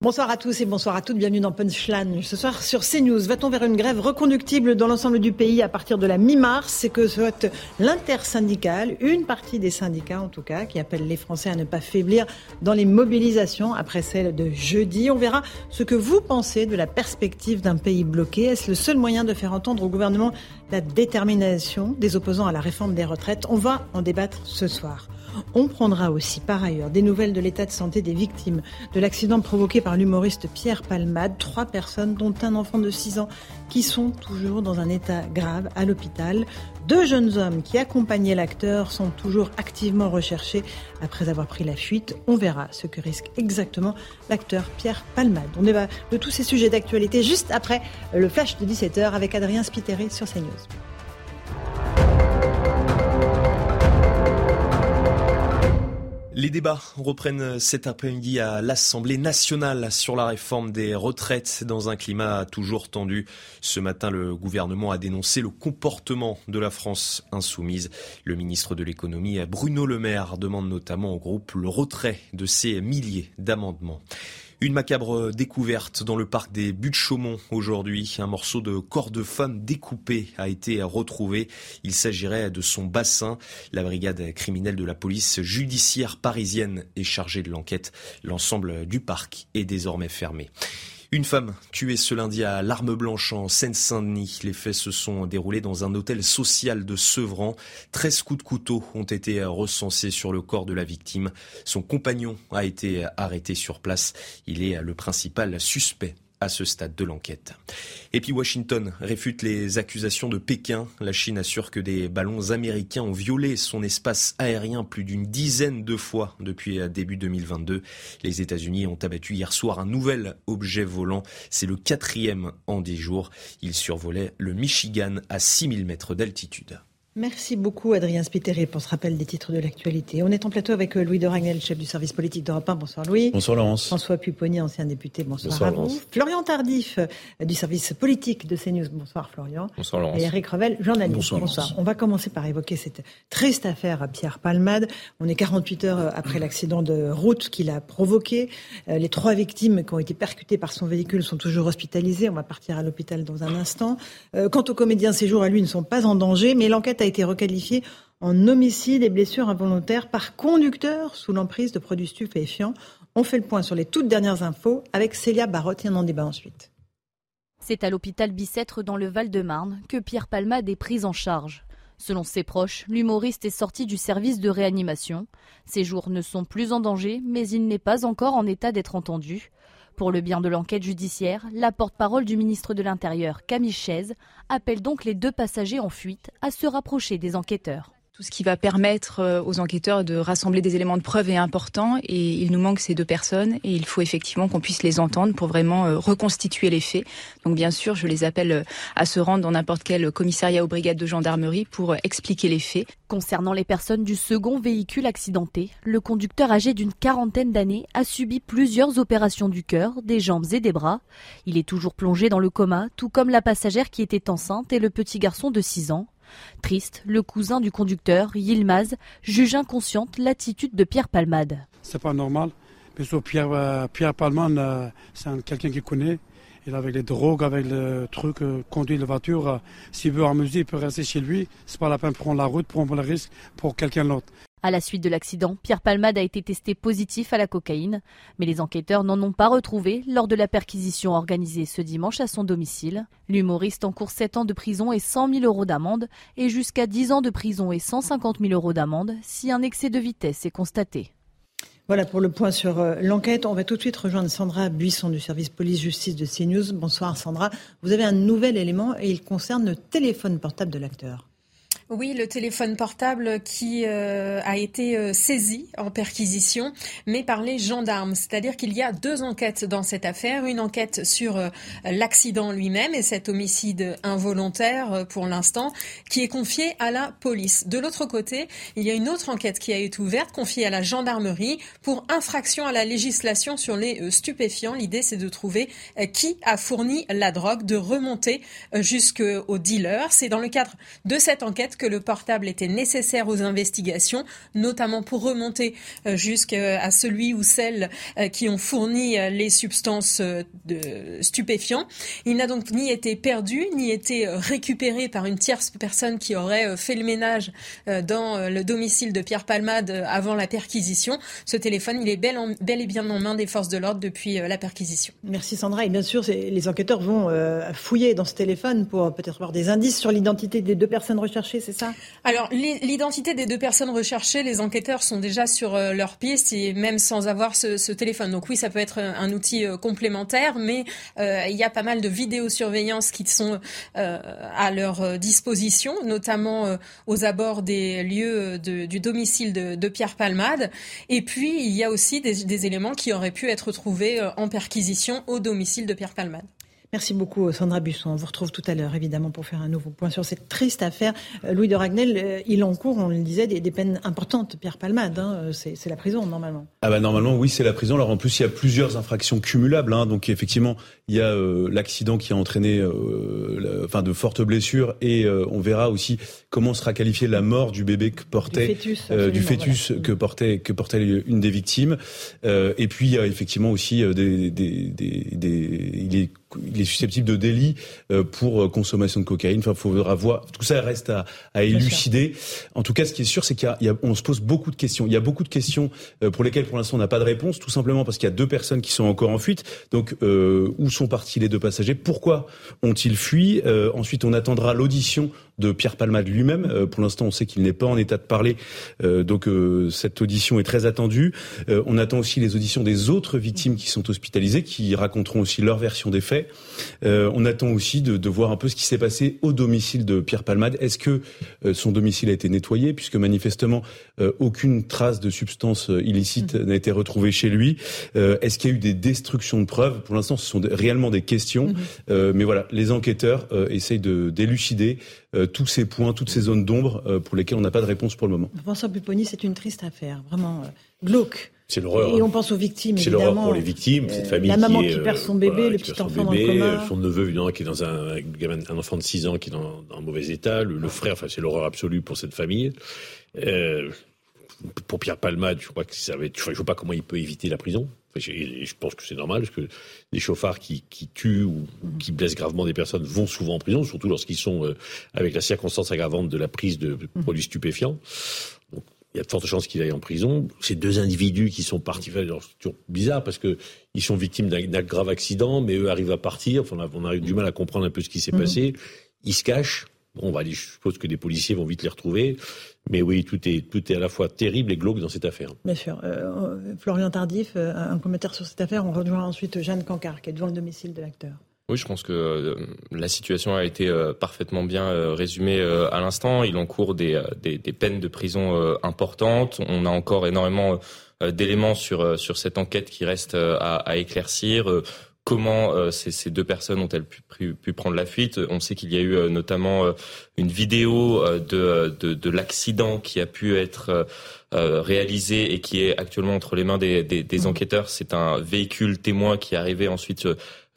Bonsoir à tous et bonsoir à toutes. Bienvenue dans Punchline. Ce soir sur CNews, va-t-on vers une grève reconductible dans l'ensemble du pays à partir de la mi-mars? C'est que souhaite l'intersyndicale, une partie des syndicats en tout cas, qui appelle les Français à ne pas faiblir dans les mobilisations après celle de jeudi. On verra ce que vous pensez de la perspective d'un pays bloqué. Est-ce le seul moyen de faire entendre au gouvernement la détermination des opposants à la réforme des retraites On va en débattre ce soir. On prendra aussi par ailleurs des nouvelles de l'état de santé des victimes de l'accident provoqué par l'humoriste Pierre Palmade. Trois personnes, dont un enfant de 6 ans, qui sont toujours dans un état grave à l'hôpital. Deux jeunes hommes qui accompagnaient l'acteur sont toujours activement recherchés après avoir pris la fuite. On verra ce que risque exactement l'acteur Pierre Palmade. On débat de tous ces sujets d'actualité juste après le flash de 17h avec Adrien Spiteri sur CNews. Les débats reprennent cet après-midi à l'Assemblée nationale sur la réforme des retraites dans un climat toujours tendu. Ce matin, le gouvernement a dénoncé le comportement de la France insoumise. Le ministre de l'économie, Bruno Le Maire, demande notamment au groupe le retrait de ces milliers d'amendements. Une macabre découverte dans le parc des Buttes-Chaumont aujourd'hui. Un morceau de corps de femme découpé a été retrouvé. Il s'agirait de son bassin. La brigade criminelle de la police judiciaire parisienne est chargée de l'enquête. L'ensemble du parc est désormais fermé. Une femme tuée ce lundi à l'Arme Blanche en Seine-Saint-Denis. Les faits se sont déroulés dans un hôtel social de Sevran. 13 coups de couteau ont été recensés sur le corps de la victime. Son compagnon a été arrêté sur place. Il est le principal suspect à ce stade de l'enquête. Et puis Washington réfute les accusations de Pékin. La Chine assure que des ballons américains ont violé son espace aérien plus d'une dizaine de fois depuis début 2022. Les États-Unis ont abattu hier soir un nouvel objet volant. C'est le quatrième en dix jours. Il survolait le Michigan à 6000 mètres d'altitude. Merci beaucoup, Adrien Spiteri, pour ce rappel des titres de l'actualité. On est en plateau avec euh, Louis de Ragnel, chef du service politique d'Europe 1. Bonsoir, Louis. Bonsoir, Laurence. François Pupponi, ancien député. Bonsoir, Bonsoir à vous. Florian Tardif, euh, du service politique de CNews. Bonsoir, Florian. Bonsoir, Laurence. Et Eric Revel, journaliste. Bonsoir, On va commencer par évoquer cette triste affaire à Pierre Palmade. On est 48 heures après l'accident de route qu'il a provoqué. Euh, Les trois victimes qui ont été percutées par son véhicule sont toujours hospitalisées. On va partir à l'hôpital dans un instant. Euh, Quant au comédien, ses jours à lui ne sont pas en danger, mais l'enquête a été requalifiée en homicide et blessures involontaires par conducteur sous l'emprise de produits stupéfiants. On fait le point sur les toutes dernières infos avec Célia Barotte et on en débat ensuite. C'est à l'hôpital Bicêtre dans le Val-de-Marne que Pierre Palmade est pris en charge. Selon ses proches, l'humoriste est sorti du service de réanimation. Ses jours ne sont plus en danger, mais il n'est pas encore en état d'être entendu. Pour le bien de l'enquête judiciaire, la porte-parole du ministre de l'Intérieur, Camille Chaise, appelle donc les deux passagers en fuite à se rapprocher des enquêteurs. Tout ce qui va permettre euh, aux enquêteurs de rassembler des éléments de preuve est important et il nous manque ces deux personnes et il faut effectivement qu'on puisse les entendre pour vraiment euh, reconstituer les faits. Donc bien sûr, je les appelle euh, à se rendre dans n'importe quel commissariat ou brigade de gendarmerie pour expliquer les faits. Concernant les personnes du second véhicule accidenté, le conducteur âgé d'une quarantaine d'années a subi plusieurs opérations du cœur, des jambes et des bras. Il est toujours plongé dans le coma, tout comme la passagère qui était enceinte et le petit garçon de 6 ans. Triste, le cousin du conducteur, Yilmaz, juge inconsciente l'attitude de Pierre Palmade. C'est pas normal. Mais euh, Pierre Palman, euh, c'est un- quelqu'un qui connaît. Il avec les drogues, avec le truc, euh, conduit la voiture. S'il veut amuser, il peut rester chez lui. C'est pas la peine de prendre la route, prendre le risque pour quelqu'un d'autre. À la suite de l'accident, Pierre Palmade a été testé positif à la cocaïne, mais les enquêteurs n'en ont pas retrouvé lors de la perquisition organisée ce dimanche à son domicile. L'humoriste encourt 7 ans de prison et 100 000 euros d'amende et jusqu'à 10 ans de prison et 150 000 euros d'amende si un excès de vitesse est constaté. Voilà pour le point sur euh, l'enquête. On va tout de suite rejoindre Sandra Buisson du service police-justice de CNews. Bonsoir Sandra. Vous avez un nouvel élément et il concerne le téléphone portable de l'acteur. Oui, le téléphone portable qui euh, a été euh, saisi en perquisition, mais par les gendarmes. C'est-à-dire qu'il y a deux enquêtes dans cette affaire. Une enquête sur euh, l'accident lui-même et cet homicide involontaire pour l'instant, qui est confiée à la police. De l'autre côté, il y a une autre enquête qui a été ouverte, confiée à la gendarmerie pour infraction à la législation sur les stupéfiants. L'idée, c'est de trouver qui a fourni la drogue, de remonter jusqu'au dealer. C'est dans le cadre de cette enquête que le portable était nécessaire aux investigations, notamment pour remonter euh, jusqu'à celui ou celle euh, qui ont fourni euh, les substances de stupéfiants. Il n'a donc ni été perdu, ni été récupéré par une tierce personne qui aurait fait le ménage dans le domicile de Pierre Palmade avant la perquisition. Ce téléphone, il est bel, bel et bien en main des forces de l'ordre depuis la perquisition. Merci Sandra. Et bien sûr, les enquêteurs vont fouiller dans ce téléphone pour peut-être avoir des indices sur l'identité des deux personnes recherchées Alors, l'identité des deux personnes recherchées, les enquêteurs sont déjà sur euh, leur piste, et même sans avoir ce, téléphone. Donc oui, ça peut être un outil euh, complémentaire, mais euh, il y a pas mal de vidéosurveillance qui sont à leur disposition, notamment aux abords des lieux du domicile de, Pierre Palmade. Et puis, il y a aussi des éléments qui auraient pu être trouvés en perquisition au domicile de Pierre Palmade. Merci beaucoup Sandra Busson. On vous retrouve tout à l'heure évidemment pour faire un nouveau point sur cette triste affaire. Euh, Louis de Ragnel, euh, il encourt, on le disait, des, peines importantes. Pierre Palmade, hein, euh, c'est la prison normalement. Ah bah normalement oui c'est la prison. Alors en plus il y a plusieurs infractions cumulables. Hein. donc effectivement il y a l'accident qui a entraîné enfin de fortes blessures et on verra aussi comment sera qualifiée la mort du bébé que portait du fœtus, du fœtus que portait que portait une des victimes. et puis il y a effectivement aussi des, des, des, des il est il est susceptible de délit euh, pour euh, consommation de cocaïne. Enfin, faudra voir. Tout ça reste à, à élucider. En tout cas, ce qui est sûr, c'est qu'il y, a, on se pose beaucoup de questions. Il y a beaucoup de questions euh, pour lesquelles, pour l'instant, on n'a pas de réponse, tout simplement parce qu'il y a deux personnes qui sont encore en fuite. Donc, euh, où sont partis les deux passagers? Pourquoi ont-ils fui? Ensuite, on attendra l'audition de Pierre Palmade lui-même. Euh, pour l'instant, on sait qu'il n'est pas en état de parler, euh, donc euh, cette audition est très attendue. on attend aussi les auditions des autres victimes qui sont hospitalisées, qui raconteront aussi leur version des faits. on attend aussi de, de, voir un peu ce qui s'est passé au domicile de Pierre Palmade. Est-ce que son domicile a été nettoyé, puisque manifestement aucune trace de substance illicite n'a été retrouvée chez lui Est-ce qu'il y a eu des destructions de preuves? Pour l'instant, ce sont réellement des questions, mm-hmm. mais voilà, les enquêteurs essayent de d'élucider tous ces points, toutes ces zones d'ombre euh, pour lesquelles on n'a pas de réponse pour le moment. Vincent Pupponi, c'est une triste affaire, vraiment euh, glauque. C'est l'horreur. Et on pense aux victimes, C'est l'horreur pour les victimes, cette euh, famille. La maman qui, perd son bébé, le petit enfant dans le coma. Son neveu, évidemment, qui est dans un, un enfant de 6 ans qui est dans, un mauvais état. Le, frère, enfin, c'est l'horreur absolue pour cette famille. Euh, pour Pierre Palmade, je crois que ça va être, je ne vois pas comment il peut éviter la prison. Je pense que c'est normal, parce que des chauffards qui, qui tuent ou, qui blessent gravement des personnes vont souvent en prison, surtout lorsqu'ils sont euh, avec la circonstance aggravante de la prise de produits stupéfiants. Donc, il y a de fortes chances qu'il aille en prison. Ces deux individus qui sont partis, c'est toujours bizarre parce que ils sont victimes d'un grave accident, mais eux arrivent à partir. Enfin, on a, du mal à comprendre un peu ce qui s'est mmh. passé. Ils se cachent. Bon, on va aller, je suppose que des policiers vont vite les retrouver. Mais oui, tout est, tout est à la fois terrible et glauque dans cette affaire. Bien sûr. Euh, Florian Tardif, euh, un commentaire sur cette affaire. On rejoint ensuite Jeanne Cancard, qui est devant le domicile de l'acteur. Oui, je pense que euh, la situation a été parfaitement bien résumée à l'instant. Il encourt des, des, des, peines de prison importantes. On a encore énormément d'éléments sur sur cette enquête qui reste à, à éclaircir comment euh, ces, ces, deux personnes ont-elles pu, pu, prendre la fuite. On sait qu'il y a eu euh, notamment euh, une vidéo de, de, de l'accident qui a pu être réalisé et qui est actuellement entre les mains des, des, des mmh. enquêteurs. C'est un véhicule témoin qui est arrivé ensuite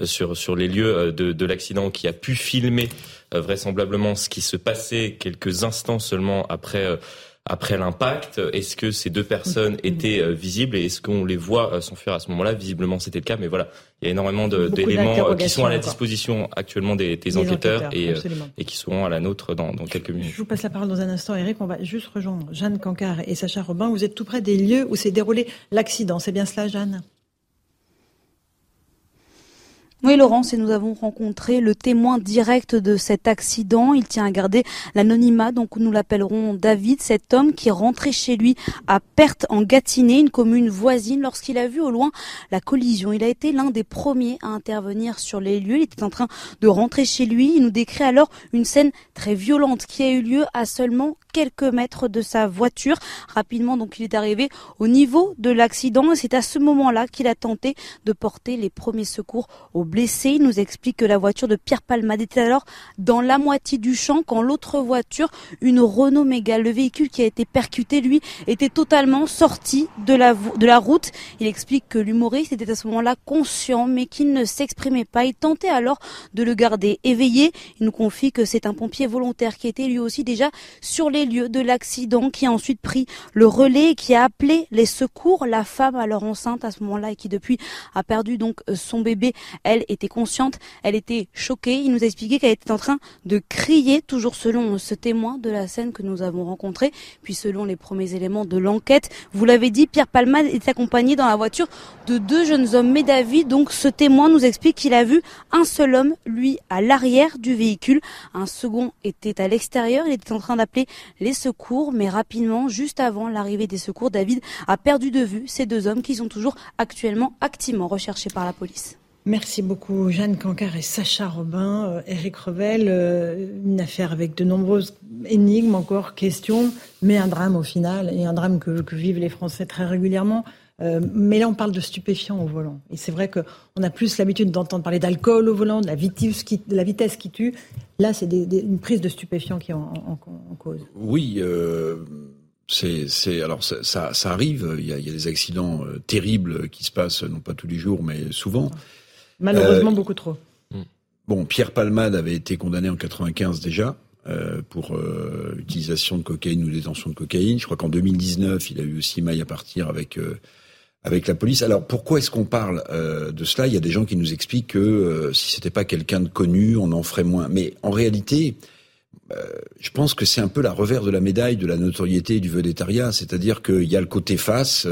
sur, sur les lieux de, de l'accident, qui a pu filmer vraisemblablement ce qui se passait quelques instants seulement après après l'impact Est-ce que ces deux personnes étaient euh, visibles et est-ce qu'on les voit euh, s'enfuir à ce moment-là? Visiblement, c'était le cas, mais voilà, il y a énormément d'éléments euh, qui sont à la disposition actuellement des, enquêteurs, et, et, qui seront à la nôtre dans, dans, quelques minutes. Je vous passe la parole dans un instant, Eric. On va juste rejoindre Jeanne Cancard et Sacha Robin. Vous êtes tout près des lieux où s'est déroulé l'accident. C'est bien cela, Jeanne? Oui, Laurence, et nous avons rencontré le témoin direct de cet accident. Il tient à garder l'anonymat, donc nous l'appellerons David, cet homme qui rentrait chez lui à Perte en Gâtinais, une commune voisine, lorsqu'il a vu au loin la collision. Il a été l'un des premiers à intervenir sur les lieux. Il était en train de rentrer chez lui. Il nous décrit alors une scène très violente qui a eu lieu à seulement quelques mètres de sa voiture. Rapidement, donc, il est arrivé au niveau de l'accident et c'est à ce moment-là qu'il a tenté de porter les premiers secours aux blessés. Il nous explique que la voiture de Pierre Palmade était alors dans la moitié du champ quand l'autre voiture, une Renault Mégane, le véhicule qui a été percuté, lui, était totalement sorti de la, de la route. Il explique que l'humoriste était à ce moment-là conscient mais qu'il ne s'exprimait pas. Il tentait alors de le garder éveillé. Il nous confie que c'est un pompier volontaire qui était lui aussi déjà sur les lieux de l'accident, qui a ensuite pris le relais et qui a appelé les secours. La femme alors enceinte à ce moment-là et qui depuis a perdu donc son bébé, elle était consciente, elle était choquée. Il nous a expliqué qu'elle était en train de crier, toujours selon ce témoin de la scène que nous avons rencontré, puis selon les premiers éléments de l'enquête. Vous l'avez dit, Pierre Palmade est accompagné dans la voiture de deux jeunes hommes. Mais David, donc ce témoin nous explique qu'il a vu un seul homme, lui, à l'arrière du véhicule. Un second était à l'extérieur. Il était en train d'appeler les secours, mais rapidement, juste avant l'arrivée des secours, David a perdu de vue ces deux hommes qui sont toujours actuellement activement recherchés par la police. Merci beaucoup Jeanne Cancard et Sacha Robin, Eric euh, Revel, euh, une affaire avec de nombreuses énigmes encore, questions, mais un drame au final, et un drame que, vivent les Français très régulièrement. Euh, mais là, on parle de stupéfiants au volant. Et c'est vrai qu'on a plus l'habitude d'entendre parler d'alcool au volant, de la vitesse qui, la vitesse qui tue. Là, c'est une prise de stupéfiants qui est en, cause. Oui. c'est, alors ça, arrive. Il y, a, des accidents terribles qui se passent, non pas tous les jours, mais souvent. Malheureusement, euh, beaucoup trop. Bon, Pierre Palmade avait été condamné en 95 déjà. Euh, pour euh, utilisation de cocaïne ou détention de cocaïne. Je crois qu'en 2019, il a eu aussi maille à partir avec avec la police. Alors pourquoi est-ce qu'on parle de cela? Il y a des gens qui nous expliquent que si c'était pas quelqu'un de connu, on en ferait moins. Mais en réalité, je pense que c'est un peu la revers de la médaille de la notoriété du vedettariat, c'est-à-dire qu'il y a le côté face.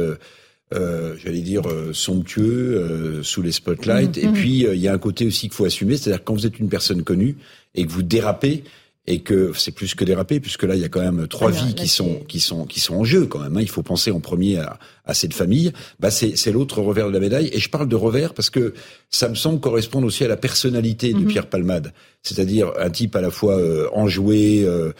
Euh, j'allais dire euh, somptueux euh, sous les spotlights. Mm-hmm. Et puis il y a un côté aussi qu'il faut assumer, c'est-à-dire quand vous êtes une personne connue et que vous dérapez et que c'est plus que déraper puisque là il y a quand même trois vies qui sont qui sont qui sont en jeu quand même. Hein. Il faut penser en premier à, à cette famille. Bah c'est c'est l'autre revers de la médaille. Et je parle de revers parce que ça me semble correspondre aussi à la personnalité de mm-hmm. Pierre Palmade, c'est-à-dire un type à la fois enjoué, euh,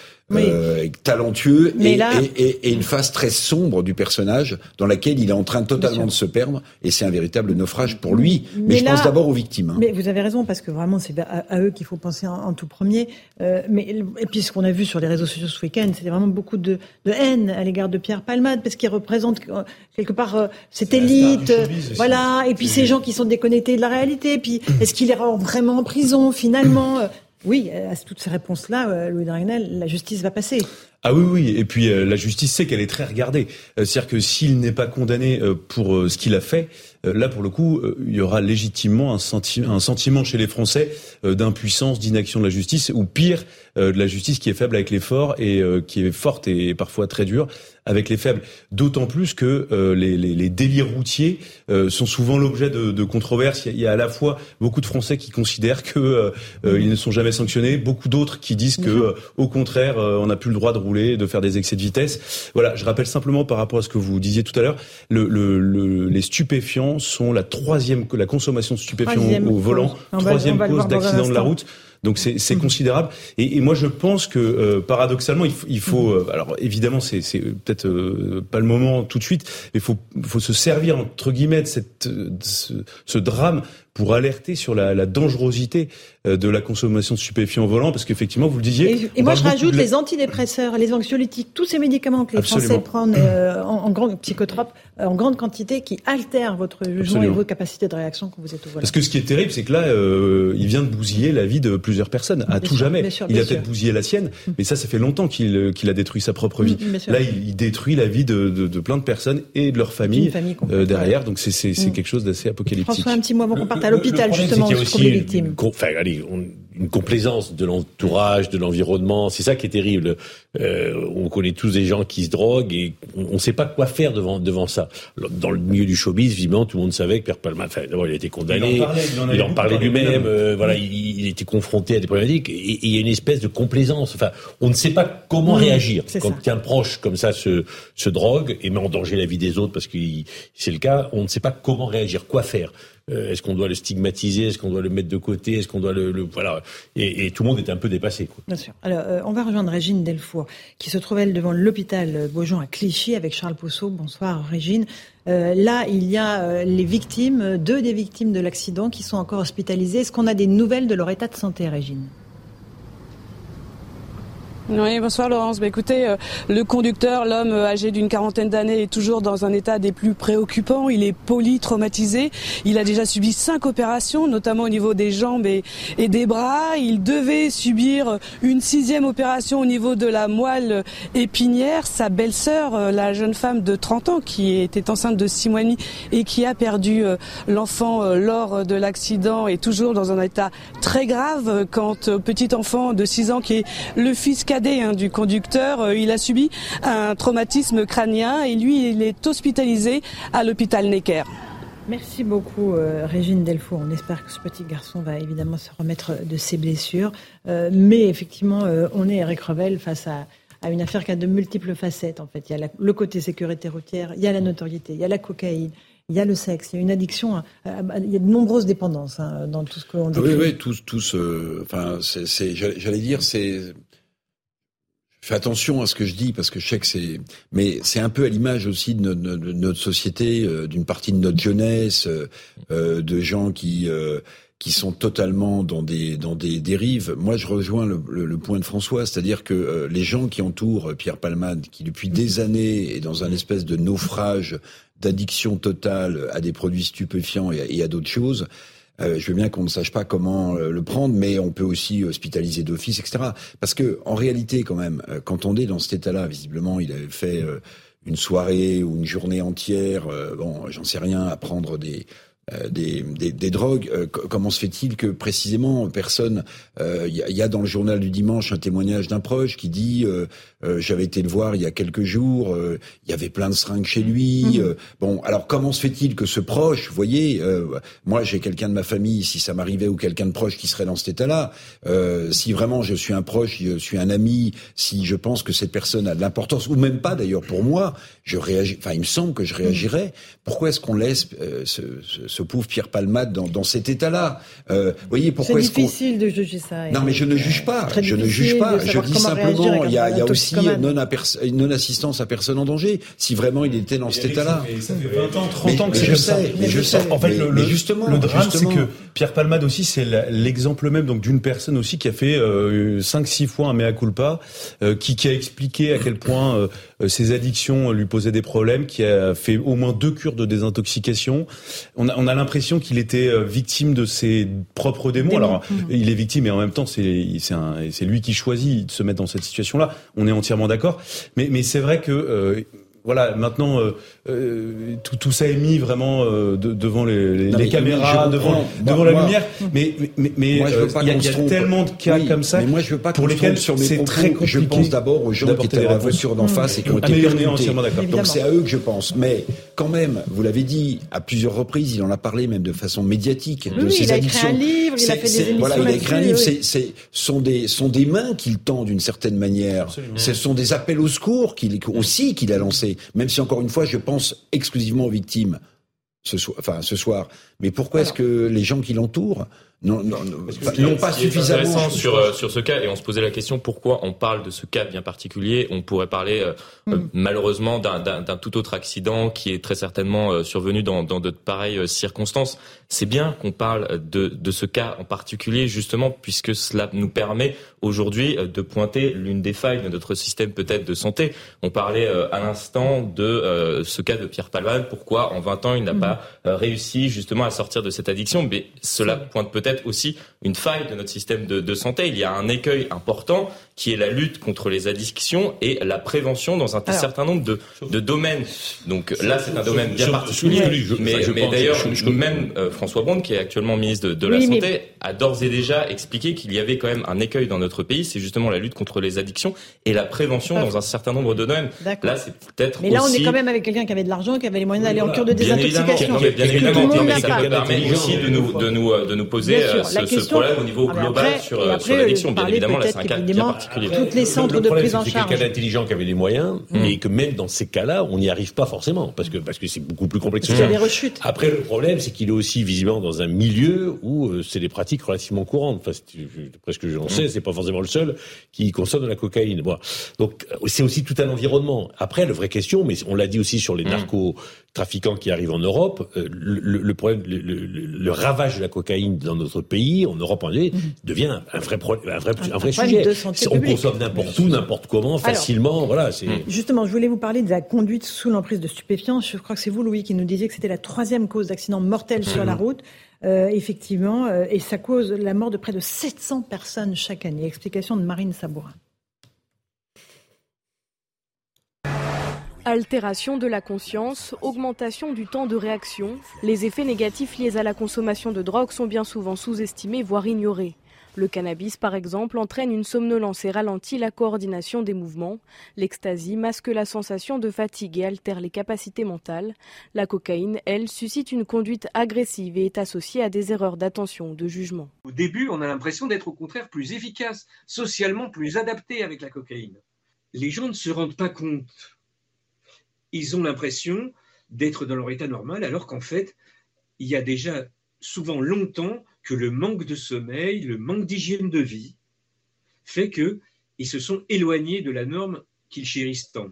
talentueux et, et, et, une phase très sombre du personnage dans laquelle il est en train totalement de se perdre et c'est un véritable naufrage pour lui. Mais, je pense d'abord aux victimes. Hein. Mais vous avez raison parce que vraiment c'est à, eux qu'il faut penser en, tout premier. Euh, mais et puis ce qu'on a vu sur les réseaux sociaux ce week-end, c'était vraiment beaucoup de, de, haine à l'égard de Pierre Palmade parce qu'il représente euh, quelque part euh, cette élite, voilà. Et puis ces gens qui sont déconnectés de la réalité. Puis est-ce qu'il est vraiment en prison finalement oui, à toutes ces réponses-là, euh, Louis Dragnel, la justice va passer. Ah oui, oui. Et puis euh, la justice sait qu'elle est très regardée. Euh, c'est-à-dire que s'il n'est pas condamné pour ce qu'il a fait, là pour le coup, il y aura légitimement un, un sentiment chez les Français d'impuissance, d'inaction de la justice, ou pire, de la justice qui est faible avec les forts et qui est forte et parfois très dure avec les faibles. D'autant plus que euh, les, les, les, délits routiers euh, sont souvent l'objet de, de controverses. Il y, a, à la fois beaucoup de Français qui considèrent que euh, ils ne sont jamais sanctionnés, beaucoup d'autres qui disent que, au contraire, on n'a plus le droit de rouler, de faire des excès de vitesse. Voilà, je rappelle simplement par rapport à ce que vous disiez tout à l'heure, le, le, les stupéfiants sont la troisième, la consommation de stupéfiants au, volant, troisième cause d'accident de la route. Donc c'est mmh. considérable. Et, et, moi je pense que euh, paradoxalement il, il faut, mmh. euh, alors évidemment c'est peut-être euh, pas le moment tout de suite, mais il faut, faut se servir entre guillemets de, cette, ce, ce drame pour alerter sur la, la, dangerosité de la consommation de stupéfiants au volant, parce qu'effectivement, vous le disiez. Et, moi, je rajoute les antidépresseurs, les anxiolytiques, tous ces médicaments que les Français prennent euh, en, en, grande psychotropes, en grande quantité, qui altèrent votre jugement et vos capacités de réaction quand vous êtes au volant. Parce que ce qui est terrible, c'est que là, euh, il vient de bousiller la vie de plusieurs personnes, à tout jamais. il a peut-être bousillé la sienne, mm. mais ça, ça fait longtemps qu'il qu'il a détruit sa propre vie. Mm, là, il, détruit la vie de, de, de, plein de personnes et de leur famille, euh, derrière. Donc c'est mm. quelque chose d'assez apocalyptique. François, un petit mot avant qu'on parte à l'hôpital, justement, pour les victimes. Enfin, allez, une complaisance de l'entourage, de l'environnement. C'est ça qui est terrible. Euh, on connaît tous des gens qui se droguent et on ne sait pas quoi faire devant devant ça. Dans le milieu du showbiz, visiblement, tout le monde savait que Pierre Palma, enfin, d'abord, il a été condamné, il en parlait, il en parlait lui-même. Euh, voilà, il, il, était confronté à des problématiques et, il y a une espèce de complaisance. Enfin, on ne sait pas comment réagir quand un proche comme ça se se drogue et met en danger la vie des autres parce que c'est le cas. On ne sait pas comment réagir, quoi faire. Euh, est-ce qu'on doit le stigmatiser? Est-ce qu'on doit le mettre de côté? Est-ce qu'on doit le, voilà et, tout le monde est un peu dépassé. Quoi. Bien sûr. Alors, euh, on va rejoindre Régine Delfour, qui se trouve elle devant l'hôpital Beaujon à Clichy avec Charles Pousseau. Bonsoir, Régine. Euh, là, il y a les victimes, deux des victimes de l'accident qui sont encore hospitalisées. Est-ce qu'on a des nouvelles de leur état de santé, Régine? Oui, bonsoir Laurence. Bah, écoutez, euh, le conducteur, l'homme euh, âgé d'une quarantaine d'années, est toujours dans un état des plus préoccupants. Il est polytraumatisé. Il a déjà subi cinq opérations, notamment au niveau des jambes et, des bras. Il devait subir une sixième opération au niveau de la moelle épinière. Sa belle-sœur, euh, la jeune femme de 30 ans, qui était enceinte de six mois et qui a perdu l'enfant lors de l'accident, est toujours dans un état très grave. Quand petit enfant de 6 ans, qui est le fils Hein, du conducteur. Euh, il a subi un traumatisme crânien et lui, il est hospitalisé à l'hôpital Necker. Merci beaucoup, euh, Régine Delfour. On espère que ce petit garçon va évidemment se remettre de ses blessures. Euh, mais effectivement, on est, Eric Revel, face à, une affaire qui a de multiples facettes. En fait, il y a le côté sécurité routière, il y a la notoriété, il y a la cocaïne, il y a le sexe, il y a une addiction, il y a de nombreuses dépendances hein, dans tout ce qu'on dit. Oui, oui, tous, tous. enfin, j'allais dire, c'est fais attention à ce que je dis parce que je sais que c'est, mais c'est un peu à l'image aussi de notre, société, euh, d'une partie de notre jeunesse, euh, euh, de gens qui qui sont totalement dans des dans des dérives. Moi, je rejoins le, le, point de François, c'est-à-dire que les gens qui entourent Pierre Palmade, qui depuis des années est dans un espèce de naufrage d'addiction totale à des produits stupéfiants et à d'autres choses. Euh, je veux bien qu'on ne sache pas comment euh, le prendre, mais on peut aussi hospitaliser d'office, etc. Parce que en réalité, quand même, euh, quand on est dans cet état-là, visiblement, il avait fait une soirée ou une journée entière, bon, j'en sais rien, à prendre des des, des, des, drogues. comment se fait-il que précisément personne Il y, y, a dans le journal du dimanche un témoignage d'un proche qui dit euh, j'avais été le voir il y a quelques jours. Euh, il y avait plein de seringues chez lui. Euh, bon, alors comment se fait-il que ce proche, vous voyez, moi j'ai quelqu'un de ma famille, si ça m'arrivait ou quelqu'un de proche qui serait dans cet état-là, si vraiment je suis un proche, je suis un ami, si je pense que cette personne a de l'importance ou même pas d'ailleurs pour moi, je réagis. Enfin, il me semble que je réagirais. Pourquoi est-ce qu'on laisse ce, ce, ce, pauvre Pierre Palmade dans, dans cet état-là Vous voyez pourquoi est-ce qu'on C'est difficile de juger ça. Non, mais je ne juge pas. Je ne juge pas. Je dis simplement, il y a, il y a aussi non, non assistance à personne en danger, si vraiment il était dans cet état-là. Ça fait 20 ans, 30 ans que c'est comme ça. Mais je sais. En fait, le, justement, le drame, c'est que Pierre Palmade aussi, c'est l'exemple même donc d'une personne aussi qui a fait euh, 5-6 fois un mea culpa, euh, qui, qui a expliqué à quel point euh, ses addictions lui posaient des problèmes, qui a fait au moins deux cures de désintoxication. On a, on a l'impression qu'il était euh, victime de ses propres démons. Alors, mmh. il est victime et en même temps, c'est lui qui choisit de se mettre dans cette situation-là. On est entièrement d'accord. Mais, mais c'est vrai que euh, voilà, maintenant euh, euh, tout, tout, ça est mis vraiment euh, devant les, les, caméras, devant, devant la lumière. Mais mais mais il y, a tellement de cas comme ça. Mais moi je veux pas pour lesquels sur mes très compliqué. Je pense d'abord aux gens qui étaient dans la voiture d'en face et qui ont ah, été percutés. Donc c'est à eux que je pense. Mais quand même, vous l'avez dit à plusieurs reprises, il en a parlé même de façon médiatique de ses addictions. Il a écrit un livre, il a fait des émissions Voilà, il a écrit un livre. C'est sont des sont des mains qu'il tend d'une certaine manière. Ce sont des appels au secours qu'il aussi qu'il a lancés même si encore une fois, je pense exclusivement aux victimes ce soir, enfin ce soir. Mais pourquoi est-ce que les gens qui l'entourent non, non, non pas suffisamment. Intéressant sur euh, sur ce cas et on se posait la question pourquoi on parle de ce cas bien particulier? On pourrait parler euh, euh, hmm. malheureusement d'un tout autre accident qui est très certainement survenu dans, dans de pareilles circonstances. C'est bien qu'on parle de de ce cas en particulier justement puisque cela nous permet aujourd'hui de pointer l'une des failles de notre système peut-être de santé. On parlait à l'instant de ce cas de Pierre Palmade. Pourquoi en 20 ans il n'a hmm. pas réussi justement à sortir de cette addiction Mais cela pointe peut-être aussi une faille de notre système de, de santé. Il y a un écueil important qui est la lutte contre les addictions et la prévention dans un certain nombre de, de domaines. Donc là, c'est un domaine bien particulier. mais, mais d'ailleurs, même euh, François Braun, qui est actuellement ministre de, la Santé, a d'ores et déjà expliqué qu'il y avait quand même un écueil dans notre pays, c'est justement la lutte contre les addictions et la prévention dans un certain nombre de domaines. Là, c'est peut-être Mais là, on est quand même avec quelqu'un qui avait de l'argent, qui avait les moyens d'aller en cure de désintoxication. Bien évidemment, bien évidemment mais ça permet aussi de nous, de nous, de nous poser euh, ce, problème au niveau global sur, euh, sur l'addiction. Bien évidemment, là, c'est un cas bien particulier. Toutes les centres de prise en charge. C'est quelqu'un d'intelligent qui avait les moyens, mm. mais que même dans ces cas-là, on n'y arrive pas forcément, parce que parce que c'est beaucoup plus complexe que ça. Après, le problème, c'est qu'il est aussi visiblement dans un milieu où euh, c'est des pratiques relativement courantes. Enfin, presque j'en sais, c'est pas forcément le seul qui consomme de la cocaïne. Bon. Donc, c'est aussi tout un environnement. Après, la vraie question, mais on l'a dit aussi sur les mm. narcotrafiquants qui arrivent en Europe, le, problème, le, ravage de la cocaïne dans notre pays, en Europe en mm. devient un vrai, un vrai, un vrai sujet. On consomme n'importe où, n'importe comment, facilement. voilà. C'est hmm. justement, je voulais vous parler de la conduite sous l'emprise de stupéfiants. Je crois que c'est vous, Louis, qui nous disiez que c'était la troisième cause d'accident mortel sur la route. Euh, effectivement, euh, et ça cause la mort de près de 700 personnes chaque année. Explication de Marine Sabourin. Altération de la conscience, augmentation du temps de réaction, les effets négatifs liés à la consommation de drogue sont bien souvent sous-estimés, voire ignorés. Le cannabis, par exemple, entraîne une somnolence et ralentit la coordination des mouvements. L'ecstasy masque la sensation de fatigue et altère les capacités mentales. La cocaïne, elle, suscite une conduite agressive et est associée à des erreurs d'attention, de jugement. Au début, on a l'impression d'être au contraire plus efficace, socialement plus adapté avec la cocaïne. Les gens ne se rendent pas compte. Ils ont l'impression d'être dans leur état normal alors qu'en fait, il y a déjà souvent longtemps que le manque de sommeil, le manque d'hygiène de vie fait qu'ils se sont éloignés de la norme qu'ils chérissent tant.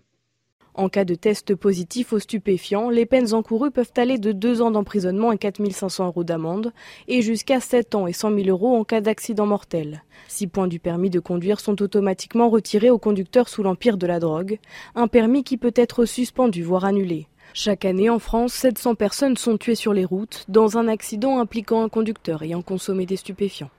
En cas de test positif aux stupéfiants, les peines encourues peuvent aller de 2 ans d'emprisonnement et 4 500 euros d'amende et jusqu'à 7 ans et 100 000 euros en cas d'accident mortel. Six points du permis de conduire sont automatiquement retirés aux conducteurs sous l'empire de la drogue, un permis qui peut être suspendu voire annulé. Chaque année en France, 700 personnes sont tuées sur les routes dans un accident impliquant un conducteur ayant consommé des stupéfiants.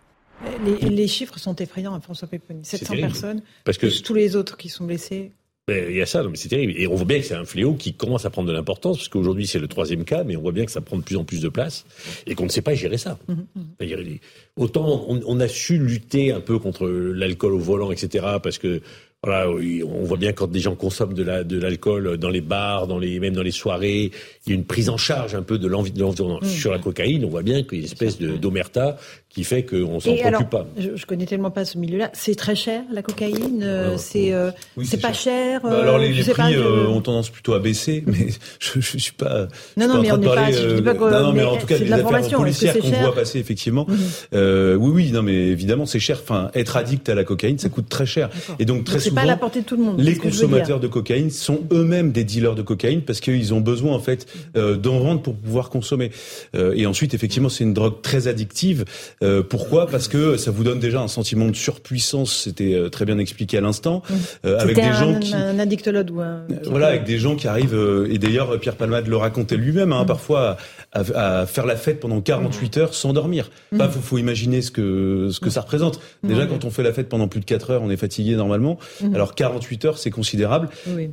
Les, chiffres sont effrayants, hein, François Péponi. 700 personnes, parce que tous les autres qui sont blessés. Ben, il y a ça, mais c'est terrible. Et on voit bien que c'est un fléau qui commence à prendre de l'importance, parce qu'aujourd'hui c'est le troisième cas, mais on voit bien que ça prend de plus en plus de place et qu'on ne sait pas gérer ça. Mmh, mmh. Autant on, on, a su lutter un peu contre l'alcool au volant, etc., parce que voilà, on voit bien quand des gens consomment de la de l'alcool dans les bars, dans les même dans les soirées, il y a une prise en charge un peu de l'environnement. Mmh. Sur la cocaïne, on voit bien qu'il y a une espèce d'omerta qui fait qu'on s'en préoccupe pas. Je, je connais tellement pas ce milieu-là. C'est très cher la cocaïne. Euh, c'est euh, c'est pas cher. Bah, alors les, euh, prix ont tendance plutôt à baisser, mais je, je suis pas. Non non mais on n'est pas. non non mais en tout cas les affaires policières qu'on voit passer effectivement. Mhm. oui oui non mais évidemment c'est cher. Enfin être addict à la cocaïne ça coûte très cher et donc très souvent. pas à la portée de tout le monde. Les consommateurs de cocaïne sont eux-mêmes des dealers de cocaïne parce qu'ils ont besoin en fait d'en vendre pour pouvoir consommer. et ensuite effectivement c'est une drogue très addictive. Euh, pourquoi? Parce que ça vous donne déjà un sentiment de surpuissance. C'était euh, très bien expliqué à l'instant, euh, avec des gens qui un addictologue ou un... voilà, avec des gens qui arrivent. et d'ailleurs, Pierre Palmade le racontait lui-même, hein, mm. parfois à, faire la fête pendant 48 mm. heures sans dormir. Il mm. faut, imaginer ce que ce que ça représente. Déjà, quand on fait la fête pendant plus de 4 heures, on est fatigué normalement. Alors 48 heures, c'est considérable.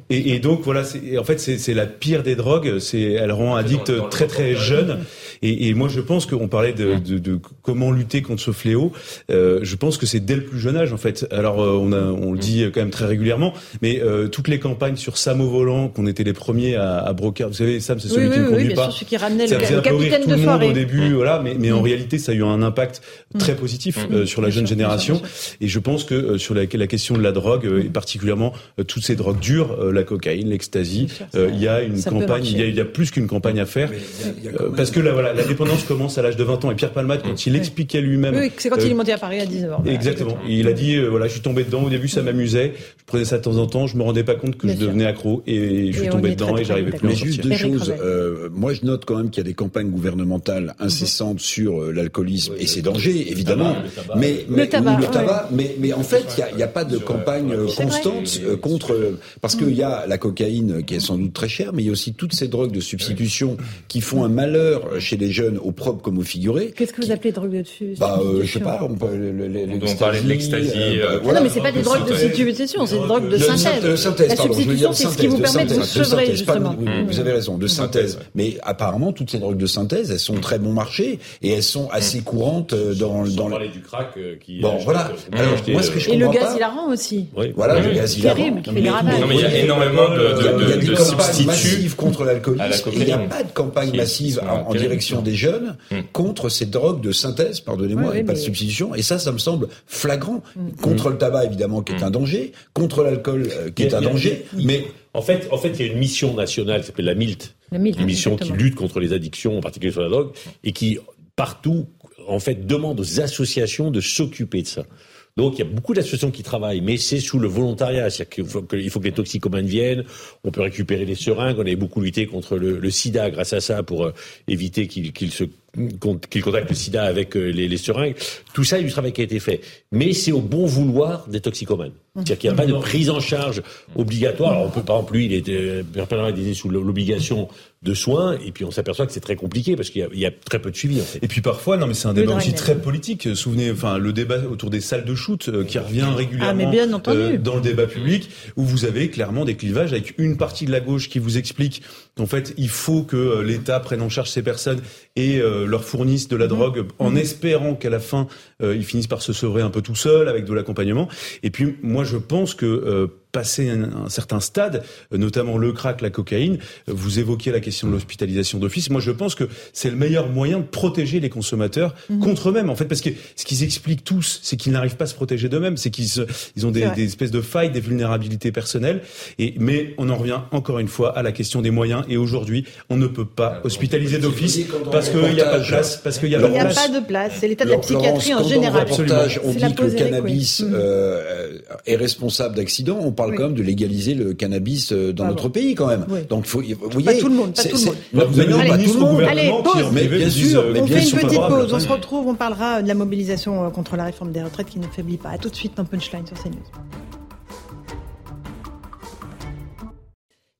Et, donc voilà, en fait, c'est la pire des drogues. C'est elle rend addict très très jeune. Et, moi, je pense qu'on parlait de, de, de comment lutter contre ce fléau, euh, je pense que c'est dès le plus jeune âge en fait. Alors euh, on, a, on le dit quand même très régulièrement, mais euh, toutes les campagnes sur Sam au volant, qu'on était les premiers à, à broker, vous savez, Sam c'est celui qui ne conduit pas. Sûr, qui ramenait le, le capitaine tout de le monde au début, voilà, mais, mais en réalité ça a eu un impact très positif sur la jeune génération. Et je pense que sur la, la, question de la drogue, et particulièrement toutes ces drogues dures, la cocaïne, l'ecstasy, il y a une campagne, il y a, il y a, plus qu'une campagne à faire, parce que la, voilà, la dépendance commence à l'âge de 20 ans. Et Pierre Palmade, quand il expliquait lui-même. Oui, c'est quand il est euh, monté à Paris à 19 ans. Exactement. Il a dit, euh, voilà, je suis tombé dedans. Au début, ça m'amusait. Je prenais ça de temps en temps. Je me rendais pas compte que je devenais accro et je suis tombé dedans et j'arrivais plus à Mais juste deux choses. Euh, moi, je note quand même qu'il y a des campagnes gouvernementales incessantes sur l'alcoolisme et ses dangers, évidemment. Mais, le tabac. Le tabac mais, mais en fait, il n'y a, a, pas de campagne constante contre, parce qu'il y a la cocaïne qui est sans doute très chère, mais il y a aussi toutes ces drogues de substitution qui font un malheur chez chez les jeunes, au propre comme au figuré. Qu'est-ce que vous appelez drogue de Bah, euh, je sais pas, on peut on parlait de l'ecstasy. Euh, voilà. Non, mais c'est pas des drogues de substitution, c'est des drogues de synthèse. synthèse la substitution, c'est ce qui vous permet de vous sevrer, justement. Vous avez raison, de synthèse. Mais apparemment, toutes ces drogues de synthèse, elles sont très bon marché et elles sont assez courantes dans dans parler du crack qui. Bon, voilà. Alors, moi, ce que je et le gaz hilarant aussi. Oui, voilà, le gaz hilarant. Terrible, qui fait des ravages. Non, mais il y a énormément de substituts contre l'alcoolisme. Il n'y a pas de campagne massive en direction des jeunes hmm. contre ces drogues de synthèse, pardonnez-moi, et pas de substitution. Et ça, ça me semble flagrant. Hmm. Contre le tabac, évidemment, qui est un danger. Contre l'alcool, euh, qui est un danger. Mais en fait, en fait, il y a une mission nationale qui s'appelle la MILT, une mission qui lutte contre les addictions, en particulier sur la drogue, et qui partout, en fait, demande aux associations de s'occuper de ça. Donc il y a beaucoup d'associations qui travaillent, mais c'est sous le volontariat. C'est-à-dire qu'il faut que, faut que les toxicomanes viennent, on peut récupérer les seringues, on a beaucoup lutté contre le, le sida grâce à ça pour euh, éviter qu'il se qu'il contacte le sida avec euh, les, les, seringues. Tout ça, il y a du travail qui a été fait. Mais c'est au bon vouloir des toxicomanes. C'est-à-dire qu'il n'y a pas de prise en charge obligatoire. Alors on peut, par exemple, lui, il était, était sous l'obligation de soins, et puis on s'aperçoit que c'est très compliqué parce qu'il y, y, a très peu de suivi. En fait. Et puis parfois, non, mais c'est un débat aussi très politique. Souvenez, enfin, le débat autour des salles de shoot euh, qui revient régulièrement ah, euh, dans le débat public, où vous avez clairement des clivages avec une partie de la gauche qui vous explique qu'en fait, il faut que l'État prenne en charge ces personnes et leur fournissent de la mhm. drogue en mhm. espérant qu'à la fin euh, ils finissent par se sevrer un peu tout seuls avec de l'accompagnement. Et puis moi je pense que euh, passé un, certain stade, notamment le crack, la cocaïne, vous évoquiez la question de l'hospitalisation d'office. Moi je pense que c'est le meilleur moyen de protéger les consommateurs mhm. contre eux-mêmes. En fait, parce que ce qu'ils expliquent tous, c'est qu'ils n'arrivent pas à se protéger d'eux-mêmes, c'est qu'ils ils ont des, des, espèces de failles, des vulnérabilités personnelles. Et mais on en revient encore une fois à la question des moyens. Et aujourd'hui, on ne peut pas hospitaliser d'office parce qu'il n'y a pas de place. Parce qu'il n'y a, pas de place. C'est l'état de la psychiatrie en général. on dit que le cannabis mm. euh, est responsable d'accidents. On parle quand même de légaliser le cannabis euh, dans notre pays quand même. Donc faut, vous voyez, pas tout le monde, pas tout le monde. Vous avez pas tout le monde. Allez, pause. Mais bien sûr, mais on fait une petite pause. On se retrouve. On parlera de la mobilisation euh, contre la réforme des retraites qui ne faiblit pas. À tout de suite dans Punchline sur CNews.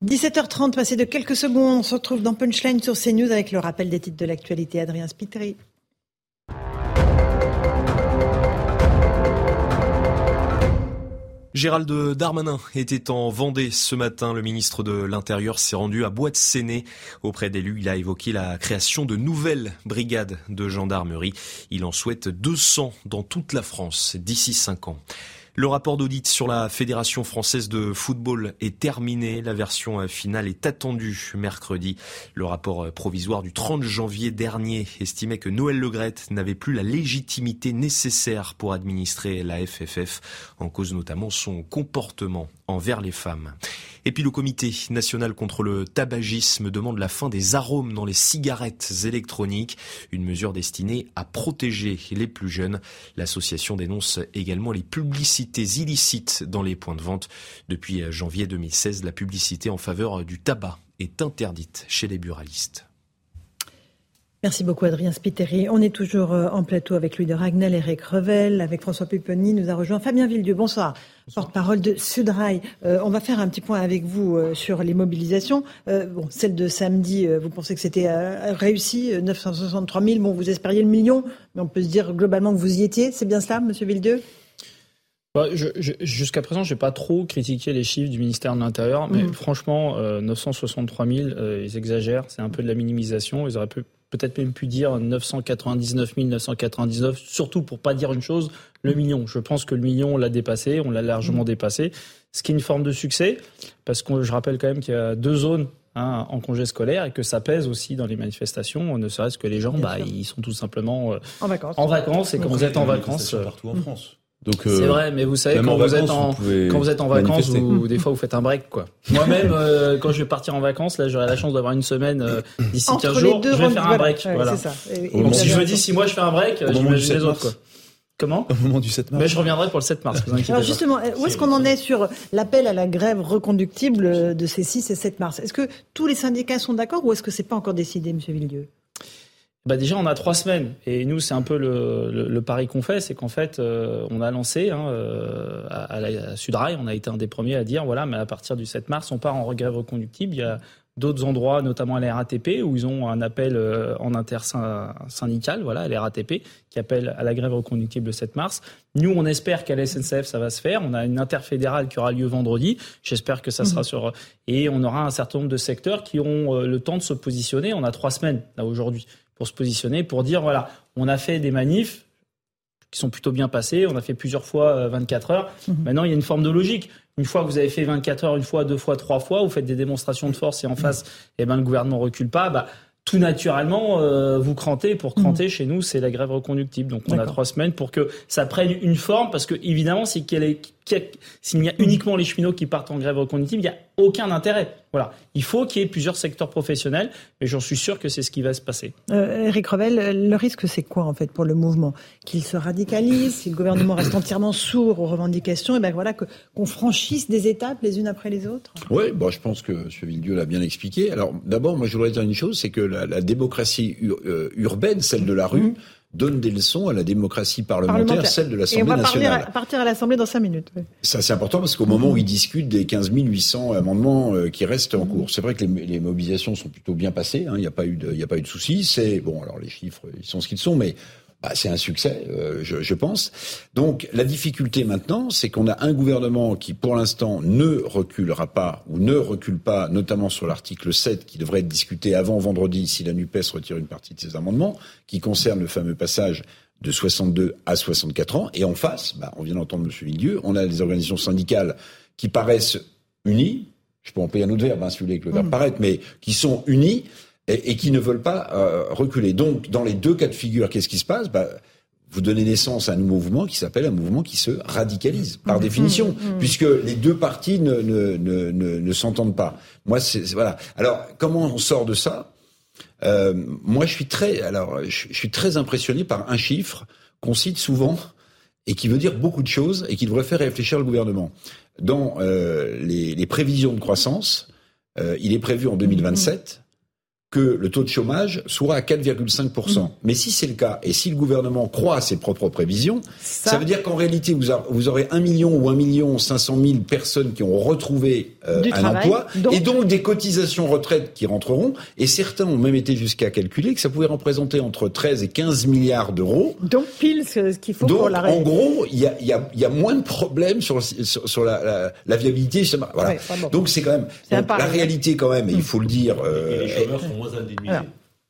17h30, passé de quelques secondes, on se retrouve dans Punchline sur CNews avec le rappel des titres de l'actualité. Adrien Spiteri. Gérald Darmanin était en Vendée ce matin. Le ministre de l'Intérieur s'est rendu à Bois de Séné. Auprès d'élus, il a évoqué la création de nouvelles brigades de gendarmerie. Il en souhaite 200 dans toute la France d'ici 5 ans. Le rapport d'audit sur la Fédération française de football est terminé. La version finale est attendue mercredi. Le rapport provisoire du 30 janvier dernier estimait que Noël Legrette n'avait plus la légitimité nécessaire pour administrer la FFF, en cause notamment son comportement envers les femmes. Et puis le comité national contre le tabagisme demande la fin des arômes dans les cigarettes électroniques, une mesure destinée à protéger les plus jeunes. L'association dénonce également les publicités illicites dans les points de vente. Depuis janvier 2016, la publicité en faveur du tabac est interdite chez les buralistes. Merci beaucoup Adrien Spiteri. On est toujours euh, en plateau avec Louis de Ragnel, Eric Revel, avec François Pupponi. Nous a rejoint Fabien Villedieu. Bonsoir. Porte-parole de Sudrail. Euh, on va faire un petit point avec vous euh, sur les mobilisations. bon, celle de samedi, vous pensez que c'était réussi, 963 000. Bon, vous espériez le million, mais on peut se dire globalement que vous y étiez. C'est bien cela, Monsieur Villedieu? Bah, Jusqu'à présent, je n'ai pas trop critiqué les chiffres du ministère de l'Intérieur, mais mhm. franchement, 963 000, ils exagèrent. C'est un peu de la minimisation. Ils auraient pu peut-être même pu dire 999 999, surtout pour pas dire une chose, le million. Je pense que le million, on l'a dépassé, on l'a largement mm. dépassé, ce qui est une forme de succès, parce que je rappelle quand même qu'il y a deux zones hein, en congé scolaire et que ça pèse aussi dans les manifestations, ne serait-ce que les gens, bah, ils sont tout simplement euh, en vacances. En vacances et quand vous êtes en vacances, partout en France. Donc, euh, c'est vrai, mais vous savez quand vous êtes en quand vous êtes en vacances, ou des fois vous faites un break quoi. Moi-même, euh, quand je vais partir en vacances, là, j'aurai la chance d'avoir une semaine euh, d'ici 15 jours. je vais faire un break. voilà. Ça. Donc si je me dis si moi je fais un break, je vais les autres quoi. Comment Au moment du 7 mars. Mais je reviendrai pour le 7 mars. Alors justement, où est-ce qu'on en est sur l'appel à la grève reconductible de ces 6 et 7 mars? Est-ce que tous les syndicats sont d'accord ou est-ce que c'est pas encore décidé, Monsieur Villedieu? Bah déjà, on a trois semaines. Et nous, c'est un peu le, le, pari qu'on fait, c'est qu'en fait, euh, on a lancé hein, euh, à, la, Sudrail, on a été un des premiers à dire, voilà, mais à partir du 7 mars, on part en grève reconductible. Il y a d'autres endroits, notamment à la RATP, où ils ont un appel euh, en intersyndical, voilà, à la RATP, qui appelle à la grève reconductible le 7 mars. Nous, on espère qu'à la SNCF, ça va se faire. On a une interfédérale qui aura lieu vendredi. J'espère que ça sera mhm. sur... Et on aura un certain nombre de secteurs qui auront le temps de se positionner. On a trois semaines, là, aujourd'hui, pour se positionner, pour dire, voilà, on a fait des manifs, qui sont plutôt bien passés. On a fait plusieurs fois 24 heures. Mhm. Maintenant, il y a une forme de logique. Une fois que vous avez fait 24 heures, une fois, deux fois, trois fois, vous faites des démonstrations de force et en face, eh ben, le gouvernement recule pas, bah, tout naturellement, euh, vous crantez. Pour cranter, mmh. chez nous, c'est la grève reconductible. Donc, on a trois semaines pour que ça prenne une forme, parce que évidemment, s'il y a uniquement les cheminots qui partent en grève reconductible, il n'y a aucun intérêt. Voilà. Il faut qu'il y ait plusieurs secteurs professionnels, mais j'en suis sûr que c'est ce qui va se passer. Euh, Eric Revel, le risque, c'est quoi, en fait, pour le mouvement? Qu'il se radicalise, si le gouvernement reste entièrement sourd aux revendications, et ben voilà, qu'on franchisse des étapes les unes après les autres? Oui, bon, je pense que M. Villedieu l'a bien expliqué. Alors, d'abord, moi, je voudrais dire une chose, c'est que la, démocratie euh, urbaine, celle de la rue, mmh donne des leçons à la démocratie parlementaire, celle de l'Assemblée nationale. Et on va partir à, l'Assemblée dans cinq minutes. Ça, c'est important parce qu'au moment où ils discutent des 15 800 amendements euh, qui restent en cours, c'est vrai que les, mobilisations sont plutôt bien passées. Hein, il n'y a pas eu de, il a pas eu de soucis. C'est bon, alors les chiffres, ils sont ce qu'ils sont, mais bah, c'est un succès, euh, je, je, pense. Donc la difficulté maintenant, c'est qu'on a un gouvernement qui, pour l'instant, ne reculera pas ou ne recule pas, notamment sur l'article 7, qui devrait être discuté avant vendredi si la NUPES retire une partie de ses amendements, qui concerne le fameux passage de 62 à 64 ans. Et en face, bah, on vient d'entendre M. Villedieu, on a des organisations syndicales qui paraissent unies, je peux en payer un autre verbe, hein, si vous voulez que le verbe mmh. paraisse, mais qui sont unies et, qui ne veulent pas euh, reculer. Donc, dans les deux cas de figure, qu'est-ce qui se passe? Bah, Vous donnez naissance à un mouvement qui s'appelle un mouvement qui se radicalise, par mmh. définition, mmh. Mmh. puisque les deux parties ne, ne, ne, ne, ne s'entendent pas. Moi, c'est voilà. Alors, comment on sort de ça? Euh, Moi, je suis très, alors, je, suis très impressionné par un chiffre qu'on cite souvent et qui veut dire beaucoup de choses et qui devrait faire réfléchir le gouvernement. Dans euh, les, les, prévisions de croissance, euh, il est prévu en 2027 que le taux de chômage soit à 4,5%. Mmh. Mais si c'est le cas, et si le gouvernement croit à ses propres prévisions, ça, veut dire qu'en réalité, vous, vous, aurez un million ou un million 500 000 personnes qui ont retrouvé euh, un emploi, et donc des cotisations retraite qui rentreront, et certains ont même été jusqu'à calculer que ça pouvait représenter entre 13 et 15 milliards d'euros. Donc pile ce qu'il faut pour l'arrêt. En gros, il y a, y, a, y a, moins de problèmes sur, sur, sur la, la, la, viabilité. Voilà. Donc c'est quand même la réalité quand même, et il faut le dire. Euh,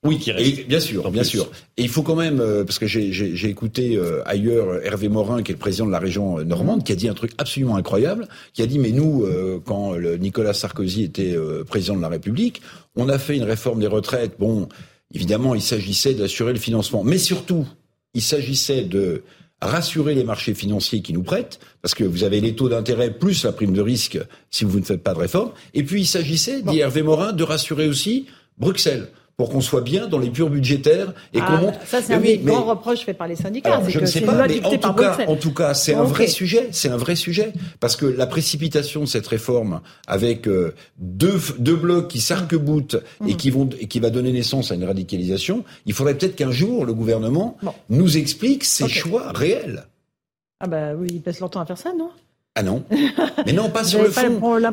oui, bien sûr, bien sûr. Et il faut quand même, euh, parce que j'ai écouté euh, ailleurs Hervé Morin, qui est le président de la région euh, normande, qui a dit un truc absolument incroyable, qui a dit, mais nous, quand le Nicolas Sarkozy était président de la République, on a fait une réforme des retraites. Bon, évidemment, il s'agissait d'assurer le financement, mais surtout, il s'agissait de rassurer les marchés financiers qui nous prêtent, parce que vous avez les taux d'intérêt plus la prime de risque si vous ne faites pas de réforme. Et puis il s'agissait, dit Hervé Morin, de rassurer aussi Bruxelles pour qu'on soit bien dans les purs budgétaires et qu'on ah, monte. Ça, c'est un des grands reproches faits par les syndicats. je ne sais pas, mais en tout, cas, en tout cas, c'est un vrai sujet. C'est un vrai sujet parce que la précipitation de cette réforme, avec euh, deux, deux blocs qui s'arc-boutent et mmh. qui vont et qui va donner naissance à une radicalisation, il faudrait peut-être qu'un jour le gouvernement nous explique ses choix réels. Ah bah oui, il passe longtemps à faire ça, non? Ah non, mais non, pas sur le fond.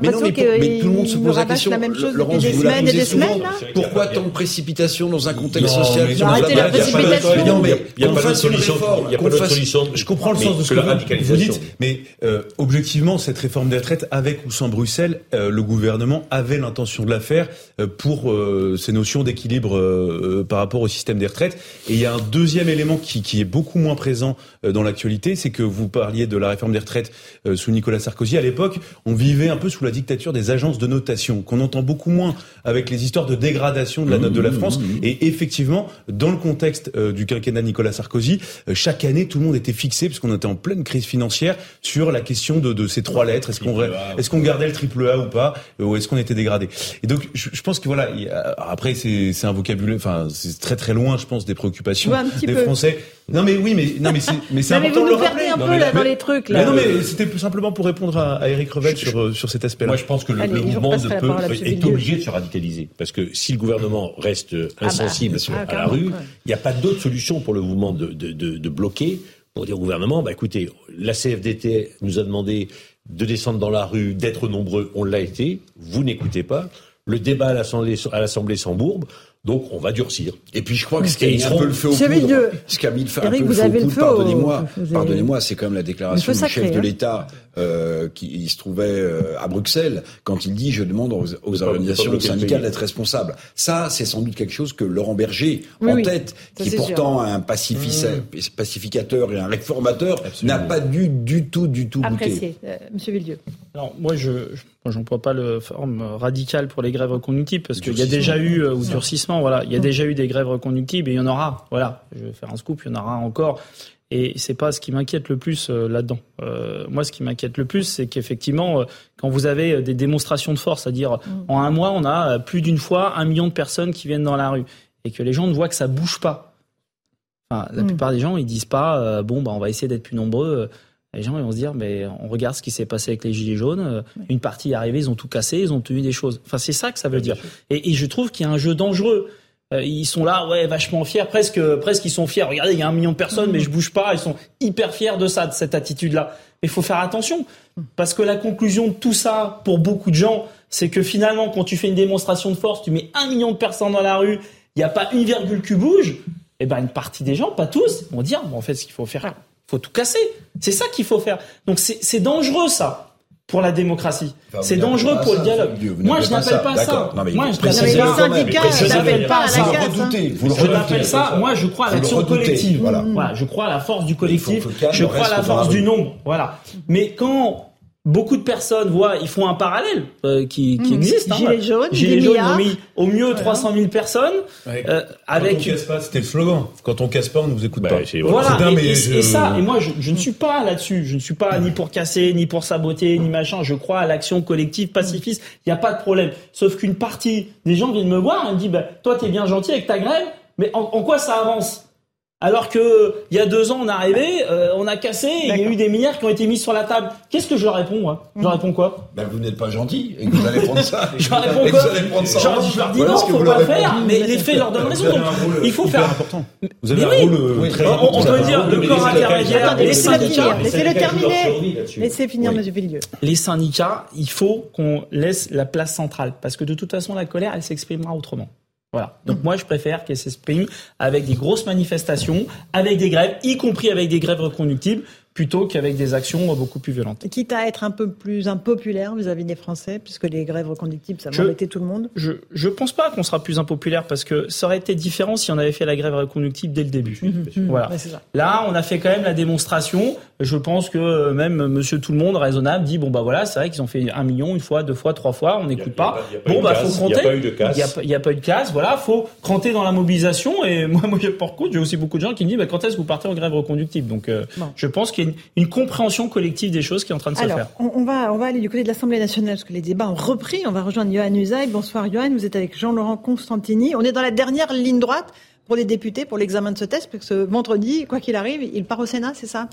Mais non, mais, mais, tout le monde se pose la question. La même chose Laurence, des vous semaines et des semaines, là Pourquoi tant de précipitation dans un contexte social Arrêtez la précipitation. Non, mais il n'y a pas de solution. Il n'y a pas de solution. Je comprends le sens de ce que vous dites, mais euh, objectivement, cette réforme des retraites, avec ou sans Bruxelles, euh, le gouvernement avait l'intention de la faire euh, pour ces notions d'équilibre par rapport au système des retraites. Et il y a un deuxième élément qui, qui est beaucoup moins présent dans l'actualité, c'est que vous parliez de la réforme des retraites sous Nicolas Sarkozy. À l'époque, on vivait un peu sous la dictature des agences de notation, qu'on entend beaucoup moins avec les histoires de dégradation de la note de la mmh, France. Mmh, mmh. Et effectivement, dans le contexte euh, du quinquennat Nicolas Sarkozy, euh, chaque année, tout le monde était fixé, puisqu'on était en pleine crise financière, sur la question de, de ces trois lettres. Est-ce qu'on est qu'on gardait le triple A ou pas, euh, ou est-ce qu'on était dégradé? Et donc, je, je, pense que voilà. après, c'est un vocabulaire, enfin, c'est très très loin, je pense, des préoccupations des Français. Non mais oui, mais non mais c'est mais c'est important vous nous perdez un peu là dans les trucs là. Mais non mais c'était simplement pour répondre à, à Eric Revel sur euh, sur cet aspect-là. Moi je pense que le, mouvement est obligé de se radicaliser parce que si le gouvernement reste ah bah, insensible ah, à la rue, il n'y a pas d'autre solution pour le mouvement de, de, de, de bloquer pour dire au gouvernement bah écoutez, la CFDT nous a demandé de descendre dans la rue, d'être nombreux, on l'a été, vous n'écoutez pas le débat à l'Assemblée s'embourbe. Donc, on va durcir. Et puis, je crois que ce qui a mis un peu le feu au poudre, ce qui a mis le feu, un peu le feu au poudre, pardonnez-moi, pardonnez-moi, c'est quand même la déclaration du chef de hein. l'État euh, qui se trouvait euh, à Bruxelles quand il dit je demande aux, aux organisations syndicales d'être responsables. Ça, c'est sans doute quelque chose que Laurent Berger, en tête, qui est pourtant un mmh. pacificateur et un réformateur, n'a pas dû du tout, du tout Apprécié. Euh, Monsieur Villieu. Alors, moi, je, je n'emploie pas le forme radicale pour les grèves reconductibles parce qu'il y a déjà eu, ou durcissement, voilà, il y a déjà eu des grèves reconductibles et il y en aura. Voilà, je vais faire un scoop, il y en aura encore. Et c'est pas ce qui m'inquiète le plus euh, là-dedans. Euh, moi, ce qui m'inquiète le plus, c'est qu'effectivement, euh, quand vous avez des démonstrations de force, c'est-à-dire mm. en un mois, on a plus d'une fois un million de personnes qui viennent dans la rue et que les gens ne voient que ça bouge pas. Enfin, la mm. plupart des gens, ils disent pas bon, bah, on va essayer d'être plus nombreux. Les gens ils vont se dire, mais on regarde ce qui s'est passé avec les gilets jaunes. Une partie est arrivée, ils ont tout cassé, ils ont tenu des choses. Enfin, c'est ça que ça veut dire. Et, et je trouve qu'il y a un jeu dangereux. Euh, ils sont là, ouais, vachement fiers, presque, presque ils sont fiers. Regardez, il y a un million de personnes, mais je bouge pas. Ils sont hyper fiers de ça, de cette attitude-là. Il faut faire attention, parce que la conclusion de tout ça, pour beaucoup de gens, c'est que finalement, quand tu fais une démonstration de force, tu mets un million de personnes dans la rue, il n'y a pas une virgule qui bouge. Eh ben, une partie des gens, pas tous, vont dire, bon, en fait, ce qu'il faut faire, faut tout casser. C'est ça qu'il faut faire. Donc, c'est dangereux, ça pour la démocratie. c'est dangereux pour le dialogue. Moi, je n'appelle pas ça. Moi, je n'appelle pas ça. Je n'appelle ça. Moi, je crois à l'action collective. Voilà. Je crois à la force du collectif. Je crois à la force du nombre. Voilà. Mais quand beaucoup de personnes voient, ils font un parallèle euh, qui, qui mmh. existe. Hein, Gilets jaunes, Gilets jaunes ont mis au mieux 300 000 personnes. Euh, avec... Quand on casse pas, c'était le slogan. Quand on casse pas, on ne vous écoute pas. Voilà. Et, et, ça, et moi, je, je ne suis pas là-dessus. Je ne suis pas ni pour casser, ni pour saboter, ni machin. Je crois à l'action collective pacifiste. Il n'y a pas de problème. Sauf qu'une partie des gens viennent me voir et me disent, bah, toi, t'es bien gentil avec ta grève, mais en, en quoi ça avance? Alors que il y a deux ans, on est arrivé, euh, on a cassé, il y a eu des milliards qui ont été mis sur la table. Qu'est-ce que je leur réponds, moi? Je leur réponds quoi? Ben vous n'êtes pas gentil et que vous allez prendre ça. je leur réponds quoi? Je leur dis non, faut pas le faire, mais les faits leur donnent raison. il faut faire. Important. Vous avez un rôle très important. On peut dire le corps intermédiaire, les syndicats. Laissez-le terminer. Laissez finir, Monsieur Villieu. Les syndicats, il faut qu'on laisse la place centrale parce que de toute façon, la colère, elle s'exprimera autrement. Voilà. Donc moi, je préfère qu'elle s'exprime avec des grosses manifestations, avec des grèves, y compris avec des grèves reconductibles, plutôt qu'avec des actions beaucoup plus violentes. quitte à être un peu plus impopulaire vis-à-vis des Français, puisque les grèves reconductibles, ça va embêter tout le monde Je ne pense pas qu'on sera plus impopulaire, parce que ça aurait été différent si on avait fait la grève reconductible dès le début. Mhm. Voilà. Là, on a fait quand même la démonstration. Je pense que euh, même monsieur tout le monde, raisonnable, dit, bon bah voilà, c'est vrai qu'ils ont fait un million, une fois, deux fois, trois fois, on n'écoute pas. Bon bah faut compter. Il n'y a pas eu de casse. Il n'y a, pas eu de casse, voilà, faut cranter dans la mobilisation. Et moi, moi par contre, j'ai aussi beaucoup de gens qui me disent, bah, quand est-ce que vous partez en grève reconductive Donc euh, je pense qu'il une, compréhension collective des choses qui est en train de se faire. On, on, va, on va aller du côté de l'Assemblée nationale parce que les débats ont repris. On va rejoindre Johan Usaï. Bonsoir Johan, vous êtes avec Jean-Laurent Constantini. On est dans la dernière ligne droite pour les députés pour l'examen de ce test, parce que ce vendredi, quoi qu'il arrive, il part au Sénat, c'est ça?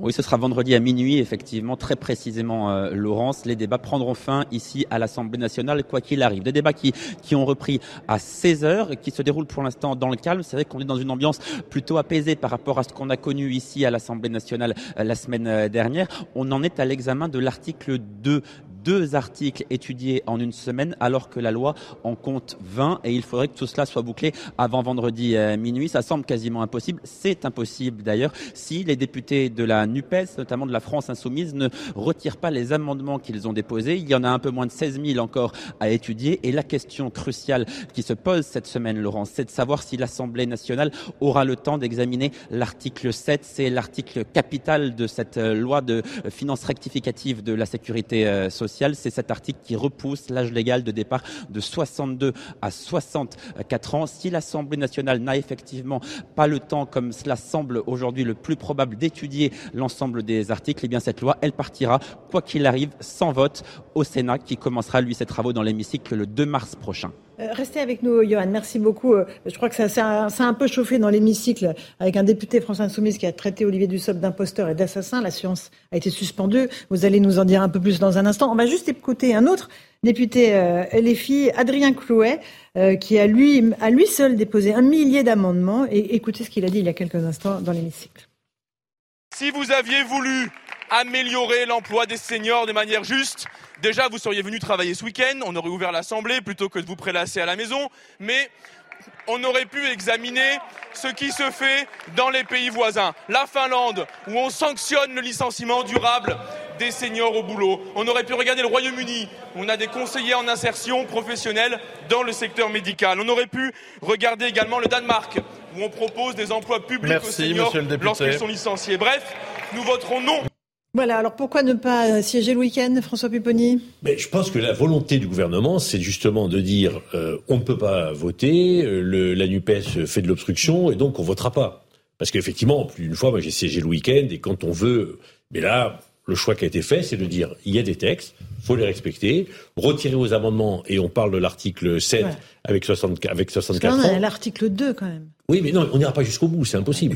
Oui, ce sera vendredi à minuit, effectivement, très précisément, euh, Laurence. Les débats prendront fin ici à l'Assemblée nationale, quoi qu'il arrive. Des débats qui, qui ont repris à 16 heures et qui se déroulent pour l'instant dans le calme. C'est vrai qu'on est dans une ambiance plutôt apaisée par rapport à ce qu'on a connu ici à l'Assemblée nationale euh, la semaine euh, dernière. On en est à l'examen de l'article 2 deux articles étudiés en une semaine alors que la loi en compte 20 et il faudrait que tout cela soit bouclé avant vendredi euh, minuit. Ça semble quasiment impossible. C'est impossible d'ailleurs si les députés de la NUPES, notamment de la France Insoumise, ne retirent pas les amendements qu'ils ont déposés. Il y en a un peu moins de 16 000 encore à étudier et la question cruciale qui se pose cette semaine, Laurent, c'est de savoir si l'Assemblée nationale aura le temps d'examiner l'article 7. C'est l'article capital de cette euh, loi de finances rectificative de la sécurité euh, c'est cet article qui repousse l'âge légal de départ de 62 à 64 ans. Si l'Assemblée nationale n'a effectivement pas le temps, comme cela semble aujourd'hui le plus probable, d'étudier l'ensemble des articles, eh bien cette loi, elle partira, quoi qu'il arrive, sans vote au Sénat, qui commencera lui ses travaux dans l'hémicycle le 2 mars prochain. Euh, restez avec nous, Johan. Merci beaucoup. Euh, je crois que ça, ça, a un peu chauffé dans l'hémicycle avec un député France Insoumise qui a traité Olivier Dussopt d'imposteur et d'assassin. La séance a été suspendue. Vous allez nous en dire un peu plus dans un instant. On va juste écouter un autre député euh, LFI, Adrien Clouet, qui a lui, lui seul déposé un millier d'amendements. Et écoutez ce qu'il a dit il y a quelques instants dans l'hémicycle. Si vous aviez voulu améliorer l'emploi des seniors de manière juste. Déjà, vous seriez venu travailler ce week-end, on aurait ouvert l'Assemblée plutôt que de vous prélasser à la maison, mais on aurait pu examiner ce qui se fait dans les pays voisins. La Finlande, où on sanctionne le licenciement durable des seniors au boulot. On aurait pu regarder le Royaume-Uni, où on a des conseillers en insertion professionnelle dans le secteur médical. On aurait pu regarder également le Danemark, où on propose des emplois publics aux seniors lorsqu'ils sont licenciés. Bref, nous voterons non. Voilà, alors pourquoi ne pas siéger le week-end, François Pupponi? Mais Je pense que la volonté du gouvernement, c'est justement de dire euh, on ne peut pas voter, euh, la NUPES fait de l'obstruction et donc on votera pas. Parce qu'effectivement, plus d'une fois, moi j'ai siégé le week-end et quand on veut... Mais là, le choix qui a été fait, c'est de dire il y a des textes, faut les respecter, retirer aux amendements, et on parle de l'article 7 avec, 60, avec 64 non, ans. l'article 2 quand même. Oui, mais non, on n'ira pas jusqu'au bout, c'est impossible.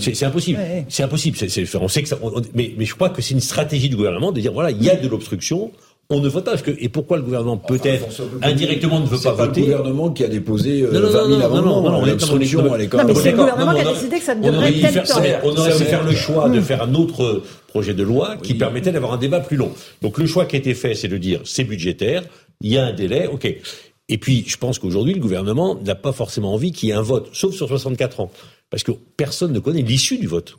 C'est impossible. Ouais. C'est impossible. C'est- c'est- on sait que ça, on- on- mais, mais je crois que c'est une stratégie du gouvernement de dire voilà, il y a de l'obstruction, on ne vote pas. Parce que, et pourquoi le gouvernement peut-être indirectement ne veut C'est pas pas le voter gouvernement qui a déposé euh, Non, non, 20 000 non, non, amendements. non, non, on est- L'obstruction, non, mais- elle est quand Non, mais c'est le gouvernement non, qui a décidé que ça devrait temps. on aurait c'est- faire le choix de faire un autre projet de loi qui permettait d'avoir un débat plus long. Donc le choix qui a été fait, c'est de dire c'est budgétaire, il y a un délai, ok. Et puis je pense qu'aujourd'hui le gouvernement n'a pas forcément envie qu'il y ait un vote, sauf sur 64 ans, parce que personne ne connaît l'issue du vote.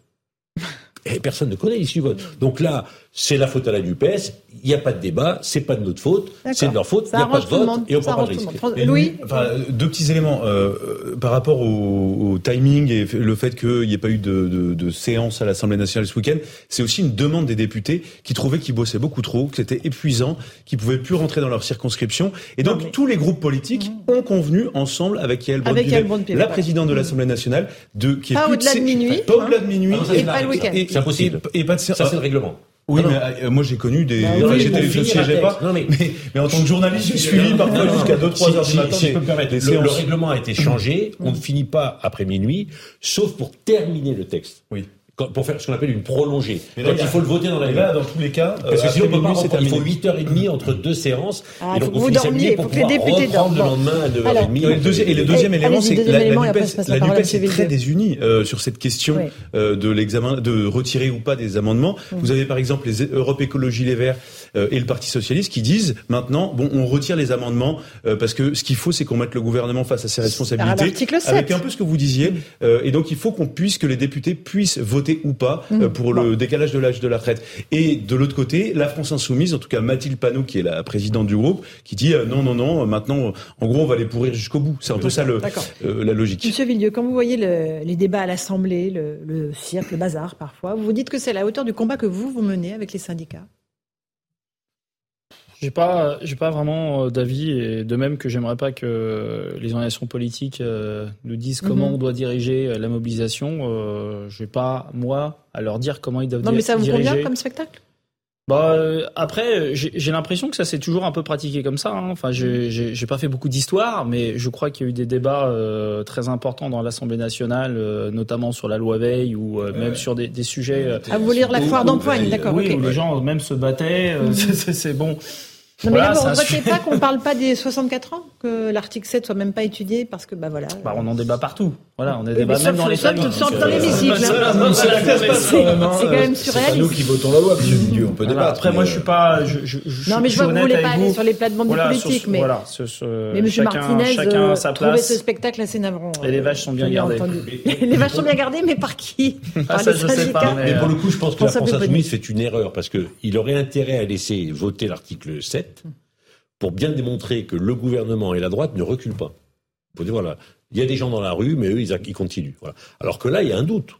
Et personne ne connaît l'issue du vote. Donc là, c'est la faute à la NUPES, il n'y a pas de débat, c'est pas de notre faute, c'est de leur faute, il n'y a pas de vote monde, et on ça prend pas de risque. Louis enfin, deux petits éléments euh, par rapport au, au timing et le fait qu'il n'y ait pas eu de, de, de séance à l'Assemblée nationale ce week-end. C'est aussi une demande des députés qui trouvaient qu'ils bossaient beaucoup trop, que c'était épuisant, qu'ils pouvaient plus rentrer dans leur circonscription. Et donc tous les groupes politiques ont convenu ensemble avec Yael. Avec Yael Braun-Pivet, Braun-Pivet, la présidente de l'Assemblée nationale, de qui est Pas au-delà de minuit, pas hein. au-delà de minuit, Ah Et c'est pas le week-end. et- C'est impossible. Et, et pas de Ça, c'est le règlement. Oui, non. mais euh, moi j'ai connu des. Bah non, oui, j'étais, je siégeais pas. Non, mais- mais, mais en tant que journaliste, j'ai suivi parfois jusqu'à 2-3 Si- heures du matin. Si je peux me permettre, le, règlement a été changé. On ne finit pas après minuit, sauf pour terminer le texte. Oui. Quand- pour faire ce qu'on appelle une prolongée. Mais Donc il faut le voter dans la nuit. là, dans tous les cas, Parce que euh, sinon, on peut pas reprendre. Il faut terminé. 8h30 entre deux séances. Ah, et faut donc, que on vous finit à pour que les pouvoir députés reprendre dorment. le lendemain à 9h30. Alors, Et le deuxième, et le deuxième élément, c'est que la, la NUPES, la NUPES est très désunie euh, sur cette question Oui. euh, de l'examen, de retirer ou pas des amendements. Vous avez par exemple les Europe Écologie Les Verts euh, et le Parti Socialiste qui disent maintenant, bon, on retire les amendements euh, parce que ce qu'il faut, c'est qu'on mette le gouvernement face à ses responsabilités. l'article 7. Avec un peu ce que vous disiez. Euh, et donc, il faut qu'on puisse, que les députés puissent voter ou pas euh, pour le décalage de l'âge de la retraite. Et de l'autre côté, la France Insoumise, en tout cas Mathilde Panot, qui est la présidente du groupe, qui dit euh, non, non, non, maintenant, euh, en gros, on va les pourrir jusqu'au bout. C'est un peu ça le, euh, la logique. Monsieur Villieu, quand vous voyez le- les débats à l'Assemblée, le, le cirque, le bazar parfois, vous vous dites que c'est à la hauteur du combat que vous, vous menez avec les syndicats J'ai pas, j'ai pas vraiment euh, d'avis et de même que j'aimerais pas que les organisations politiques euh, nous disent comment Mhm. on doit diriger euh, la mobilisation. Je vais pas moi à leur dire comment ils doivent Non, mais ça vous diriger. convient comme spectacle? Bah euh, après, j'ai j'ai l'impression que ça s'est toujours un peu pratiqué comme ça. hein. Enfin, j'ai- j'ai j'ai pas fait beaucoup d'histoire, mais je crois qu'il y a eu des débats euh, très importants dans l'Assemblée nationale, euh, notamment sur la loi Veil ou euh, même sur des, des sujets. euh, Ah, vous dire la foire d'empoigne, d'accord, Oui, où les gens même se battaient. euh, Mhm. c'est- c'est c'est bon. Non, mais Voilà, là, vous c'est ne regrettez pas qu'on ne parle pas des 64 ans Que l'article 7 soit même pas étudié Parce que, bah voilà. Bah, on en débat partout. Voilà, on en débat même dans les familles. dans euh, l'hémicycle, c'est- c'est- C'est- c'est- c'est quand même C'est pas nous surréaliste. qui votons la loi, monsieur Vidieu, on peut débattre. Après, moi, je suis pas. Non, mais je suis vois que vous voulez pas aller sur les plates-bandes Voilà, du sur politique, ce- mais, voilà, mais Monsieur chacun- Martinez euh, place. ce spectacle assez navrant. Et les vaches sont bien gardées. Les vaches sont bien gardées, mais par qui Ah, ça, je sais pas, mais, pour le coup, je pense que la François France. Insoumise fait une erreur parce qu'il aurait intérêt à laisser voter l'article 7 pour bien démontrer que le gouvernement et la droite ne reculent pas. Dire, voilà, il y a des gens dans la rue, mais eux, ils, continuent. Alors que là, il y a un doute.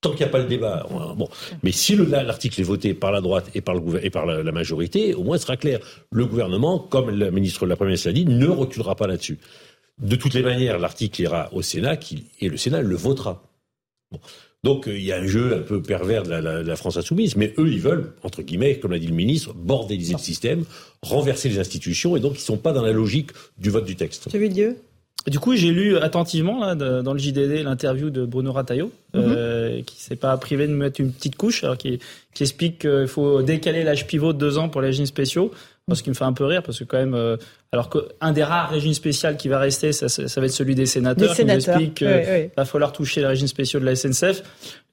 Tant qu'il n'y a pas le débat. Bon. Mais si le- l'article est voté par la droite et par, le et par la, la majorité, au moins ce sera clair. Le gouvernement, comme le ministre de la Première ministre l'a dit, ne reculera pas là-dessus. De toutes les manières, l'article ira au Sénat et le Sénat le votera. Bon. Donc euh, il y a un jeu un peu pervers de la, la- la France insoumise, mais eux, ils veulent, entre guillemets, comme l'a dit le ministre, bordéliser le système, renverser les institutions, et donc ils sont pas dans la logique du vote du texte. Monsieur Villieu Du coup, j'ai lu attentivement là, de- dans le JDD l'interview de Bruno Rataillot, Mhm. euh, qui s'est pas privé de me mettre une petite couche, alors qui, qui explique qu'il faut décaler l'âge pivot de deux ans pour les régimes spéciaux. Ce qui me fait un peu rire, parce que quand même, euh, alors qu'un des rares régimes spéciaux qui va rester, ça, ça, va être celui des sénateurs, des sénateurs. qui nous explique qu'il va falloir toucher les régimes spéciaux de la SNCF.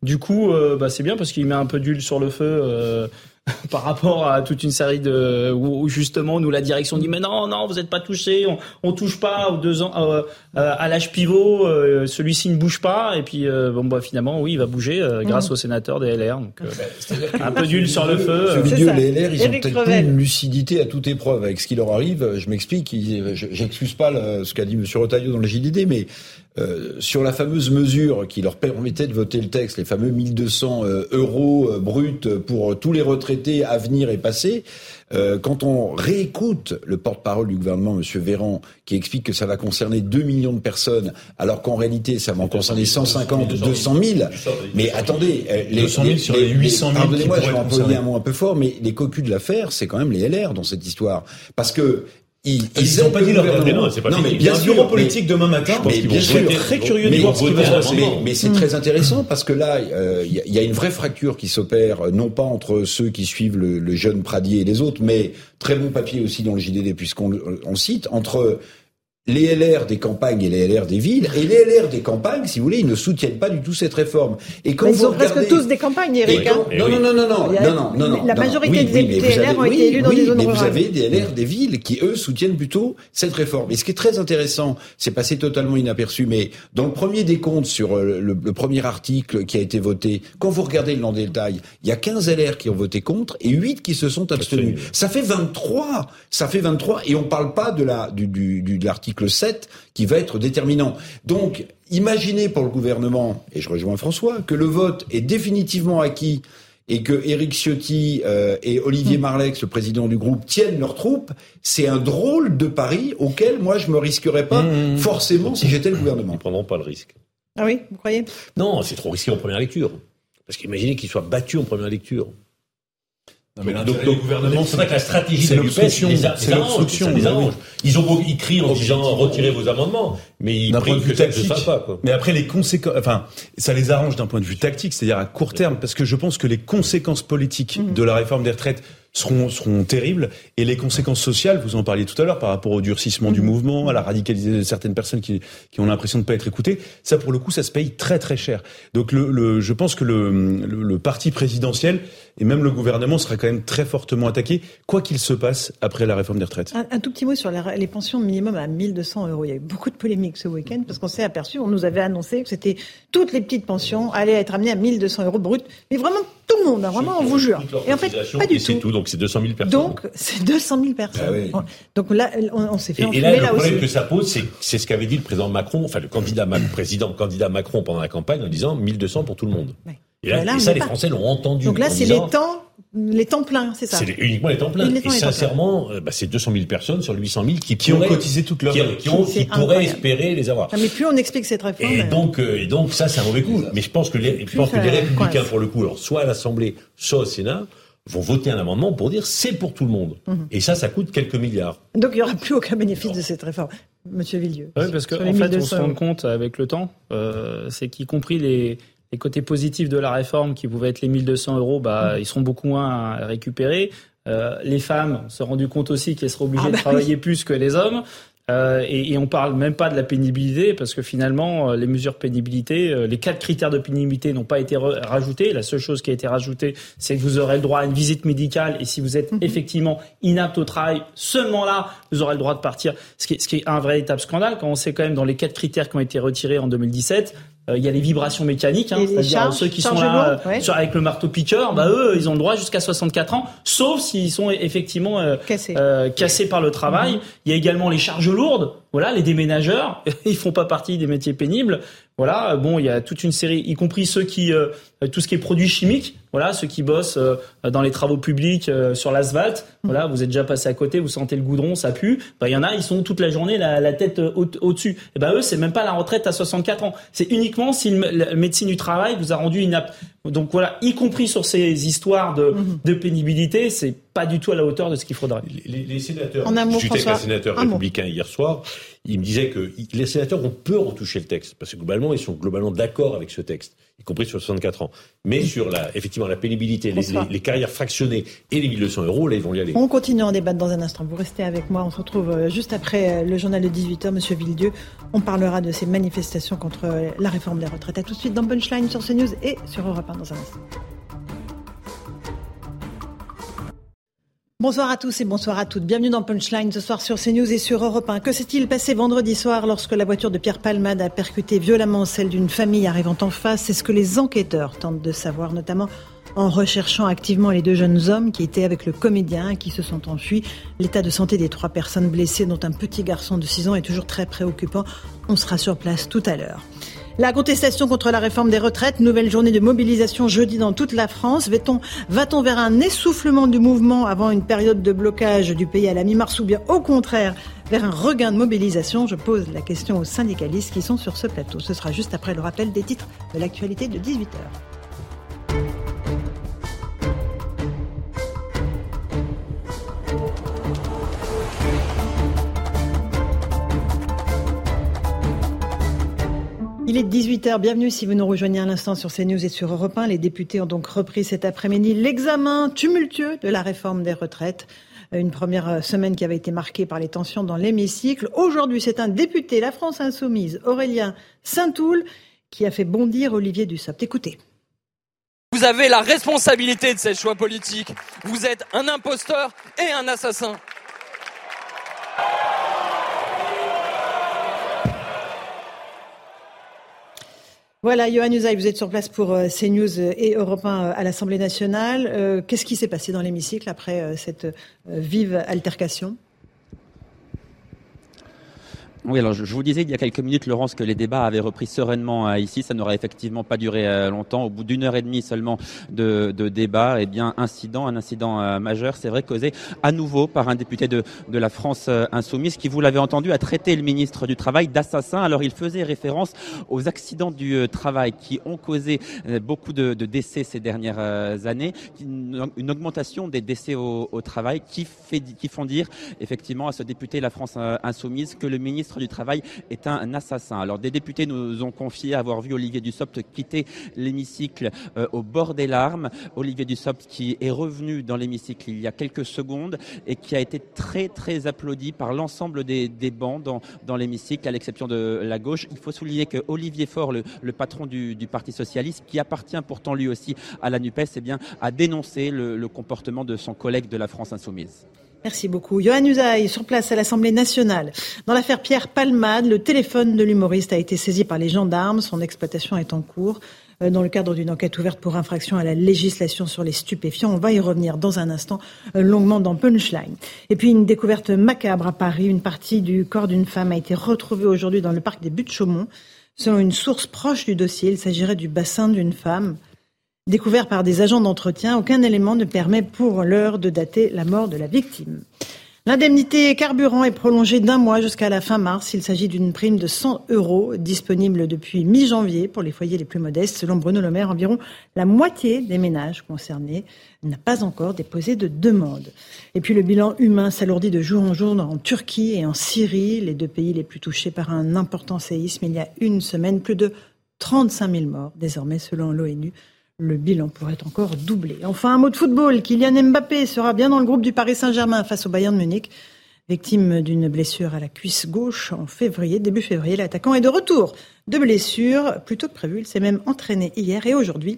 Du coup, euh, bah, c'est bien parce qu'il met un peu d'huile sur le feu. Euh, par rapport à toute une série de où justement nous la direction dit mais non non vous n'êtes pas touché on, on touche pas aux deux ans euh, à l'âge pivot euh, celui-ci ne bouge pas et puis euh, bon bah finalement oui il va bouger grâce mmh. aux sénateurs des LR donc un peu d'huile sur le feu ce milieu les LR ils ont peut-être une lucidité à toute épreuve. Avec ce qui leur arrive je m'explique j'excuse pas ce qu'a dit monsieur Retailleau dans le JDD mais euh, sur la fameuse mesure qui leur permettait de voter le texte, les fameux 1200 euh, euros euh, bruts pour tous les retraités à venir et passer, quand on réécoute le porte-parole du gouvernement, Monsieur Véran, qui explique que ça va concerner 2 millions de personnes, alors qu'en réalité ça va en concerner 150, 200 000. Mais attendez, les 200 000 sur les 800 000. Pardonnez-moi, je vais employer un mot un peu fort, mais les cocus de l'affaire, c'est quand même les LR dans cette histoire, parce que ils n'ont pas dit leur non, c'est pas non, mais bien sûr, bureau politique demain matin. Mais bien sûr, très curieux de voir ce qui va se passer. Mais, c'est très intéressant parce que là, euh, il y, a une vraie fracture qui s'opère, non pas entre ceux qui suivent le, le jeune Pradier et les autres, mais très bon papier aussi dans le JDD puisqu'on on cite entre les LR des campagnes et les LR des villes, et les LR des campagnes, si vous voulez, ils ne soutiennent pas du tout cette réforme. Et quand ils sont presque tous des campagnes, Eric. Hein. Eh non, non, non, non, non, non, La majorité des députés LR ont été élus dans des zones rurales. Mais vous avez des LR des villes qui, eux, soutiennent plutôt cette réforme. Et ce qui est très intéressant, c'est passé totalement inaperçu, mais dans le premier décompte sur euh, le, premier article qui a été voté, quand vous regardez le long détail, il y a 15 LR qui ont voté contre et 8 qui se sont abstenus. Ça fait 23. Ça fait 23. Et on ne parle pas de la, du, de l'article 7 qui va être déterminant. Donc, imaginez pour le gouvernement, et je rejoins François, que le vote est définitivement acquis et que Éric Ciotti euh, et Olivier hmm. Marlex, le président du groupe, tiennent leurs troupes, c'est un drôle de pari auquel moi je me risquerais pas hmm. forcément si j'étais le gouvernement. Ils prendront pas le risque. Ah oui, vous croyez? Non, c'est trop risqué en première lecture. Parce qu'imaginez qu'ils soient battus en première lecture. Non, mais donc, le gouvernement, c'est vrai que la stratégie de l'obstruction, c'est l'obstruction. Ils ont beau, ils crient en disant retirez vos amendements, mais ils prient que ça ne fasse pas. Quoi. Mais après les conséquences, enfin, ça les arrange d'un point de vue tactique, c'est-à-dire à court terme, parce que je pense que les conséquences politiques mmh. de la réforme des retraites seront, seront terribles. Et les conséquences sociales, vous en parliez tout à l'heure, par rapport au durcissement du mm. mouvement, à la radicalisation de certaines personnes qui, qui ont l'impression de ne pas être écoutées, ça pour le coup, ça se paye très très cher. Donc le, le je pense que le, le, parti présidentiel et même le gouvernement sera quand même très fortement attaqué, quoi qu'il se passe après la réforme des retraites. Un, tout petit mot sur les, les, pensions minimum à 1200 euros. Il y a eu beaucoup de polémiques ce week-end parce qu'on s'est aperçu, on nous avait annoncé que c'était toutes les petites pensions allaient être amenées à 1200 euros brut, mais vraiment tout le monde, hein, vraiment, on vous jure. Et en fait, pas du tout. Donc c'est 200 000 personnes. Donc c'est 200 000 personnes. Ah donc là, on, s'est fait. Et, et là, le problème que ça pose, c'est ce qu'avait dit le président Macron, enfin le candidat président candidat Macron pendant la campagne en disant 1200 pour tout le monde. Et, là, ça, les Français l'ont entendu. Donc là, c'est les temps les temps pleins, c'est ça C'est uniquement les temps pleins. Et, sincèrement, euh, bah, c'est 200 000 personnes sur 800 000 qui, qui ont cotisé toute leur vie. Qui, qui, pourraient espérer les avoir. Ah, mais plus on explique cette réforme... Et, donc, euh, et donc ça, c'est un mauvais coup. Mais je pense que les, je pense que les Républicains, pour le coup, alors, soit à l'Assemblée, soit au Sénat, vont voter un amendement pour dire c'est pour tout le monde. Mhm. Et ça, ça coûte quelques milliards. Donc il n'y aura plus aucun bénéfice de cette réforme. Monsieur Villieu. Oui, parce qu'en en fait, on se rend compte avec le temps, euh, c'est qu'y compris les, les côtés positifs de la réforme, qui pouvaient être les 1200 euros, bah, mmh. ils seront beaucoup moins à récupérer. Euh, les femmes, on s'est rendu compte aussi qu'elles seront obligées ah de bah travailler plus que les hommes. Euh, et, et, on parle même pas de la pénibilité parce que finalement, euh, les mesures pénibilité, euh, les quatre critères de pénibilité n'ont pas été rajoutés. La seule chose qui a été rajoutée, c'est que vous aurez le droit à une visite médicale et si vous êtes mmh. effectivement inapte au travail, seulement là, vous aurez le droit de partir. Ce qui, est, ce qui est un véritable scandale quand on sait quand même dans les quatre critères qui ont été retirés en 2017, euh, il y a les vibrations mécaniques, hein, c'est-à-dire ceux qui sont là euh, avec le marteau piqueur, bah eux, ils ont le droit jusqu'à 64 ans, sauf s'ils sont effectivement euh, cassés. par le travail. Mhm. Il y a également les charges lourdes, voilà, les déménageurs, ils font pas partie des métiers pénibles. Voilà, bon, il y a toute une série, y compris ceux qui, euh, tout ce qui est produits chimiques, voilà, ceux qui bossent euh, dans les travaux publics euh, sur l'asphalte. Mmh. Voilà, vous êtes déjà passé à côté, vous sentez le goudron, ça pue. Bah, il y en a, ils sont toute la journée la, la tête au-dessus. et ben eux, c'est même pas la retraite à 64 ans. C'est uniquement si le, la médecine du travail vous a rendu inapte. Donc voilà, y compris sur ces histoires de, mmh. de pénibilité, c'est pas du tout à la hauteur de ce qu'il faudrait. Les, les sénateurs, j'étais avec un sénateur républicain hier soir, il me disait que les sénateurs ont peur en toucher le texte, parce que globalement, ils sont globalement d'accord avec ce texte, y compris sur 64 ans. Mais sur la, effectivement, la pénibilité, les, carrières fractionnées et les 1200 euros, là, ils vont y aller. On continue en débattre dans un instant. Vous restez avec moi. On se retrouve euh, juste après euh, le journal de 18h, Monsieur Villedieu. On parlera de ces manifestations contre euh, la réforme des retraites. À tout de suite dans Punchline sur CNews et sur Europe 1 dans un instant. Bonsoir à tous et bonsoir à toutes. Bienvenue dans Punchline ce soir sur CNews et sur Europe 1. Que s'est-il passé vendredi soir lorsque la voiture de Pierre Palmade a percuté violemment celle d'une famille arrivant en face? C'est ce que les enquêteurs tentent de savoir, notamment en recherchant activement les deux jeunes hommes qui étaient avec le comédien qui se sont enfuis. L'état de santé des trois personnes blessées, dont un petit garçon de 6 ans, est toujours très préoccupant. On sera sur place tout à l'heure. La contestation contre la réforme des retraites, nouvelle journée de mobilisation jeudi dans toute la France. Va-t-on vers un essoufflement du mouvement avant une période de blocage du pays à la mi-mars ou bien au contraire vers un regain de mobilisation? Je pose la question aux syndicalistes qui sont sur ce plateau. Ce sera juste après le rappel des titres de l'actualité de 18h. Il est 18h, bienvenue si vous nous rejoignez à l'instant sur CNews et sur Europe 1. Les députés ont donc repris cet après-midi l'examen tumultueux de la réforme des retraites. Une première semaine qui avait été marquée par les tensions dans l'hémicycle. Aujourd'hui, c'est un député, la France Insoumise, Aurélien Saint-Toul, qui a fait bondir Olivier Dussopt. Écoutez. Vous avez la responsabilité de ces choix politiques. Vous êtes un imposteur et un assassin. Voilà, Johan Usaï, vous êtes sur place pour euh, CNews et Europe 1 euh, à l'Assemblée nationale. Euh, qu'est-ce qui s'est passé dans l'hémicycle après cette vive altercation? Oui, alors je, vous disais il y a quelques minutes, Laurence, que les débats avaient repris sereinement euh, ici. Ça n'aurait effectivement pas duré euh, longtemps. Au bout d'une heure et demie seulement de, de débat, eh bien, incident, un incident euh, majeur, c'est vrai, causé à nouveau par un député de, de la France insoumise qui, vous l'avez entendu, a traité le ministre du Travail d'assassin. Alors, il faisait référence aux accidents du travail qui ont causé beaucoup de, de décès ces dernières années, une, augmentation des décès au, au, travail qui, fait, qui font dire effectivement à ce député de la France insoumise que le ministre du Travail est un assassin. Alors des députés nous ont confié avoir vu Olivier Dussopt quitter l'hémicycle euh, au bord des larmes. Olivier Dussopt qui est revenu dans l'hémicycle il y a quelques secondes et qui a été très très applaudi par l'ensemble des, des bancs dans, dans l'hémicycle, à l'exception de la gauche. Il faut souligner que Olivier Faure, le, patron du, du, Parti socialiste, qui appartient pourtant lui aussi à la NUPES, eh bien, a dénoncé le comportement de son collègue de la France insoumise. Merci beaucoup. Johan Usaï, sur place à l'Assemblée nationale. Dans l'affaire Pierre Palmade, le téléphone de l'humoriste a été saisi par les gendarmes. Son exploitation est en cours euh, dans le cadre d'une enquête ouverte pour infraction à la législation sur les stupéfiants. On va y revenir dans un instant euh, longuement dans Punchline. Et puis une découverte macabre à Paris. Une partie du corps d'une femme a été retrouvée aujourd'hui dans le parc des Buttes-Chaumont. Selon une source proche du dossier, il s'agirait du bassin d'une femme Découvert par des agents d'entretien, aucun élément ne permet pour l'heure de dater la mort de la victime. L'indemnité carburant est prolongée d'un mois jusqu'à la fin mars. Il s'agit d'une prime de 100 euros disponible depuis mi-janvier pour les foyers les plus modestes. Selon Bruno Le Maire, environ la moitié des ménages concernés n'a pas encore déposé de demande. Et puis le bilan humain s'alourdit de jour en jour en Turquie et en Syrie, les deux pays les plus touchés par un important séisme. Il y a une semaine, plus de 35 000 morts désormais selon l'ONU le bilan pourrait encore doubler. Enfin, un mot de football. Kylian Mbappé sera bien dans le groupe du Paris Saint-Germain face au Bayern de Munich. Victime d'une blessure à la cuisse gauche en février, début février, l'attaquant est de retour de blessure, plutôt que prévu. Il s'est même entraîné hier et aujourd'hui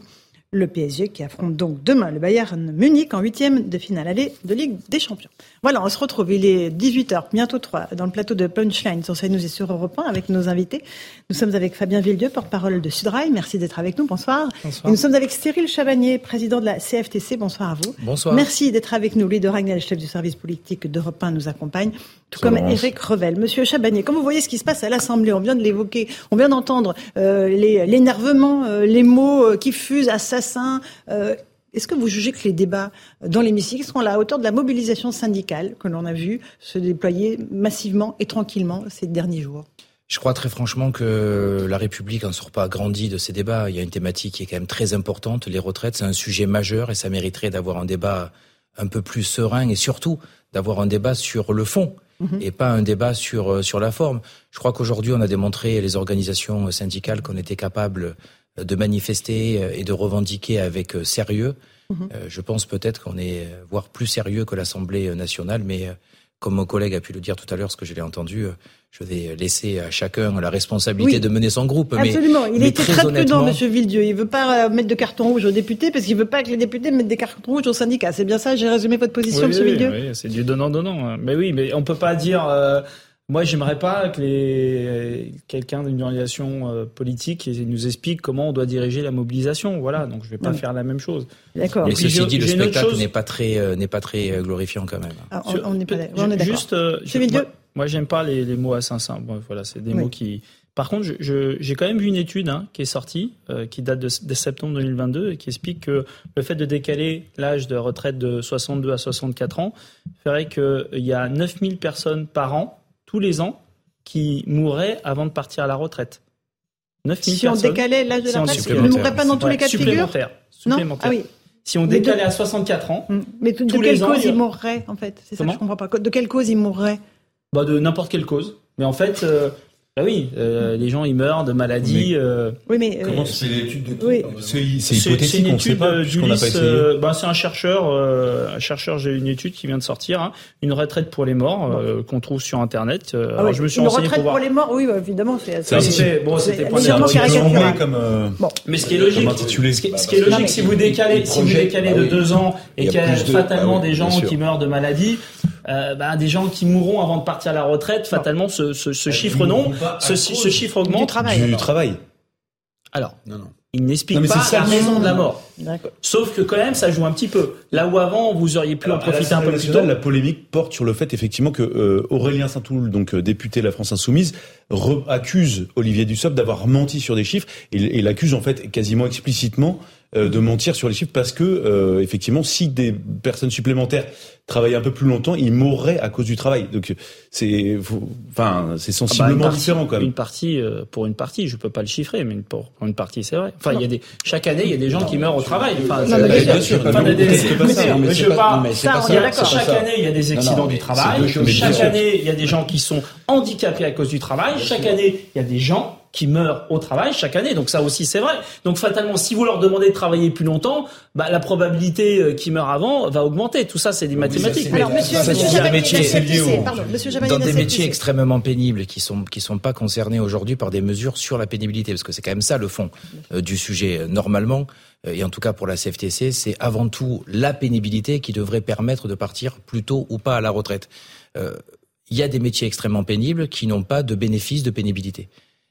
le PSG qui affronte donc demain le Bayern Munich en huitième de finale aller de Ligue des Champions. Voilà, on se retrouve, il est 18h, bientôt 3, dans le plateau de Punchline sur CNews et sur Europe 1 avec nos invités. Nous sommes avec Fabien Villedieu, porte-parole de Sudrail, merci d'être avec nous, bonsoir. bonsoir. Et nous sommes avec Cyril Chabagnier, président de la CFTC, bonsoir à vous. Bonsoir. Merci d'être avec nous. Lido Ragnel, chef du service politique d'Europe 1, nous accompagne, tout comme Éric Revel. Monsieur Chabagnier, comme vous voyez ce qui se passe à l'Assemblée, on vient de l'évoquer, on vient d'entendre euh, l'énervement, euh, les mots euh, qui fusent, Euh, est-ce que vous jugez que les débats dans l'hémicycle sont à la hauteur de la mobilisation syndicale que l'on a vu se déployer massivement et tranquillement ces derniers jours? Je crois très franchement que la République n'en sort pas grandie de ces débats. Il y a une thématique qui est quand même très importante. Les retraites, c'est un sujet majeur et ça mériterait d'avoir un débat un peu plus serein et surtout d'avoir un débat sur le fond. mhm. et pas un débat sur sur la forme. Je crois qu'aujourd'hui, on a démontré les organisations syndicales qu'on était capable de manifester et de revendiquer avec sérieux. Mhm. Je pense peut-être qu'on est voire plus sérieux que l'Assemblée nationale, mais comme mon collègue a pu le dire tout à l'heure, ce que je l'ai entendu, je vais laisser à chacun la responsabilité de mener son groupe. Absolument. il était très, prudent, Monsieur Villedieu. Il veut pas euh, mettre de carton rouge aux députés parce qu'il veut pas que les députés mettent des cartons rouges aux syndicats. C'est bien ça. J'ai résumé votre position, Monsieur Villedieu. Oui, c'est du donnant donnant. Mais oui, mais on peut pas dire. Euh, moi, j'aimerais pas que les... quelqu'un d'une organisation euh, politique nous explique comment on doit diriger la mobilisation. Voilà, donc je vais pas faire la même chose. D'accord. Mais ceci dit, le spectacle n'est pas très n'est pas très glorifiant quand même. Ah, on, est pas, on est d'accord. Juste, moi, j'aime pas les, les, mots à Saint-Saint. Bon, voilà, c'est des mots qui. Par contre, j'ai quand même vu une étude hein, qui est sortie, euh, qui date de, de, septembre 2022, et qui explique que le fait de décaler l'âge de retraite de 62 à 64 ans ferait qu'il y a 9000 personnes par an, tous les ans, qui mourraient avant de partir à la retraite. 9000 si on décalait l'âge de la retraite, ils ne mourraient pas dans tous les cas de figure Supplémentaire. supplémentaire. Ah oui. Si on décalait à 64 ans, mais de, tous quelle cause ils mourraient en fait? C'est ça que je comprends pas. De quelle cause ils mourraient? Bah, De n'importe quelle cause. Mais en fait, euh, bah oui, euh, les gens ils meurent de maladies. Euh... Oui, mais comment euh, c'est l'étude de oui. C'est hypothétique, on sait pas, d'Ulysse. Euh, bah, c'est un chercheur, un chercheur. J'ai une étude qui vient de sortir, hein, une retraite pour les morts qu'on trouve sur internet. Ah alors je me suis une renseigné retraite pour, pour les morts, oui, bah, évidemment, c'est. C'est bon, c'était pas caricatural. comme. Bon. Mais ce qui est logique, ce qui, ce qui est logique, si vous décalez, si vous décalez de deux ans et qu'il y a fatalement des gens qui meurent de maladies. Euh, bah, des gens qui mourront avant de partir à la retraite, fatalement, ce, ce, ce chiffre non, ce, ce, chiffre augmente. Du travail. Du travail. Alors, non, non. il n'explique pas la raison de la mort. Sauf que quand même, ça joue un petit peu. Là où avant, vous auriez pu en profiter un peu plus tôt. La polémique porte sur le fait effectivement que euh, Aurélien Saint-Toul, donc euh, député de la France Insoumise, accuse Olivier Dussopt d'avoir menti sur des chiffres et, et l'accuse en fait quasiment explicitement de mentir sur les chiffres parce que euh, effectivement, si des personnes supplémentaires travaillaient un peu plus longtemps, ils mourraient à cause du travail. Donc c'est, enfin, c'est sensiblement ah bah, différent quand même. Une partie, euh, pour une partie, je peux pas le chiffrer, mais pour une partie, c'est vrai. Enfin, il y a des chaque année, il y a des gens qui meurent au travail. Enfin, non, mais bien sûr. Enfin, des, mais je pas. Chaque année, il y a des accidents du travail. Chaque année, il y a des gens qui sont handicapés à cause du travail. Chaque année, il y a des gens qui meurent au travail chaque année. Donc ça aussi c'est vrai. Donc fatalement, si vous leur demandez de travailler plus longtemps, bah, la probabilité euh, qu'ils meurent avant va augmenter. Tout ça c'est des mathématiques. Alors, monsieur, dans des métiers extrêmement pénibles qui sont qui sont pas concernés aujourd'hui par des mesures sur la pénibilité, parce que c'est quand même ça le fond euh, du sujet. Normalement, euh, et en tout cas pour la CFTC, c'est avant tout la pénibilité qui devrait permettre de partir plus tôt ou pas à la retraite. Il y a des métiers extrêmement pénibles qui n'ont pas de bénéfice de pénibilité.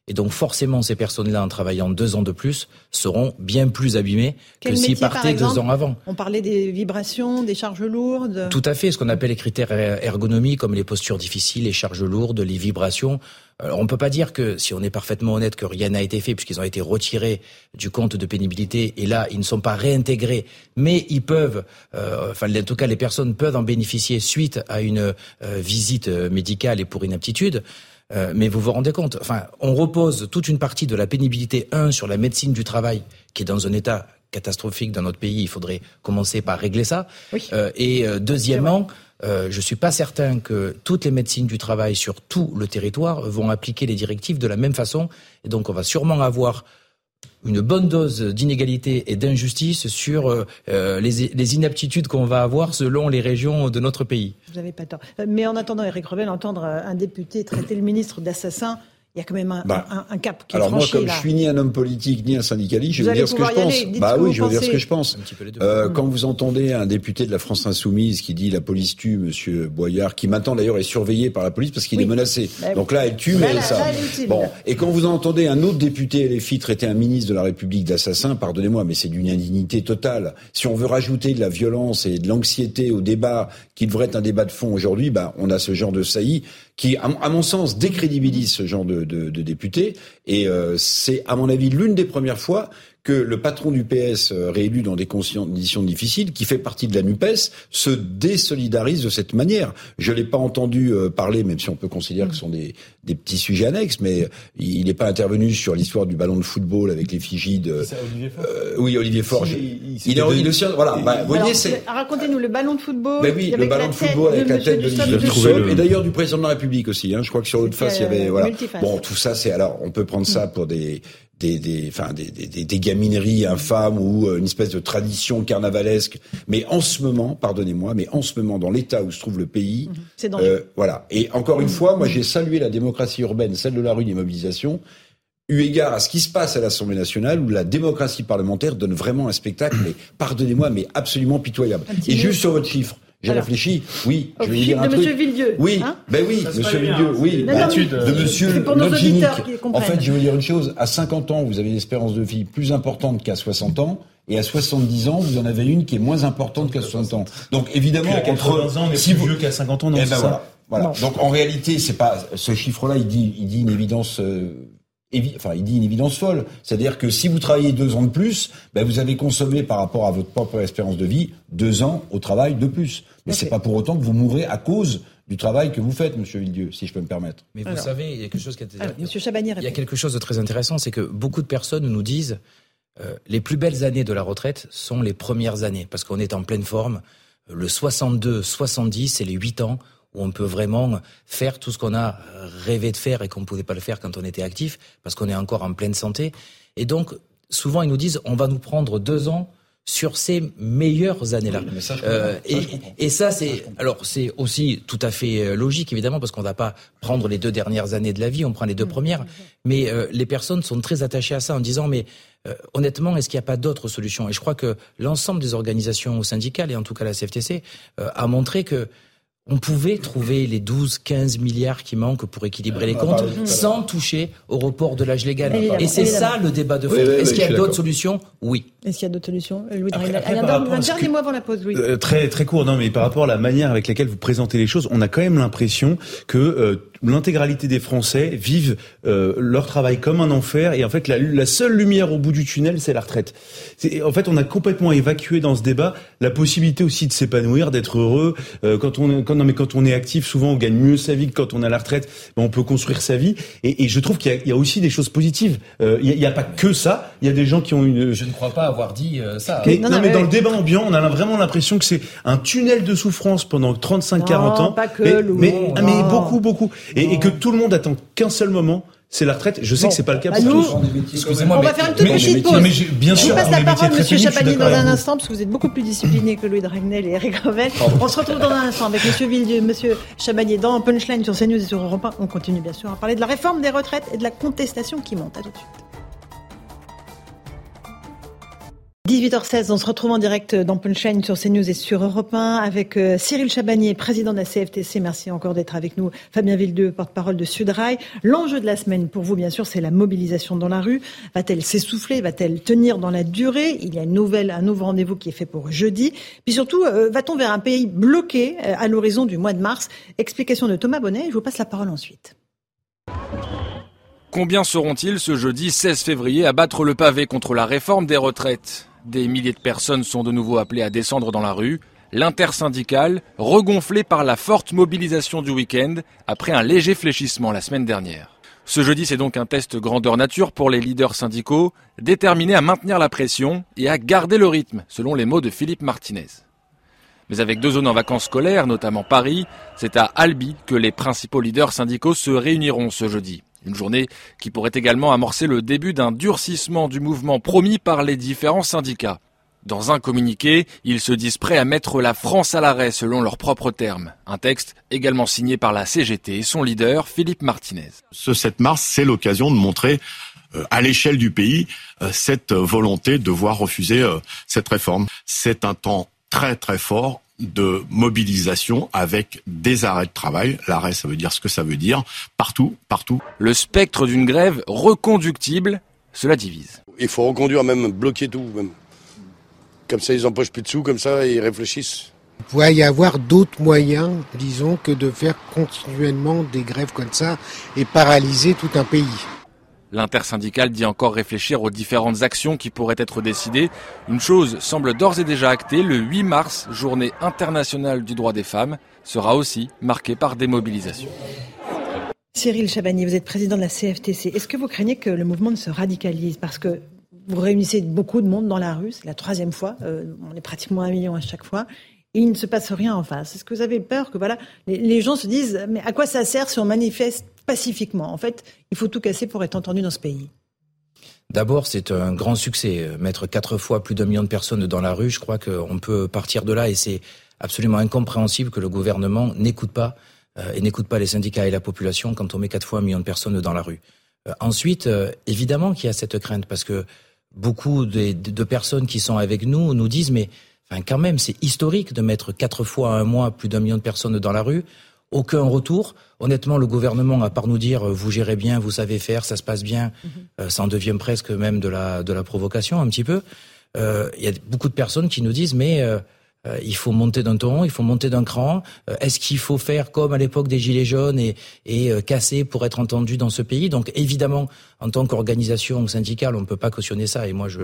Et donc forcément, ces personnes-là, en travaillant deux ans de plus, seront bien plus abîmées que s'ils partaient deux ans avant. On parlait des vibrations, des charges lourdes. Tout à fait, ce qu'on appelle les critères er-, ergonomie, comme les postures difficiles, les charges lourdes, les vibrations. Alors, on ne peut pas dire que, si on est parfaitement honnête, que rien n'a été fait puisqu'ils ont été retirés du compte de pénibilité et là, ils ne sont pas réintégrés, mais ils peuvent, euh, enfin, en tout cas, les personnes peuvent en bénéficier suite à une euh, visite médicale et pour inaptitude. Euh, mais vous vous rendez compte, enfin, on repose toute une partie de la pénibilité, un, sur la médecine du travail, qui est dans un état catastrophique dans notre pays, il faudrait commencer par régler ça. Euh, et euh, deuxièmement, je ne suis pas certain que toutes les médecines du travail sur tout le territoire vont appliquer les directives de la même façon. Et donc, on va sûrement avoir une bonne dose d'inégalité et d'injustice sur euh, euh, les, les, inaptitudes qu'on va avoir selon les régions de notre pays. Vous n'avez pas tort. Euh, mais en attendant, Eric Revel, entendre un député traiter le ministre d'assassin, il y a quand même un, bah, un, un cap qui alors est franchi. Alors moi, comme je suis ni un homme politique ni un syndicaliste, je vais vous dire ce que je pense. Bah oui, je vais dire ce que je pense. Euh, quand vous entendez un député de la France insoumise qui dit la police tue Monsieur Boyard, qui maintenant d'ailleurs est surveillé par la police parce qu'il est menacé. Bah Donc là, elle tue, mais ça. bon. Et quand vous entendez un autre député LFI traiter un ministre de la République d'assassin, pardonnez-moi, mais c'est d'une indignité totale. Si on veut rajouter de la violence et de l'anxiété au débat qui devrait être un débat de fond aujourd'hui, bah on a ce genre de saillie qui, à, mon sens, décrédibilise ce genre de, de, député. Et euh, c'est, à mon avis, l'une des premières fois que le patron du PS, euh, réélu dans des conditions difficiles, qui fait partie de la NUPES, se désolidarise de cette manière. Je l'ai pas entendu euh, parler, même si on peut considérer que ce sont des, des petits sujets annexes, mais il n'est pas intervenu sur l'histoire du ballon de football avec l'effigie de... Olivier Faure euh, oui, Olivier Faure. Il, il, est, il, aussi, voilà. Bah, vous voyez, c'est. Racontez-nous le ballon de football. Ben oui, le ballon de football avec la tête de Olivier et d'ailleurs du président de la République aussi. Hein. Je crois que sur l'autre face, il y avait voilà. Bon, tout ça, c'est alors on peut prendre ça pour des des, des, enfin, des, des, des, gamineries infâmes ou euh, une espèce de tradition carnavalesque. Mais en ce moment, pardonnez-moi, mais en ce moment, dans l'état où se trouve le pays, mmh. euh, voilà. Et encore une fois, moi, j'ai salué la démocratie urbaine, celle de la rue des mobilisations, eu égard à ce qui se passe à l'Assemblée nationale, où la démocratie parlementaire donne vraiment un spectacle, mais pardonnez-moi, mais absolument pitoyable. Et juste sur votre chiffre. J'ai réfléchi. Oui, je vais dire un de truc. Monsieur Villedieu. Oui, hein ben oui, Monsieur Villedieu. Oui, l'étude de Monsieur nos auditeurs qui En fait, je veux dire une chose. À 50 ans, vous avez une espérance de vie plus importante qu'à 60 ans. Et à 70 ans, vous en avez une qui est moins importante qu'à 60 ans. Donc évidemment, entre ans, on est si plus vieux qu'à 50 ans, non, eh ben ça. Voilà. voilà. Donc en réalité, c'est pas ce chiffre-là. Il dit, il dit une évidence. Euh, enfin, il dit une évidence folle. C'est-à-dire que si vous travaillez deux ans de plus, ben vous avez consommé par rapport à votre propre espérance de vie deux ans au travail de plus. Mais c'est pas pour autant que vous mourrez à cause du travail que vous faites, Monsieur Villedieu, si je peux me permettre. Mais vous savez, il y a quelque chose qui Alors, Monsieur Chabanier, il y a quelque chose de très intéressant, c'est que beaucoup de personnes nous disent euh, les plus belles années de la retraite sont les premières années parce qu'on est en pleine forme. Le 62, 70, c'est les 8 ans où on peut vraiment faire tout ce qu'on a rêvé de faire et qu'on ne pouvait pas le faire quand on était actif, parce qu'on est encore en pleine santé. Et donc, souvent, ils nous disent, on va nous prendre deux ans sur ces meilleures années-là. euh, et, et, ça, c'est alors c'est aussi tout à fait euh, logique évidemment parce qu'on ne va pas prendre les deux dernières années de la vie, on prend les deux premières. Mais euh, les personnes sont très attachées à ça en disant mais euh, honnêtement, est-ce qu'il n'y a pas d'autres solutions? Et je crois que l'ensemble des organisations syndicales et en tout cas la CFTC a montré que on pouvait trouver les 12, 15 milliards qui manquent pour équilibrer les comptes sans toucher au report de l'âge légal. Et c'est ça le débat de fond. Est-ce qu'il y a d'autres solutions? Oui. Est-ce qu'il y a d'autres solutions? Louis après, après, un, dernier mot avant la pause, Louis. Euh, très, très court, non, mais par rapport à la manière avec laquelle vous présentez les choses, on a quand même l'impression que euh, l'intégralité des Français vivent euh, leur travail comme un enfer et en fait la, la seule lumière au bout du tunnel, c'est la retraite. En fait, on a complètement évacué dans ce débat la possibilité aussi de s'épanouir, d'être heureux. quand on quand, non, mais quand on est actif, souvent on gagne mieux sa vie que quand on a la retraite. Ben, on peut construire sa vie. Et, et je trouve qu'il y, y, a aussi des choses positives. Il n'y a, a, pas que ça. Il y a des gens qui ont une. Je ne crois pas avoir dit euh, ça. Mais, non, non, mais dans le débat ambiant, on a vraiment l'impression que c'est un tunnel de souffrance pendant 35-40 ans. Pas que, mais, mais, mais, beaucoup, beaucoup. Et, et, que tout le monde attend qu'un seul moment. C'est la retraite. Je sais bon, que c'est pas le cas bah pour nous. Excusez-moi, on mais, va faire une toute petite pause. Mais bien sûr, je passe la parole, Monsieur Chapanier, dans un instant, parce que vous êtes beaucoup plus discipliné que Louis Dragnel et Eric Revel. On se retrouve dans un instant avec Monsieur Villedieu, Monsieur Chabanier dans Punchline sur CNews et sur Europe 1. On continue bien sûr à parler de la réforme des retraites et de la contestation qui monte. À tout de suite. 18h16, on se retrouve en direct dans Punchline sur CNews et sur Europe 1 avec euh, Cyril Chabanier, président de la CFTC. Merci encore d'être avec nous. Fabien Vildeux, porte-parole de Sudrail. L'enjeu de la semaine pour vous, bien sûr, c'est la mobilisation dans la rue. Va-t-elle s'essouffler? Va-t-elle tenir dans la durée? Il y a une nouvelle, un nouveau rendez-vous qui est fait pour jeudi. Puis surtout, euh, va-t-on vers un pays bloqué euh, à l'horizon du mois de mars? Explication de Thomas Bonnet. Je vous passe la parole ensuite. Combien seront-ils ce jeudi 16 février à battre le pavé contre la réforme des retraites? Des milliers de personnes sont de nouveau appelées à descendre dans la rue. L'intersyndicale, regonflée par la forte mobilisation du week-end après un léger fléchissement la semaine dernière. Ce jeudi, c'est donc un test grandeur nature pour les leaders syndicaux, déterminés à maintenir la pression et à garder le rythme, selon les mots de Philippe Martinez. Mais avec deux zones en vacances scolaires, notamment Paris, c'est à Albi que les principaux leaders syndicaux se réuniront ce jeudi. Une journée qui pourrait également amorcer le début d'un durcissement du mouvement promis par les différents syndicats. Dans un communiqué, ils se disent prêts à mettre la France à l'arrêt selon leurs propres termes. Un texte également signé par la CGT et son leader, Philippe Martinez. Ce 7 mars, c'est l'occasion de montrer euh, à l'échelle du pays euh, cette volonté de voir refuser euh, cette réforme. C'est un temps très très fort de mobilisation avec des arrêts de travail. L'arrêt, ça veut dire ce que ça veut dire. Partout, partout. Le spectre d'une grève reconductible, cela divise. Il faut reconduire, même bloquer tout. Même. Comme ça, ils empochent plus de sous, comme ça, ils réfléchissent. Il pourrait y avoir d'autres moyens, disons, que de faire continuellement des grèves comme ça et paralyser tout un pays. L'intersyndicale dit encore réfléchir aux différentes actions qui pourraient être décidées. Une chose semble d'ores et déjà actée, le 8 mars, journée internationale du droit des femmes, sera aussi marquée par des mobilisations. Cyril Chabani, vous êtes président de la CFTC. Est-ce que vous craignez que le mouvement ne se radicalise? Parce que vous réunissez beaucoup de monde dans la rue, c'est la troisième fois, euh, on est pratiquement un million à chaque fois, il ne se passe rien en face. Est-ce que vous avez peur que voilà, les gens se disent mais à quoi ça sert si on manifeste pacifiquement? En fait, il faut tout casser pour être entendu dans ce pays. D'abord, c'est un grand succès. Mettre quatre fois plus d'un million de personnes dans la rue, je crois qu'on peut partir de là et c'est absolument incompréhensible que le gouvernement n'écoute pas euh, et n'écoute pas les syndicats et la population quand on met quatre fois un million de personnes dans la rue. Euh, ensuite, euh, évidemment qu'il y a cette crainte parce que beaucoup de, personnes qui sont avec nous nous disent mais enfin quand même c'est historique de mettre quatre fois un mois plus d'un million de personnes dans la rue aucun retour. Honnêtement, le gouvernement, à part nous dire euh, vous gérez bien, vous savez faire, ça se passe bien, mhm. euh, ça en devient presque même de la, de la provocation un petit peu. Euh, il y a beaucoup de personnes qui nous disent mais il faut monter d'un ton, il faut monter d'un cran. Est-ce qu'il faut faire comme à l'époque des Gilets jaunes et, et casser pour être entendu dans ce pays? Donc évidemment, en tant qu'organisation syndicale, on ne peut pas cautionner ça. Et moi, je,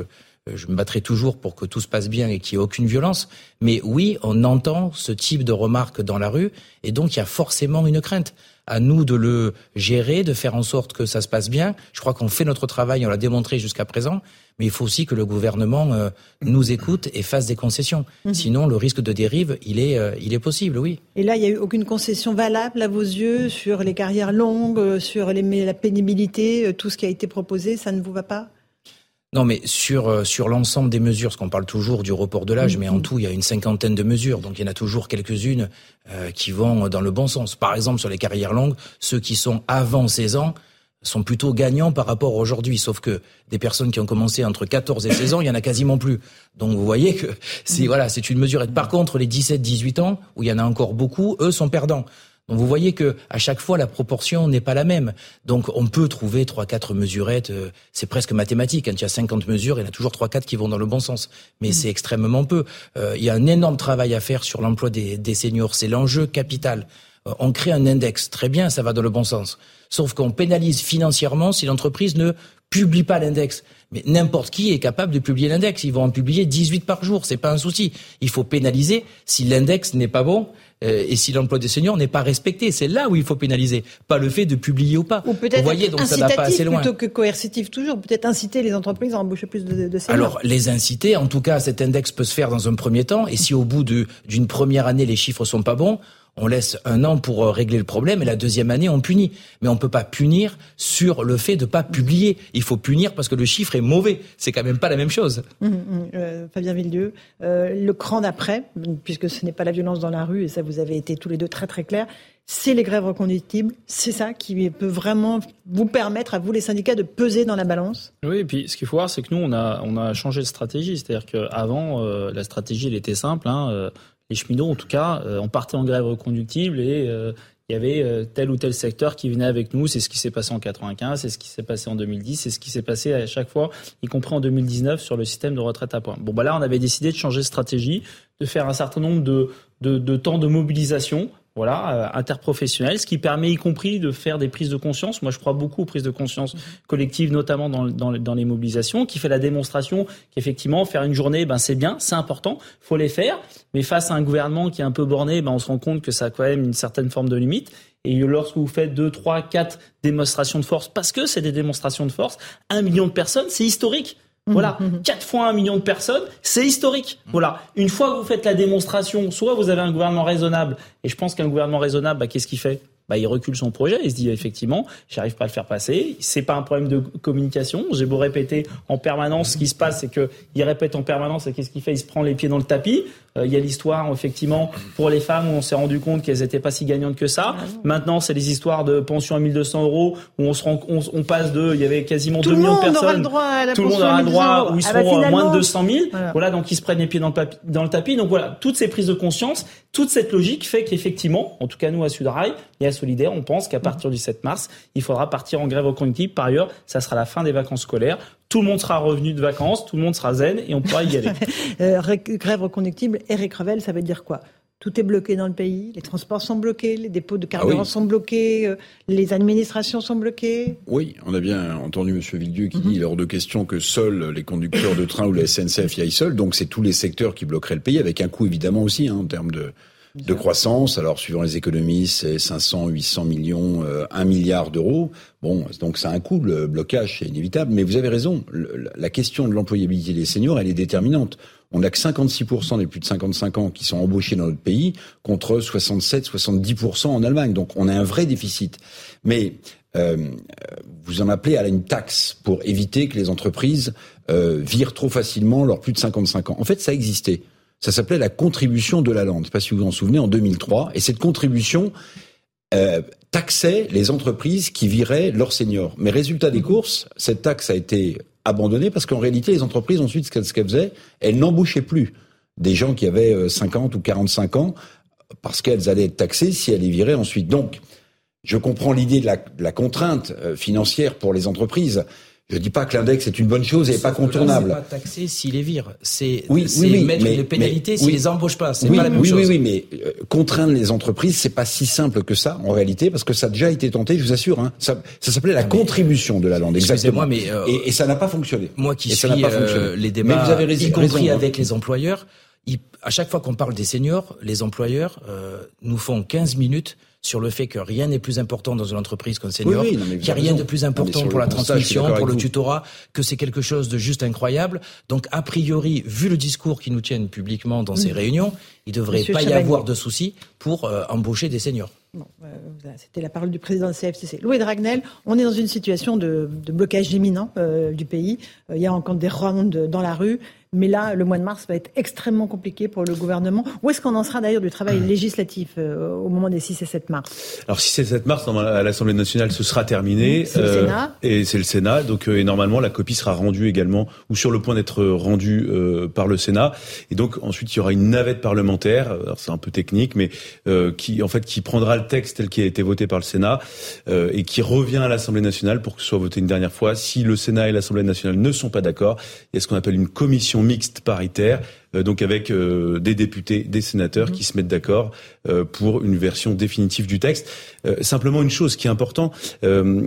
je me battrai toujours pour que tout se passe bien et qu'il n'y ait aucune violence. Mais oui, on entend ce type de remarques dans la rue, et donc il y a forcément une crainte. À nous de le gérer, de faire en sorte que ça se passe bien. Je crois qu'on fait notre travail, on l'a démontré jusqu'à présent, mais il faut aussi que le gouvernement euh, nous écoute et fasse des concessions. Mhm. Sinon, le risque de dérive, il est, euh, il est possible, oui. Et là, il n'y a eu aucune concession valable à vos yeux sur les carrières longues, euh, sur les, la pénibilité, tout ce qui a été proposé, ça ne vous va pas? Non, mais sur euh, sur l'ensemble des mesures, parce qu'on parle toujours du report de l'âge, mais en tout, il y a une cinquantaine de mesures, donc il y en a toujours quelques-unes euh, qui vont dans le bon sens. Par exemple, sur les carrières longues, ceux qui sont avant 16 ans sont plutôt gagnants par rapport à aujourd'hui, sauf que des personnes qui ont commencé entre 14 et 16 ans, il y en a quasiment plus. Donc vous voyez que c'est voilà, c'est une mesure. Et par contre, les 17-18 ans, où il y en a encore beaucoup, eux sont perdants. Donc vous voyez que à chaque fois la proportion n'est pas la même. Donc on peut trouver trois quatre mesurettes, euh, c'est presque mathématique. Quand il y a 50 mesures, il y en a toujours trois quatre qui vont dans le bon sens, mais mmh. c'est extrêmement peu. Euh, il y a un énorme travail à faire sur l'emploi des, des seniors, c'est l'enjeu capital. Euh, on crée un index, très bien, ça va dans le bon sens. Sauf qu'on pénalise financièrement si l'entreprise ne publie pas l'index. Mais n'importe qui est capable de publier l'index. Ils vont en publier 18 par jour. C'est pas un souci. Il faut pénaliser si l'index n'est pas bon et si l'emploi des seniors n'est pas respecté. C'est là où il faut pénaliser, pas le fait de publier ou pas. Ou peut-être voyez, donc ça va pas assez loin. plutôt que coercitif toujours. Peut-être inciter les entreprises à embaucher plus de, de seniors. Alors les inciter, en tout cas, cet index peut se faire dans un premier temps. Et si au bout d'une première année les chiffres sont pas bons, on laisse un an pour euh, régler le problème et la deuxième année on punit. Mais on ne peut pas punir sur le fait de ne pas publier. Il faut punir parce que le chiffre est mauvais. C'est quand même pas la même chose. Hum, hum. Euh, Fabien Villedieu, euh, le cran d'après, puisque ce n'est pas la violence dans la rue et ça vous avez été tous les deux très très clairs, c'est les grèves reconductibles. C'est ça qui peut vraiment vous permettre à vous les syndicats de peser dans la balance? Oui, et puis ce qu'il faut voir, c'est que nous on a on a changé de stratégie. C'est-à-dire qu'avant la stratégie elle était simple. Hein, les cheminots, en tout cas, euh, on partait en grève reconductible et euh, il y avait euh, tel ou tel secteur qui venait avec nous. C'est ce qui s'est passé en 95, c'est ce qui s'est passé en 2010, c'est ce qui s'est passé à chaque fois, y compris en 2019 sur le système de retraite à points. Bon, bah là, on avait décidé de changer de stratégie, de faire un certain nombre de, de, de temps de mobilisation voilà, euh, interprofessionnel, ce qui permet y compris de faire des prises de conscience. Moi, je crois beaucoup aux prises de conscience collectives, notamment dans, dans, les mobilisations, qui fait la démonstration qu'effectivement, faire une journée, ben, c'est bien, c'est important, faut les faire. Mais face à un gouvernement qui est un peu borné, ben, on se rend compte que ça a quand même une certaine forme de limite. Et lorsque vous faites deux, trois, quatre démonstrations de force, parce que c'est des démonstrations de force, un million de personnes, c'est historique. Voilà, 4 fois un million de personnes, c'est historique. Voilà, une fois que vous faites la démonstration, soit vous avez un gouvernement raisonnable, et je pense qu'un gouvernement raisonnable, bah, qu'est-ce qu'il fait? Bah, il recule son projet. Il se dit effectivement, j'arrive pas à le faire passer. C'est pas un problème de communication. J'ai beau répéter en permanence, ce qui se passe, c'est que il répète en permanence. Et qu'est-ce qu'il fait? Il se prend les pieds dans le tapis. Euh, il y a l'histoire effectivement pour les femmes où on s'est rendu compte qu'elles étaient pas si gagnantes que ça. Maintenant, c'est les histoires de pension à 1200 euros où on se rend, on, passe de, il y avait quasiment 2 millions de personnes. tout le monde aura le droit où ils ah bah seront à moins de 200 000. Voilà. donc ils se prennent les pieds dans le, dans le tapis. Donc voilà, toutes ces prises de conscience, toute cette logique fait qu'effectivement, en tout cas nous à Sudrail et à Solidaire, on pense qu'à partir du 7 mars, il faudra partir en grève reconductible. Par ailleurs, ça sera la fin des vacances scolaires. Tout le monde sera revenu de vacances, tout le monde sera zen et on pourra y aller. euh, grève reconductible, Eric Revel, ça veut dire quoi? Tout est bloqué dans le pays. Les transports sont bloqués, les dépôts de carburant ah sont bloqués, euh, les administrations sont bloquées. Oui, on a bien entendu M. Villedieu qui dit il est hors de question que seuls les conducteurs de train ou la SNCF y aillent seuls. Donc c'est tous les secteurs qui bloqueraient le pays, avec un coût évidemment aussi hein, en termes de, de croissance. Alors, suivant les économistes, c'est 500, 800 millions, 1 milliard d'euros. Bon, donc ça a un coût, le blocage, c'est inévitable. Mais vous avez raison, la question de l'employabilité des seniors, elle est déterminante. On n'a que 56% des plus de 55 ans qui sont embauchés dans notre pays, contre 67-70% en Allemagne. Donc on a un vrai déficit. Mais euh, vous en appelez à une taxe pour éviter que les entreprises euh, virent trop facilement leurs plus de 55 ans. En fait, ça existait. Ça s'appelait la contribution de la lande. Je sais pas si vous vous en souvenez, en 2003. Et cette contribution euh, taxait les entreprises qui viraient leurs seniors. Mais résultat des courses, cette taxe a été abandonné parce qu'en réalité, les entreprises, ensuite, ce qu'elles faisaient, elles n'embauchaient plus des gens qui avaient 50 euh, ou 45 ans parce qu'elles allaient être taxées si elles les viraient ensuite. Donc, je comprends l'idée de la, contrainte euh, financière pour les entreprises. Je dis pas que l'index est une bonne chose et pas contournable. C'est pas taxé s'ils les virent. C'est oui, oui, mettre une pénalité s'ils les embauchent pas. C'est pas la même oui, chose. Oui, oui, mais euh, contraindre les entreprises, c'est pas si simple que ça en réalité, parce que ça a déjà été tenté. Je vous assure. Hein, ça, ça s'appelait la contribution de la lande. Exactement. Mais euh, et, et, ça n'a pas fonctionné. Moi qui suis euh, les débats, vous avez y compris avec les employeurs, à chaque fois qu'on parle des seniors, les employeurs nous font 15 minutes sur le fait que rien n'est plus important dans une entreprise qu'un senior, qu'il n'y a rien de plus important pour la transmission, pour le tutorat, que c'est quelque chose de juste incroyable. Donc, a priori, vu le discours qu'ils nous tiennent publiquement dans ces réunions, il ne devrait pas y avoir de soucis pour euh, embaucher des seniors. Bon, euh, C'était la parole du président de CFCC. Louis Dragnel, on est dans une situation de, blocage imminent euh, du pays. il y a encore des rondes dans la rue. Mais là, le mois de mars va être extrêmement compliqué pour le gouvernement. Où est-ce qu'on en sera d'ailleurs du travail législatif euh, au moment des 6 et 7 mars? Alors 6 et 7 mars, à l'Assemblée nationale, ce sera terminé. C'est le euh, Sénat. Et c'est le Sénat. Donc, euh, et normalement, la copie sera rendue également, ou sur le point d'être rendue par le Sénat. Et donc, ensuite, il y aura une navette parlementaire. C'est un peu technique, mais qui, en fait, qui prendra le texte tel qu'il a été voté par le Sénat et qui revient à l'Assemblée nationale pour que ce soit voté une dernière fois. Si le Sénat et l'Assemblée nationale ne sont pas d'accord, il y a ce qu'on appelle une commission mixte paritaire, euh, donc avec euh, des députés, des sénateurs qui se mettent d'accord euh, pour une version définitive du texte. simplement une chose qui est importante,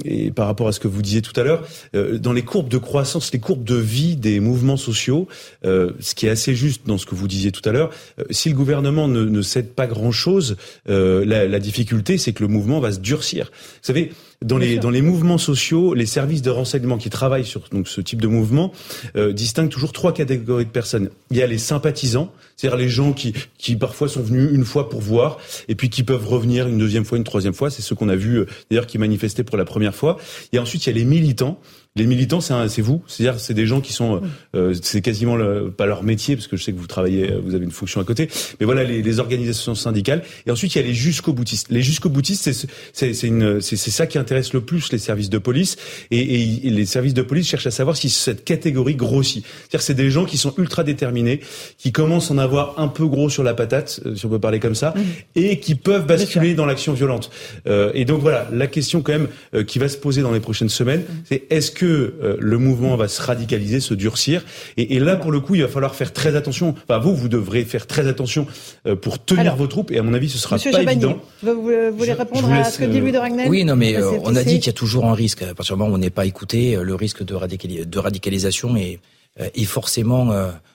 et par rapport à ce que vous disiez tout à l'heure, dans les courbes de croissance, les courbes de vie des mouvements sociaux, ce qui est assez juste dans ce que vous disiez tout à l'heure, si le gouvernement ne, ne cède pas grand-chose, la, la difficulté, c'est que le mouvement va se durcir. Vous savez, dans les, dans les mouvements sociaux, les services de renseignement qui travaillent sur donc, ce type de mouvement euh, distinguent toujours trois catégories de personnes. Il y a les sympathisants, c'est-à-dire les gens qui, qui parfois sont venus une fois pour voir et puis qui peuvent revenir une deuxième fois, une troisième fois. C'est ceux qu'on a vu euh, d'ailleurs qui manifestaient pour la première fois. Et ensuite, il y a les militants les militants, c'est vous, c'est-à-dire c'est des gens qui sont, euh, c'est quasiment pas leur métier parce que je sais que vous travaillez, vous avez une fonction à côté, mais voilà les, les organisations syndicales. Et ensuite il y a les jusqu'au boutistes. Les jusqu'au boutistes, c'est c'est ça qui intéresse le plus les services de police et, et, les services de police cherchent à savoir si cette catégorie grossit. C'est-à-dire c'est des gens qui sont ultra déterminés, qui commencent à en avoir un peu gros sur la patate, euh, si on peut parler comme ça, et qui peuvent basculer dans l'action violente. Euh, et donc voilà, la question quand même euh, qui va se poser dans les prochaines semaines, c'est est-ce que euh, le mouvement va se radicaliser, se durcir. Et, là, pour le coup, il va falloir faire très attention. Enfin, vous, vous devrez faire très attention euh, pour tenir vos troupes. Et à mon avis, ce sera pas évident. Vous, voulez répondre à ce que dit Louis de Ragnel Oui, non, mais euh, on a dit qu'il y a toujours un risque. À partir du moment où on n'est pas écouté, le risque de, de radicalisation est, est forcément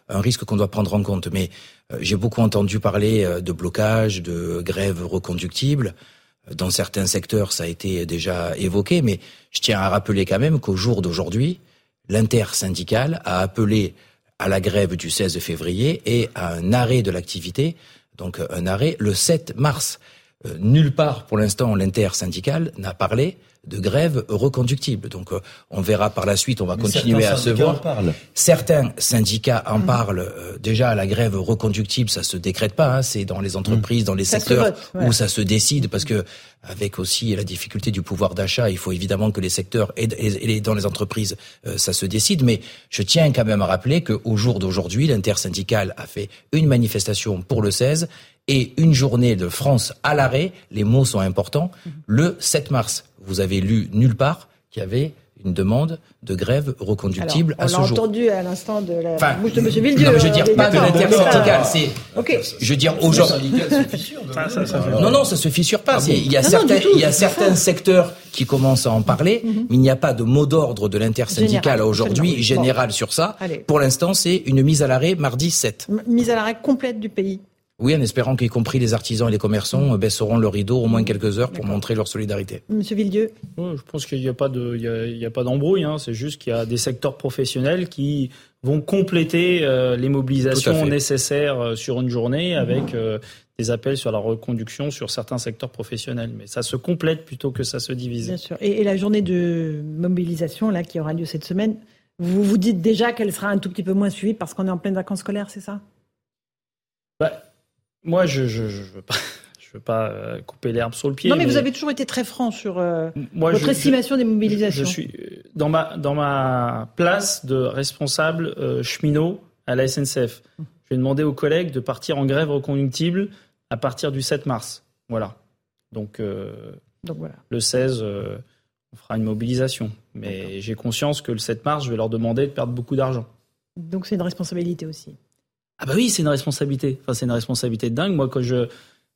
un risque qu'on doit prendre en compte. Mais j'ai beaucoup entendu parler de blocage, de grève reconductible. Dans certains secteurs, ça a été déjà évoqué, mais je tiens à rappeler quand même qu'au jour d'aujourd'hui, l'intersyndicale a appelé à la grève du 16 février et à un arrêt de l'activité, donc un arrêt le 7 mars. Euh, nulle part pour l'instant l'intersyndicale n'a parlé de grève reconductible. Donc euh, on verra par la suite, on va continuer à se voir. Certains syndicats en mmh. parlent. Euh, déjà, la grève reconductible, ça se décrète pas. Hein. c'est dans les entreprises, mmh. dans les secteurs où ça se décide, parce que avec aussi la difficulté du pouvoir d'achat, il faut évidemment que les secteurs et, dans les entreprises, euh, ça se décide. Mais je tiens quand même à rappeler qu'au jour d'aujourd'hui, l'intersyndicale a fait une manifestation pour le 16 et une journée de France à l'arrêt, les mots sont importants, mmh. le 7 mars vous avez lu nulle part qu'il y avait une demande de grève reconductible à ce jour. On l'a entendu à l'instant de la enfin, bouche de M. Villedieu. Non, mais je veux dire pas de l'intersyndicale. C'est, okay. je veux dire aujourd'hui. Non, non, ça se fissure pas. Ah il y a non, certains, non, il y a certains secteurs qui commencent à en parler, mm -hmm. mais il n'y a pas de mot d'ordre de l'intersyndicale aujourd'hui général sur ça. Allez. Pour l'instant, c'est une mise à l'arrêt mardi 7. Mise à l'arrêt complète du pays. Oui, en espérant qu'y compris les artisans et les commerçants mmh. baisseront le rideau au moins quelques heures pour montrer leur solidarité. Monsieur Villedieu Je pense qu'il n'y a pas de, il y a, pas d'embrouille. Hein. C'est juste qu'il y a des secteurs professionnels qui vont compléter euh, les mobilisations nécessaires euh, sur une journée avec euh, des appels sur la reconduction sur certains secteurs professionnels. Mais ça se complète plutôt que ça se divise. Bien sûr. Et, et la journée de mobilisation là qui aura lieu cette semaine, vous vous dites déjà qu'elle sera un tout petit peu moins suivie parce qu'on est en pleine vacances scolaires, c'est ça? Moi, je ne je, je veux pas, je veux pas euh, couper l'herbe sur le pied. Non, mais, mais, vous avez toujours été très franc sur euh, moi, votre estimation des mobilisations. Je, suis dans ma, dans ma place de responsable euh, cheminot à la SNCF. Je vais demander aux collègues de partir en grève reconductible à partir du 7 mars. Voilà. Donc, euh, Donc voilà. le 16, euh, on fera une mobilisation. Mais j'ai conscience que le 7 mars, je vais leur demander de perdre beaucoup d'argent. Donc c'est une responsabilité aussi. Ah bah oui, c'est une responsabilité. Enfin, c'est une responsabilité de dingue. Moi, quand je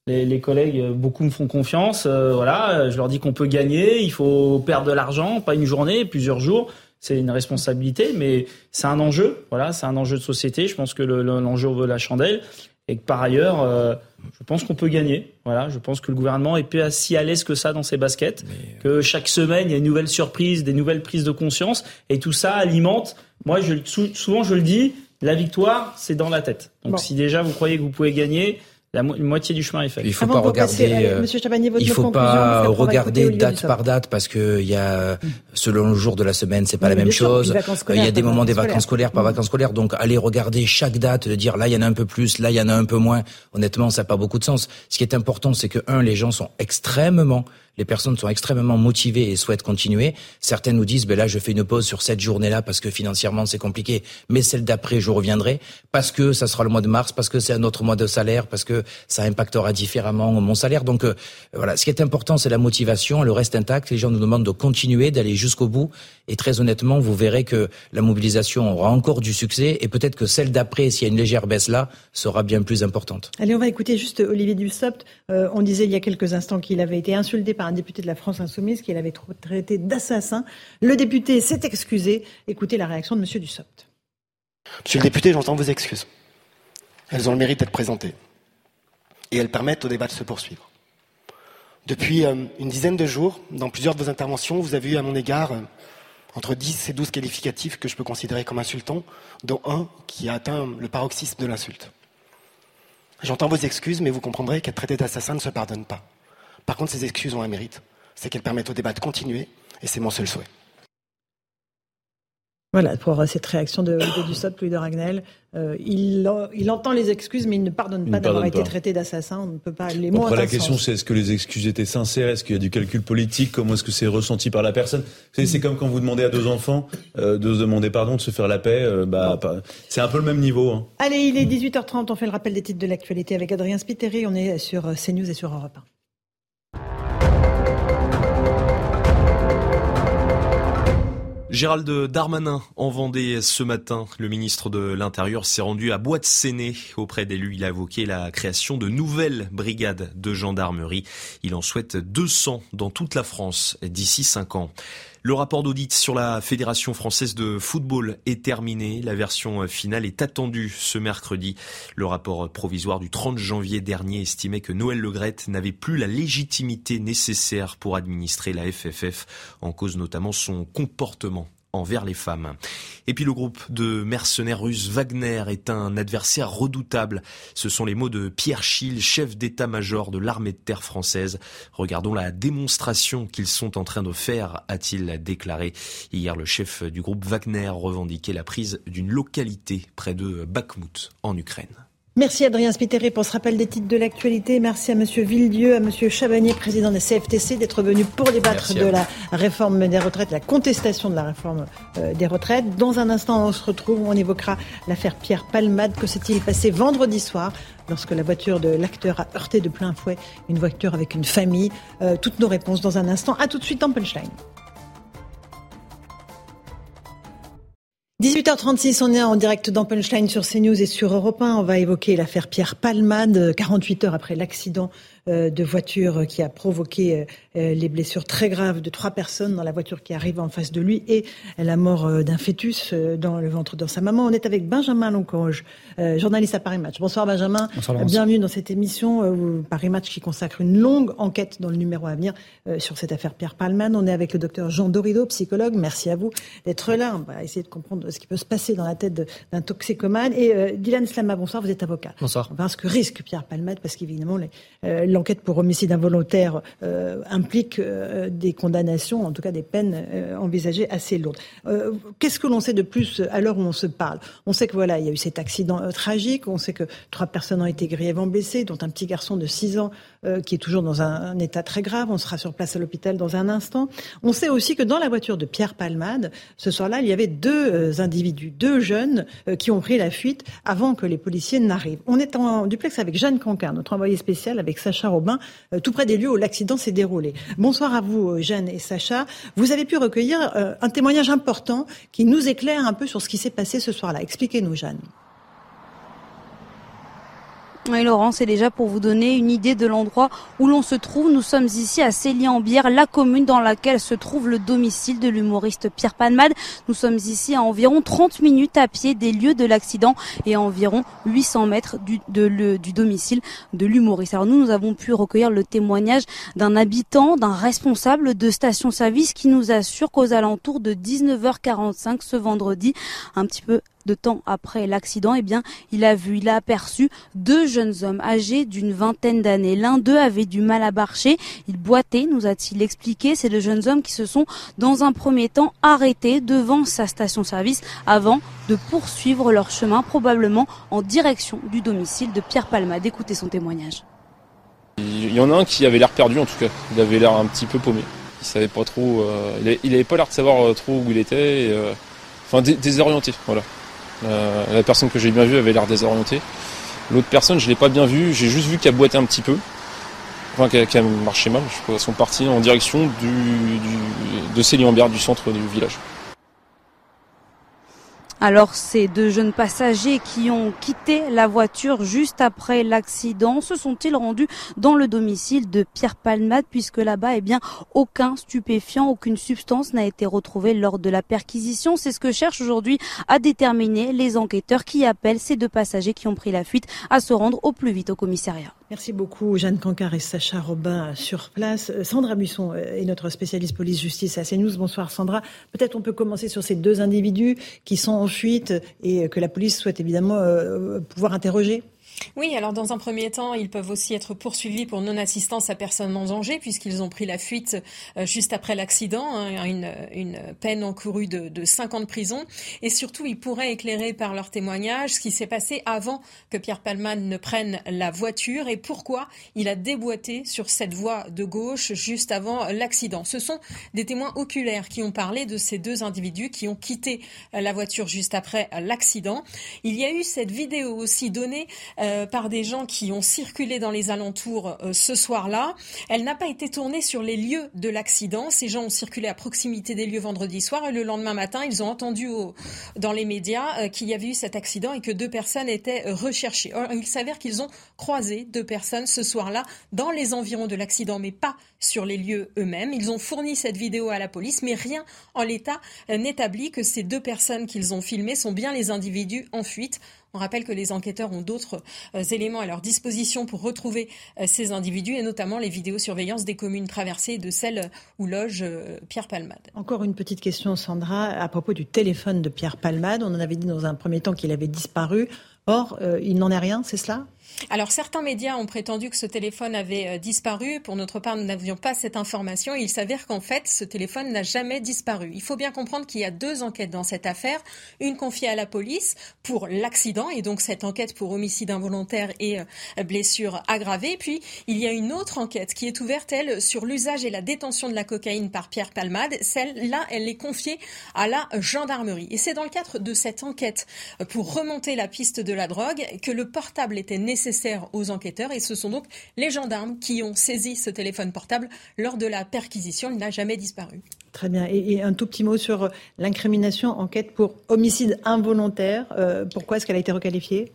les, les collègues, beaucoup me font confiance. Euh, voilà, je leur dis qu'on peut gagner. Il faut perdre de l'argent, pas une journée, plusieurs jours. C'est une responsabilité, mais c'est un enjeu. Voilà, c'est un enjeu de société. Je pense que l'enjeu le, vaut la chandelle et que par ailleurs, euh, je pense qu'on peut gagner. Voilà, je pense que le gouvernement est pas si à l'aise que ça dans ses baskets, mais... que chaque semaine il y a une nouvelle surprise, des nouvelles prises de conscience, et tout ça alimente. Moi, je, souvent je le dis, la victoire, c'est dans la tête. Donc bon. si déjà vous croyez que vous pouvez gagner, la mo moitié du chemin est fait. Il faut pas regarder. Euh, Chabanier, il faut pas regarder date par date parce que il y a selon le jour de la semaine, c'est pas oui, la même chose. Il y a des moments des vacances scolaires par vacances scolaires, donc aller regarder chaque date, de dire là il y en a un peu plus, là il y en a un peu moins. Honnêtement, ça n'a pas beaucoup de sens. Ce qui est important, c'est que un, les gens sont extrêmement les personnes sont extrêmement motivées et souhaitent continuer. Certaines nous disent, ben là, je fais une pause sur cette journée-là parce que financièrement c'est compliqué, mais celle d'après, je reviendrai parce que ça sera le mois de mars, parce que c'est un autre mois de salaire, parce que ça impactera différemment mon salaire. Donc euh, voilà, ce qui est important, c'est la motivation, le reste intact. Les gens nous demandent de continuer, d'aller jusqu'au bout. Et très honnêtement, vous verrez que la mobilisation aura encore du succès et peut-être que celle d'après, s'il y a une légère baisse là, sera bien plus importante. Allez, on va écouter juste Olivier Dussopt. Euh, on disait il y a quelques instants qu'il avait été insulté par un député de la France Insoumise qu'il avait traité d'assassin. Le député s'est excusé. Écoutez la réaction de M. Dussopt. Monsieur le député, j'entends vos excuses. Elles ont le mérite d'être présentées. Et elles permettent au débat de se poursuivre. Depuis euh, une dizaine de jours, dans plusieurs de vos interventions, vous avez eu à mon égard euh, entre 10 et 12 qualificatifs que je peux considérer comme insultants, dont un qui a atteint le paroxysme de l'insulte. J'entends vos excuses, mais vous comprendrez qu'être traité d'assassin ne se pardonne pas. Par contre, ces excuses ont un mérite, c'est qu'elles permettent au débat de continuer, et c'est mon seul souhait. Voilà, pour cette réaction de, de Dussopt, Louis de Ragnel. Euh, il, il, entend les excuses, mais il ne pardonne pas d'avoir été traité d'assassin. On ne peut pas les mots. Après, la question, c'est est-ce que les excuses étaient sincères? Est-ce qu'il y a du calcul politique? Comment est-ce que c'est ressenti par la personne? C'est comme quand vous demandez à deux enfants euh, de se demander pardon, de se faire la paix. Euh, bah, bon. c'est un peu le même niveau. Hein. Allez, il est 18h30. On fait le rappel des titres de l'actualité avec Adrien Spiteri. On est sur CNews et sur Europe 1. Gérald Darmanin en Vendée ce matin. Le ministre de l'Intérieur s'est rendu à Boîte-Séné. Auprès d'élus, il a évoqué la création de nouvelles brigades de gendarmerie. Il en souhaite 200 dans toute la France d'ici 5 ans. Le rapport d'audit sur la Fédération française de football est terminé. La version finale est attendue ce mercredi. Le rapport provisoire du 30 janvier dernier estimait que Noël Legrette n'avait plus la légitimité nécessaire pour administrer la FFF, en cause notamment son comportement envers les femmes. Et puis le groupe de mercenaires russes Wagner est un adversaire redoutable. Ce sont les mots de Pierre Schill, chef d'état-major de l'armée de terre française. Regardons la démonstration qu'ils sont en train de faire, a-t-il déclaré. Hier, le chef du groupe Wagner revendiquait la prise d'une localité près de Bakhmut en Ukraine. Merci Adrien Spiteri pour ce rappel des titres de l'actualité. Merci à Monsieur Villedieu, à Monsieur Chabanier, président des CFTC, d'être venu pour débattre de la réforme des retraites, la contestation de la réforme euh, des retraites. Dans un instant, on se retrouve, on évoquera l'affaire Pierre Palmade. Que s'est-il passé vendredi soir lorsque la voiture de l'acteur a heurté de plein fouet une voiture avec une famille? Euh, Toutes nos réponses dans un instant. À tout de suite en punchline. 18h36, on est en direct dans Punchline sur CNews et sur Europe 1. On va évoquer l'affaire Pierre Palmade, 48 heures après l'accident de voiture qui a provoqué euh, euh, les blessures très graves de trois personnes dans la voiture qui arrive en face de lui et la mort d'un fœtus dans le ventre de sa maman. On est avec Benjamin Lonconge, journaliste à Paris Match. Bonsoir Benjamin. Bonsoir, Bienvenue dans cette émission Paris Match qui consacre une longue enquête dans le numéro à venir sur cette affaire Pierre Palmade. On est avec le docteur Jean Dorido, psychologue. Merci à vous d'être là. On va essayer de comprendre ce qui peut se passer dans la tête d'un toxicomane. Et Dylan Slama, bonsoir, vous êtes avocat. Bonsoir. On va voir ce que risque Pierre Palmade parce qu'évidemment, l'enquête pour homicide involontaire euh, implique euh, des condamnations, en tout cas des peines euh, envisagées assez lourdes. Qu'est-ce que l'on sait de plus à l'heure où on se parle? On sait que voilà, il y a eu cet accident tragique, on sait que trois personnes ont été grièvement blessées, dont un petit garçon de 6 ans qui est toujours dans un, état très grave. On sera sur place à l'hôpital dans un instant. On sait aussi que dans la voiture de Pierre Palmade, ce soir-là, il y avait deux individus, deux jeunes qui ont pris la fuite avant que les policiers n'arrivent. On est en duplex avec Jeanne Canquin, notre envoyé spécial, avec Sacha Robin, euh, tout près des lieux où l'accident s'est déroulé. Bonsoir à vous, euh, Jeanne et Sacha. Vous avez pu recueillir euh, un témoignage important qui nous éclaire un peu sur ce qui s'est passé ce soir-là. Expliquez-nous, Jeanne. Oui, Laurent, c'est déjà pour vous donner une idée de l'endroit où l'on se trouve. Nous sommes ici à Célie-en-Bière, la commune dans laquelle se trouve le domicile de l'humoriste Pierre Palmade. Nous sommes ici à environ 30 minutes à pied des lieux de l'accident et à environ 800 mètres du, du domicile de l'humoriste. Alors nous, nous avons pu recueillir le témoignage d'un habitant, d'un responsable de station-service qui nous assure qu'aux alentours de 19h45 ce vendredi, un petit peu de temps après l'accident, eh bien, il a vu, il a aperçu deux jeunes hommes âgés d'une vingtaine d'années. L'un d'eux avait du mal à marcher, il boitait, nous a-t-il expliqué. C'est de jeunes hommes qui se sont, dans un premier temps, arrêtés devant sa station-service avant de poursuivre leur chemin, probablement en direction du domicile de Pierre Palma. D'écouter son témoignage. Il y en a un qui avait l'air perdu en tout cas. Il avait l'air un petit peu paumé. Il savait pas trop. Euh, il, avait, pas l'air de savoir euh, trop où il était. Euh, enfin, désorienté. Voilà. Euh, la personne que j'ai bien vue avait l'air désorientée. L'autre personne, je l'ai pas bien vue, j'ai juste vu qu'elle boitait un petit peu. Enfin, qu'elle marchait mal. Je crois sont partis en direction du, de Célie-en-Bière, du centre du village. Alors ces deux jeunes passagers qui ont quitté la voiture juste après l'accident se sont-ils rendus dans le domicile de Pierre Palmade puisque là-bas eh bien aucun stupéfiant, aucune substance n'a été retrouvée lors de la perquisition. C'est ce que cherchent aujourd'hui à déterminer les enquêteurs qui appellent ces deux passagers qui ont pris la fuite à se rendre au plus vite au commissariat. Merci beaucoup, Jeanne Cancard et Sacha Robin sur place. Euh, Sandra Buisson euh, est notre spécialiste police-justice à CNews. Bonsoir, Sandra. Peut-être on peut commencer sur ces deux individus qui sont en fuite et que la police souhaite évidemment euh, pouvoir interroger. Oui, alors dans un premier temps, ils peuvent aussi être poursuivis pour non-assistance à personne en danger puisqu'ils ont pris la fuite euh, juste après l'accident, hein, une, peine encourue de, de 5 ans de prison. Et surtout, ils pourraient éclairer par leur témoignage ce qui s'est passé avant que Pierre Palman ne prenne la voiture et pourquoi il a déboîté sur cette voie de gauche juste avant l'accident. Ce sont des témoins oculaires qui ont parlé de ces deux individus qui ont quitté la voiture juste après l'accident. Il y a eu cette vidéo aussi donnée euh, euh, par des gens qui ont circulé dans les alentours euh, ce soir-là. Elle n'a pas été tournée sur les lieux de l'accident. Ces gens ont circulé à proximité des lieux vendredi soir et le lendemain matin, ils ont entendu dans les médias euh, qu'il y avait eu cet accident et que deux personnes étaient recherchées. Or, il s'avère qu'ils ont croisé deux personnes ce soir-là dans les environs de l'accident, mais pas sur les lieux eux-mêmes. Ils ont fourni cette vidéo à la police, mais rien en l'état n'établit que ces deux personnes qu'ils ont filmées sont bien les individus en fuite. On rappelle que les enquêteurs ont d'autres euh, éléments à leur disposition pour retrouver euh, ces individus et notamment les vidéosurveillances des communes traversées de celles où loge euh, Pierre Palmade. Encore une petite question, Sandra, à propos du téléphone de Pierre Palmade. On en avait dit dans un premier temps qu'il avait disparu. Or, il n'en est rien, c'est cela? Alors certains médias ont prétendu que ce téléphone avait euh, disparu. Pour notre part, nous n'avions pas cette information. Il s'avère qu'en fait, ce téléphone n'a jamais disparu. Il faut bien comprendre qu'il y a deux enquêtes dans cette affaire. Une confiée à la police pour l'accident et donc cette enquête pour homicide involontaire et euh, blessure aggravée. Puis il y a une autre enquête qui est ouverte, elle, sur l'usage et la détention de la cocaïne par Pierre Palmade. Celle-là, elle est confiée à la gendarmerie. Et c'est dans le cadre de cette enquête euh, pour remonter la piste de la drogue que le portable était nécessaire nécessaire aux enquêteurs et ce sont donc les gendarmes qui ont saisi ce téléphone portable lors de la perquisition. Il n'a jamais disparu. Très bien. Et, un tout petit mot sur l'incrimination enquête pour homicide involontaire. Euh, pourquoi est-ce qu'elle a été requalifiée?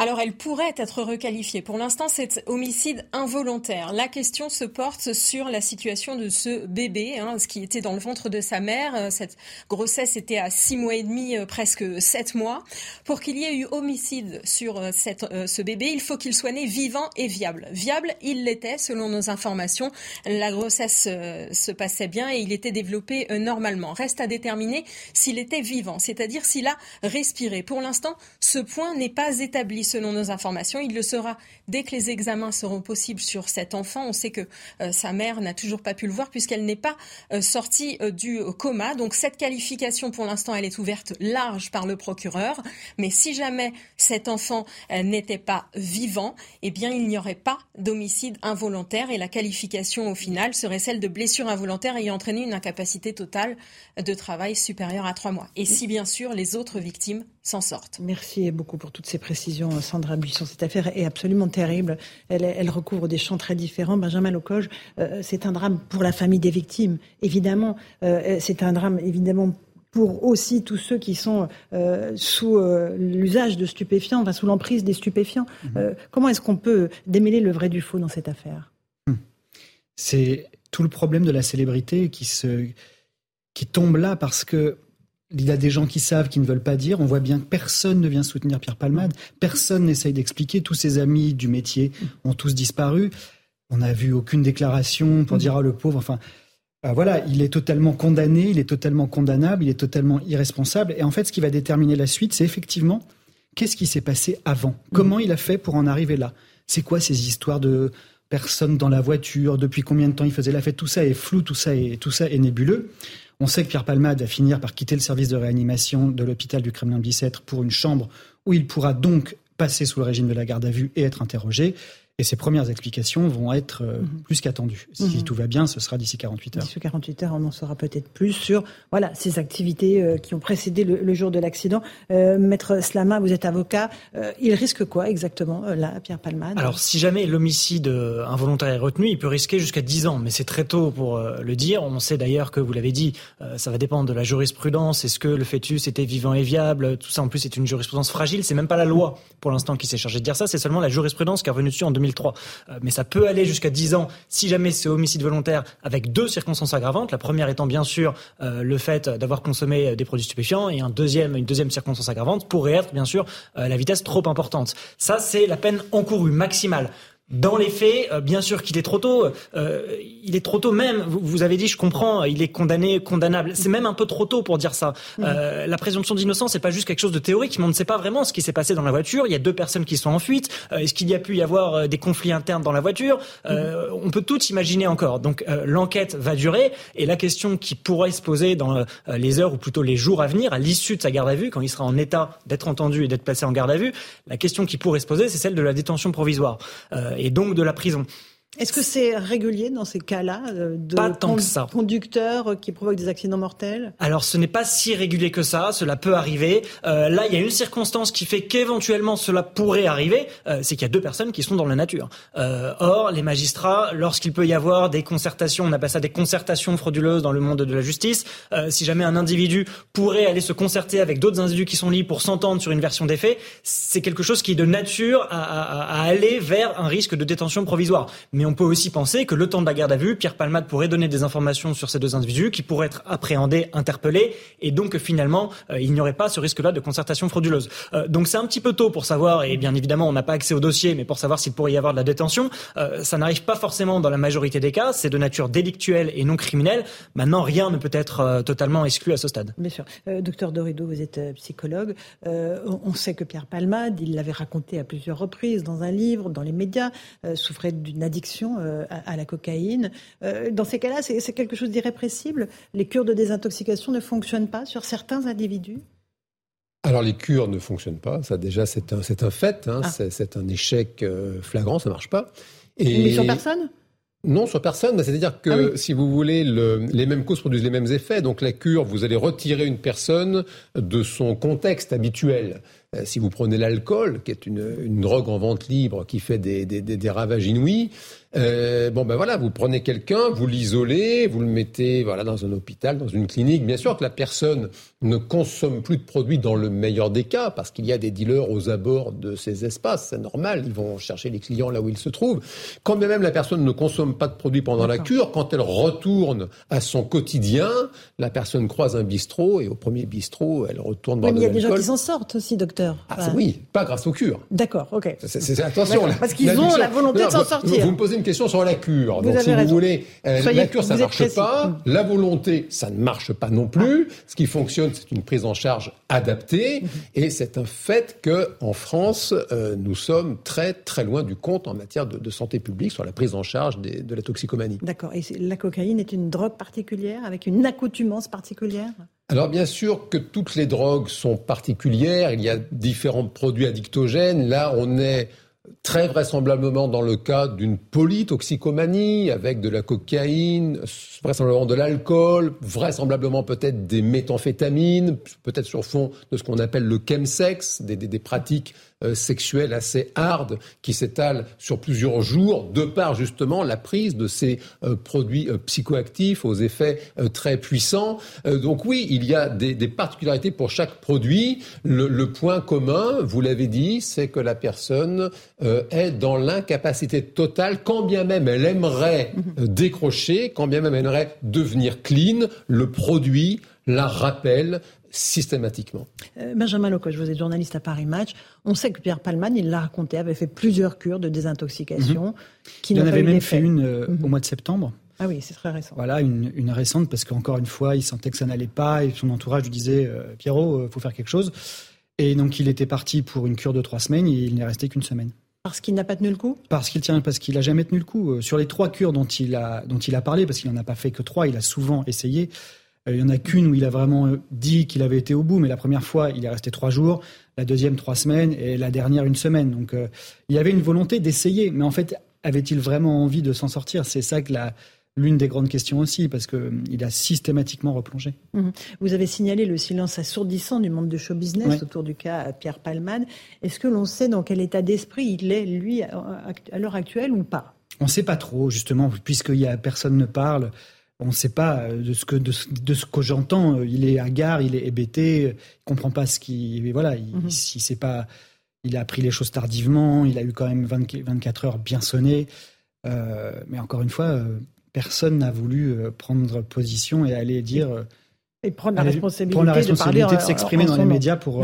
Alors elle pourrait être requalifiée. Pour l'instant, c'est homicide involontaire. La question se porte sur la situation de ce bébé, hein, ce qui était dans le ventre de sa mère. Euh, cette grossesse était à six mois et demi, euh, presque sept mois. Pour qu'il y ait eu homicide sur euh, ce bébé, il faut qu'il soit né vivant et viable. Viable, il l'était selon nos informations. La grossesse se passait bien et il était développé normalement. Reste à déterminer s'il était vivant, c'est-à-dire s'il a respiré. Pour l'instant, ce point n'est pas établi selon nos informations. Il le sera dès que les examens seront possibles sur cet enfant. On sait que euh, sa mère n'a toujours pas pu le voir puisqu'elle n'est pas euh, sortie euh, du coma. Donc cette qualification, pour l'instant, elle est ouverte large par le procureur. Mais si jamais cet enfant n'était pas vivant, eh bien, il n'y aurait pas d'homicide involontaire et la qualification au final serait celle de blessure involontaire ayant entraîné une incapacité totale de travail supérieure à trois mois. Et si bien sûr les autres victimes s'en sortent. Merci beaucoup pour toutes ces précisions, Sandra Buisson. Cette affaire est absolument terrible. Elle, recouvre des champs très différents. Benjamin Locoge, euh, c'est un drame pour la famille des victimes, évidemment. Euh, c'est un drame, évidemment, pour aussi tous ceux qui sont euh, sous l'usage de stupéfiants, enfin sous l'emprise des stupéfiants. Mhm. comment est-ce qu'on peut démêler le vrai du faux dans cette affaire? Hmm. C'est tout le problème de la célébrité qui se qui tombe là parce que il y a des gens qui savent, qui ne veulent pas dire. On voit bien que personne ne vient soutenir Pierre Palmade. Personne n'essaye d'expliquer. Tous ses amis du métier ont tous disparu. On n'a vu aucune déclaration pour dire ah le pauvre. Enfin, euh, voilà, il est totalement condamné, il est totalement condamnable, il est totalement irresponsable. Et en fait, ce qui va déterminer la suite, c'est effectivement qu'est-ce qui s'est passé avant? Comment il a fait pour en arriver là? C'est quoi ces histoires de personnes dans la voiture? Depuis combien de temps il faisait la fête? Tout ça est flou, tout ça est, tout ça est nébuleux. On sait que Pierre Palmade va finir par quitter le service de réanimation de l'hôpital du Kremlin-Bicêtre pour une chambre où il pourra donc passer sous le régime de la garde à vue et être interrogé. Et ces premières explications vont être euh, mhm. plus qu'attendues. Si mhm. tout va bien, ce sera d'ici 48 heures. D'ici 48 heures, on en saura peut-être plus sur voilà, ces activités euh, qui ont précédé le, jour de l'accident. Euh, Maître Slama, vous êtes avocat. il risque quoi exactement, là, Pierre Palmade? Alors, si jamais l'homicide involontaire est retenu, il peut risquer jusqu'à 10 ans. Mais c'est très tôt pour le dire. On sait d'ailleurs que, vous l'avez dit, ça va dépendre de la jurisprudence. Est-ce que le fœtus était vivant et viable? Tout ça, en plus, c'est une jurisprudence fragile. C'est même pas la loi, pour l'instant, qui s'est chargée de dire ça. C'est seulement la jurisprudence qui est revenue dessus en 2000 euh, mais ça peut aller jusqu'à 10 ans si jamais c'est homicide volontaire avec deux circonstances aggravantes. La première étant bien sûr euh, le fait d'avoir consommé des produits stupéfiants et une deuxième circonstance aggravante pourrait être bien sûr euh, la vitesse trop importante. Ça, c'est la peine encourue maximale. Dans les faits, euh, bien sûr qu'il est trop tôt. Euh, il est trop tôt même. Vous, avez dit, je comprends, il est condamné, condamnable. C'est même un peu trop tôt pour dire ça. Euh, la présomption d'innocence, c'est pas juste quelque chose de théorique, mais on ne sait pas vraiment ce qui s'est passé dans la voiture. Il y a deux personnes qui sont en fuite. Est-ce qu'il y a pu y avoir des conflits internes dans la voiture? On peut tout imaginer encore. Donc l'enquête va durer et la question qui pourrait se poser dans les heures ou plutôt les jours à venir, à l'issue de sa garde à vue, quand il sera en état d'être entendu et d'être placé en garde à vue, la question qui pourrait se poser, c'est celle de la détention provisoire et donc de la prison. Est-ce que c'est régulier dans ces cas-là euh, de pas tant que ça. conducteurs qui provoquent des accidents mortels? Alors ce n'est pas si régulier que ça, cela peut arriver. Euh, là, il y a une circonstance qui fait qu'éventuellement cela pourrait arriver, euh, c'est qu'il y a deux personnes qui sont dans la nature. or, les magistrats, lorsqu'il peut y avoir des concertations, on appelle ça des concertations frauduleuses dans le monde de la justice, si jamais un individu pourrait aller se concerter avec d'autres individus qui sont libres pour s'entendre sur une version des faits, c'est quelque chose qui est de nature à, à, aller vers un risque de détention provisoire. Mais on peut aussi penser que le temps de la garde à vue, Pierre Palmade pourrait donner des informations sur ces deux individus qui pourraient être appréhendés, interpellés, et donc finalement, euh, il n'y aurait pas ce risque-là de concertation frauduleuse. Euh, donc c'est un petit peu tôt pour savoir, et bien évidemment, on n'a pas accès au dossier, mais pour savoir s'il pourrait y avoir de la détention, euh, ça n'arrive pas forcément dans la majorité des cas, c'est de nature délictuelle et non criminelle. Maintenant, rien ne peut être totalement exclu à ce stade. Bien sûr. docteur Dorido, vous êtes psychologue. on sait que Pierre Palmade, il l'avait raconté à plusieurs reprises dans un livre, dans les médias, souffrait d'une addiction euh, à, la cocaïne. Euh, dans ces cas-là, c'est quelque chose d'irrépressible. Les cures de désintoxication ne fonctionnent pas sur certains individus? Alors les cures ne fonctionnent pas, ça déjà c'est un, un fait, hein. ah. c'est un échec euh, flagrant, ça marche pas. Et... Mais sur personne? Non, sur personne. C'est-à-dire que, ah si vous voulez, les mêmes causes produisent les mêmes effets. Donc, la cure, vous allez retirer une personne de son contexte habituel. Euh, si vous prenez l'alcool, qui est une, une, drogue en vente libre qui fait des, des, des, des ravages inouïs, euh, bon ben voilà, vous prenez quelqu'un, vous l'isolez, vous le mettez voilà dans un hôpital, dans une clinique. Bien sûr que la personne ne consomme plus de produits dans le meilleur des cas, parce qu'il y a des dealers aux abords de ces espaces, c'est normal, ils vont chercher les clients là où ils se trouvent. Quand bien même la personne ne consomme pas de produits pendant la cure, quand elle retourne à son quotidien, la personne croise un bistrot et au premier bistrot, elle retourne boire oui, mais il y a des gens qui s'en sortent aussi, docteur. Ah, oui, pas grâce aux cures. D'accord, ok. C'est, attention. parce qu'ils ont la volonté de s'en sortir. Vous, me posez une question sur la cure. Donc, si vous voulez, euh, la cure, ça ne marche pas. La volonté, ça ne marche pas non plus. Ah. Ce qui fonctionne, c'est une prise en charge adaptée. Et c'est un fait que en France, euh, nous sommes très, très loin du compte en matière de, de santé publique sur la prise en charge des, de la toxicomanie. D'accord. Et la cocaïne est une drogue particulière, avec une accoutumance particulière? Alors bien sûr que toutes les drogues sont particulières, il y a différents produits addictogènes. Là, on est très vraisemblablement dans le cas d'une polytoxicomanie avec de la cocaïne, vraisemblablement de l'alcool, vraisemblablement peut-être des méthamphétamines, peut-être sur fond de ce qu'on appelle le chemsex, des, des, des pratiques euh, sexuelles assez hard qui s'étalent sur plusieurs jours, de par justement la prise de ces euh, produits euh, psychoactifs aux effets très puissants. donc oui, il y a des, particularités pour chaque produit. Le point commun, vous l'avez dit, c'est que la personne est dans l'incapacité totale, quand bien même elle aimerait décrocher, quand bien même elle aimerait devenir clean, le produit la rappelle systématiquement. Euh, Benjamin Lecoq, vous êtes journaliste à Paris Match. On sait que Pierre Palman, il l'a raconté, avait fait plusieurs cures de désintoxication. Mhm. Qui il en avait même fait une euh, mhm. au mois de septembre. Ah oui, c'est très récent. Voilà, une, une récente, parce qu'encore une fois, il sentait que ça n'allait pas, et son entourage lui disait euh, Pierrot, il faut faire quelque chose. Et donc, il était parti pour une cure de trois semaines, et il n'est resté qu'une semaine. Parce qu'il n'a pas tenu le coup? Parce qu'il tient, parce qu'il a jamais tenu le coup. Sur les trois cures dont il a, dont il a parlé, parce qu'il n'en a pas fait que trois, il a souvent essayé. Il y en a qu'une où il a vraiment dit qu'il avait été au bout, mais la première fois, il est resté trois jours, la deuxième trois semaines et la dernière une semaine. Donc euh, il y avait une volonté d'essayer, mais en fait, avait-il vraiment envie de s'en sortir? C'est ça que la, l'une des grandes questions aussi, parce qu'il a systématiquement replongé. Mmh. Vous avez signalé le silence assourdissant du monde du show business autour du cas Pierre Palman. Est-ce que l'on sait dans quel état d'esprit il est, lui, à l'heure actuelle ou pas? On ne sait pas trop, justement, puisqu'il y a personne ne parle. On ne sait pas euh, de ce que de, ce que j'entends. Euh, il est hagard, il est hébété, il comprend pas ce qui. Voilà, il, mm -hmm. pas. Il a appris les choses tardivement. Il a eu quand même 20, 24 heures bien sonnées. Euh, mais encore une fois, euh, personne n'a voulu prendre position et aller dire. Et prendre la responsabilité, prendre la responsabilité de, s'exprimer dans les médias pour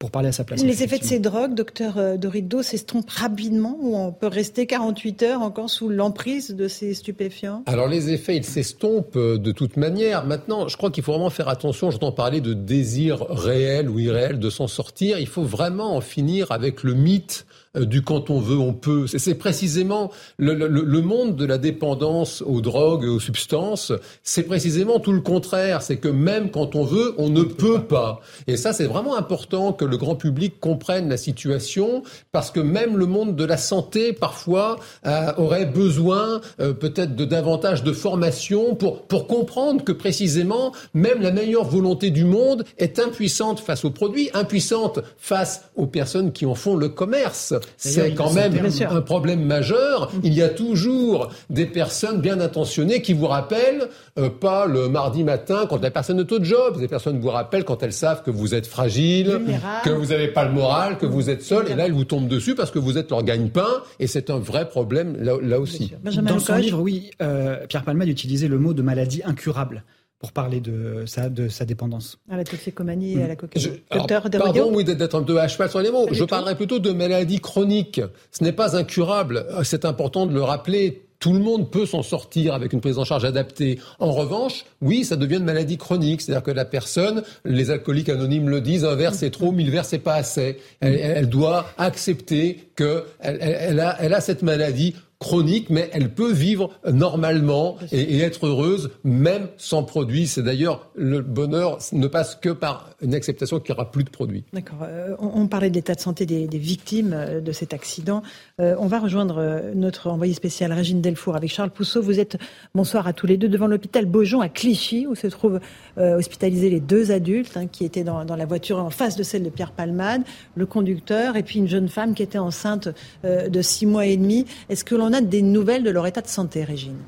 pour parler à sa place. Les effets de ces drogues, docteur euh, Dorido, s'estompent rapidement ou on peut rester 48 heures encore sous l'emprise de ces stupéfiants? Alors les effets, ils s'estompent euh, de toute manière. Maintenant, je crois qu'il faut vraiment faire attention. J'entends parler de désir réel ou irréel de s'en sortir. Il faut vraiment en finir avec le mythe du quand on veut, on peut. C'est précisément le, le, le, monde de la dépendance aux drogues et aux substances. C'est précisément tout le contraire. C'est que même quand on veut, on ne peut pas. Et ça, c'est vraiment important que le grand public comprenne la situation, parce que même le monde de la santé, parfois, euh, aurait besoin euh, peut-être de davantage de formation pour pour comprendre que précisément, même la meilleure volonté du monde est impuissante face aux produits, impuissante face aux personnes qui en font le commerce. C'est quand même un problème majeur. Il y a toujours des personnes bien intentionnées qui vous rappellent, euh, pas le mardi matin quand la personne est au job, des personnes vous rappellent quand elles savent que vous êtes fragile, que vous n'avez pas le moral, que vous êtes seul, et là elles vous tombent dessus parce que vous êtes leur gagne-pain, et c'est un vrai problème là, là aussi. Dans son livre, oui, euh, Pierre Palmade utilisait le mot de maladie incurable pour parler de sa, de sa dépendance. À la toxicomanie et à la cocaïne. pardon, oui, d'être un peu à cheval sur les mots. Je parlerai plutôt de maladie chronique. Ce n'est pas incurable. C'est important de le rappeler. Tout le monde peut s'en sortir avec une prise en charge adaptée. En revanche, oui, ça devient une maladie chronique. C'est-à-dire que la personne, les alcooliques anonymes le disent, un verre c'est trop, mille verres c'est pas assez. Elle, elle doit accepter qu'elle elle, elle, a, elle a cette maladie chronique, mais elle peut vivre normalement et, être heureuse même sans produit. C'est d'ailleurs le bonheur ne passe que par une acceptation qu'il n'y aura plus de produits. D'accord. Euh, on, parlait de l'état de santé des, victimes euh, de cet accident. Euh, on va rejoindre notre envoyé spécial Régine Delfour avec Charles Pousseau. Vous êtes, bonsoir à tous les deux, devant l'hôpital Beaujon à Clichy, où se trouvent hospitalisés les deux adultes hein, qui étaient dans, dans, la voiture en face de celle de Pierre Palmade, le conducteur et puis une jeune femme qui était enceinte de six mois et demi. Est-ce que l'on a des nouvelles de leur état de santé, Régine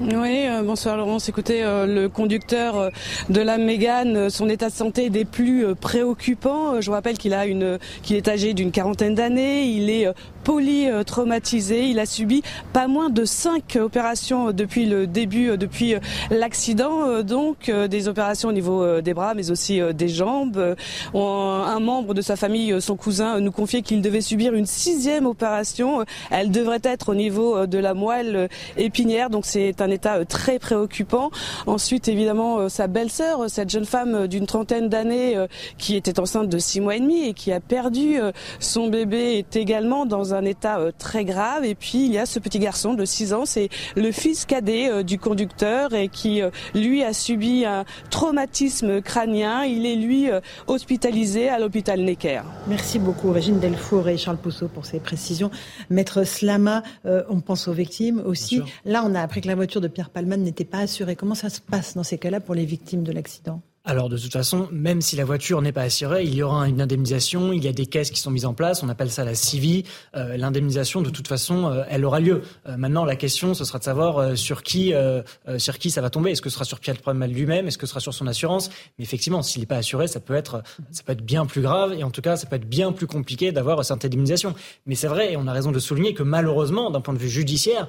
oui, euh, bonsoir Laurence. Écoutez, euh, le conducteur euh, de la Mégane, son état de santé est des plus préoccupants. Je vous rappelle qu'il a une, qu'il est âgé d'une quarantaine d'années. Il est polytraumatisé. Il a subi pas moins de cinq opérations depuis le début, depuis l'accident. Donc des opérations au niveau des bras, mais aussi des jambes. Un membre de sa famille, son cousin, nous confiait qu'il devait subir une sixième opération. Elle devrait être au niveau de la moelle épinière. Donc c'est un état euh, très préoccupant. Ensuite, évidemment, euh, sa belle-sœur, euh, cette jeune femme d'une trentaine d'années qui était enceinte de six mois et demi et qui a perdu son bébé, est également dans un état très grave. Et puis, il y a ce petit garçon de 6 ans, c'est le fils cadet du conducteur et qui, lui, a subi un traumatisme crânien. Il est, lui, hospitalisé à l'hôpital Necker. Merci beaucoup, Régine Delfour et Charles Pousseau, pour ces précisions. Maître Slama, on pense aux victimes aussi. Là, on a appris que la voiture de Pierre Palman n'était pas assuré. Comment ça se passe dans ces cas-là pour les victimes de l'accident? Alors de toute façon, même si la voiture n'est pas assurée, il y aura une indemnisation, il y a des caisses qui sont mises en place, on appelle ça la CIVI. Euh, l'indemnisation, de toute façon, euh, elle aura lieu. Euh, maintenant, la question, ce sera de savoir sur qui, sur qui ça va tomber. Est-ce que ce sera sur Pierre Palman lui-même? Est-ce que ce sera sur son assurance? Mais effectivement, s'il n'est pas assuré, ça peut être, ça peut être bien plus grave et en tout cas, ça peut être bien plus compliqué d'avoir cette indemnisation. Mais c'est vrai, et on a raison de souligner que malheureusement, d'un point de vue judiciaire,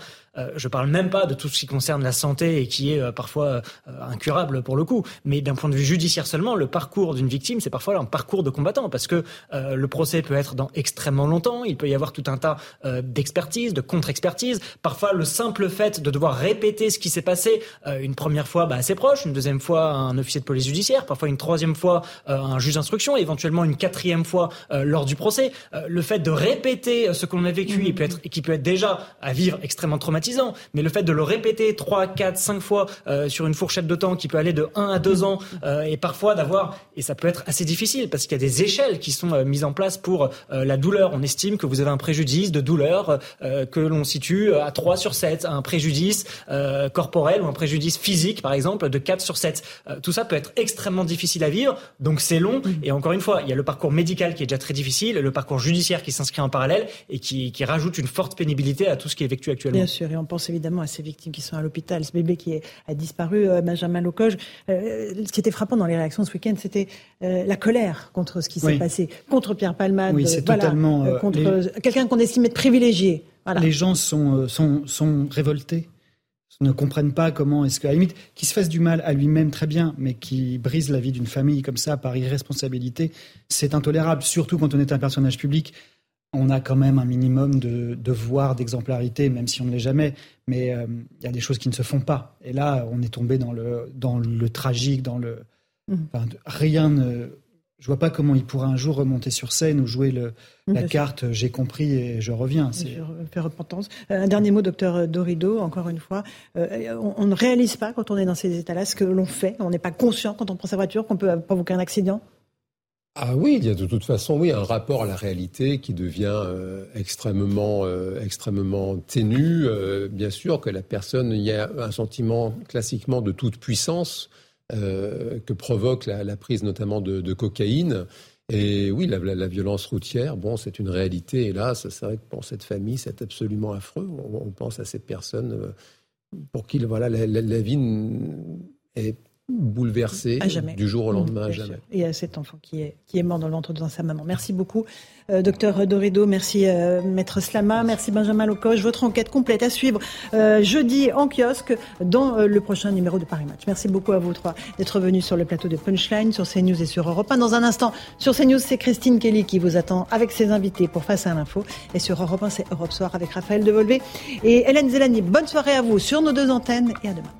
je parle même pas de tout ce qui concerne la santé et qui est parfois incurable pour le coup, mais d'un point de vue judiciaire seulement, le parcours d'une victime, c'est parfois un parcours de combattant, parce que euh, le procès peut être dans extrêmement longtemps, il peut y avoir tout un tas euh, d'expertise, de contre-expertise. Parfois, le simple fait de devoir répéter ce qui s'est passé euh, une première fois bah, assez proche, une deuxième fois un officier de police judiciaire, parfois une troisième fois un juge d'instruction, éventuellement une quatrième fois lors du procès. le fait de répéter ce que l'on a vécu, et peut être, qui peut être déjà à vivre extrêmement traumatisant, mais le fait de le répéter trois, quatre, cinq fois sur une fourchette de temps qui peut aller de 1 à 2 ans et parfois d'avoir, et ça peut être assez difficile parce qu'il y a des échelles qui sont euh, mises en place pour euh, la douleur. On estime que vous avez un préjudice de douleur euh, que l'on situe à 3 sur 7, un préjudice corporel ou un préjudice physique, par exemple, de 4 sur 7. tout ça peut être extrêmement difficile à vivre, donc c'est long. Et encore une fois, il y a le parcours médical qui est déjà très difficile, le parcours judiciaire qui s'inscrit en parallèle et qui, qui, rajoute une forte pénibilité à tout ce qui est vécu actuellement. Bien sûr, et on pense évidemment à ces victimes qui sont à l'hôpital, ce bébé qui est, a disparu, Benjamin Locoge. ce qui était frappant dans les réactions ce week-end, c'était euh, la colère contre ce qui s'est passé, contre Pierre Palmade, oui, c'est totalement, euh, contre quelqu'un qu'on estimait privilégié. Les gens sont, euh, sont, sont révoltés ne comprennent pas comment est-ce que, à la limite, qui se fasse du mal à lui-même très bien, mais qui brise la vie d'une famille comme ça par irresponsabilité, c'est intolérable, surtout quand on est un personnage public. On a quand même un minimum de devoir d'exemplarité, même si on ne l'est jamais, mais il y a des choses qui ne se font pas. Et là, on est tombé dans le, dans le tragique, dans le, rien ne. Je vois pas comment il pourra un jour remonter sur scène ou jouer le, la carte j'ai compris et je reviens. Fait repentance. Euh, un dernier mot, docteur Dorido, encore une fois. Euh, on, ne réalise pas quand on est dans ces états-là ce que l'on fait. On n'est pas conscient quand on prend sa voiture qu'on peut provoquer un accident. Ah oui, il y a de toute façon, oui, un rapport à la réalité qui devient euh, extrêmement, extrêmement ténu. bien sûr que la personne, il y a un sentiment classiquement de toute puissance euh, que provoque la, prise notamment de, cocaïne. Et oui, la, violence routière, bon, c'est une réalité. Et là, c'est vrai que pour cette famille, c'est absolument affreux. On, pense à ces personnes euh, pour qui voilà, la, vie est bouleversée du jour au lendemain, à jamais. Et à cet enfant qui est, qui est mort dans le ventre de sa maman. Merci beaucoup, euh, docteur Dorido. Merci, euh, maître Slama. Merci, Benjamin Locoche. Votre enquête complète à suivre euh, jeudi en kiosque dans le prochain numéro de Paris Match. Merci beaucoup à vous trois d'être venus sur le plateau de Punchline, sur CNews et sur Europe 1. Dans un instant, sur CNews, c'est Christine Kelly qui vous attend avec ses invités pour Face à l'info. Et sur Europe 1, c'est Europe Soir avec Raphaël Devolvé et Hélène Zelani. Bonne soirée à vous sur nos deux antennes et à demain.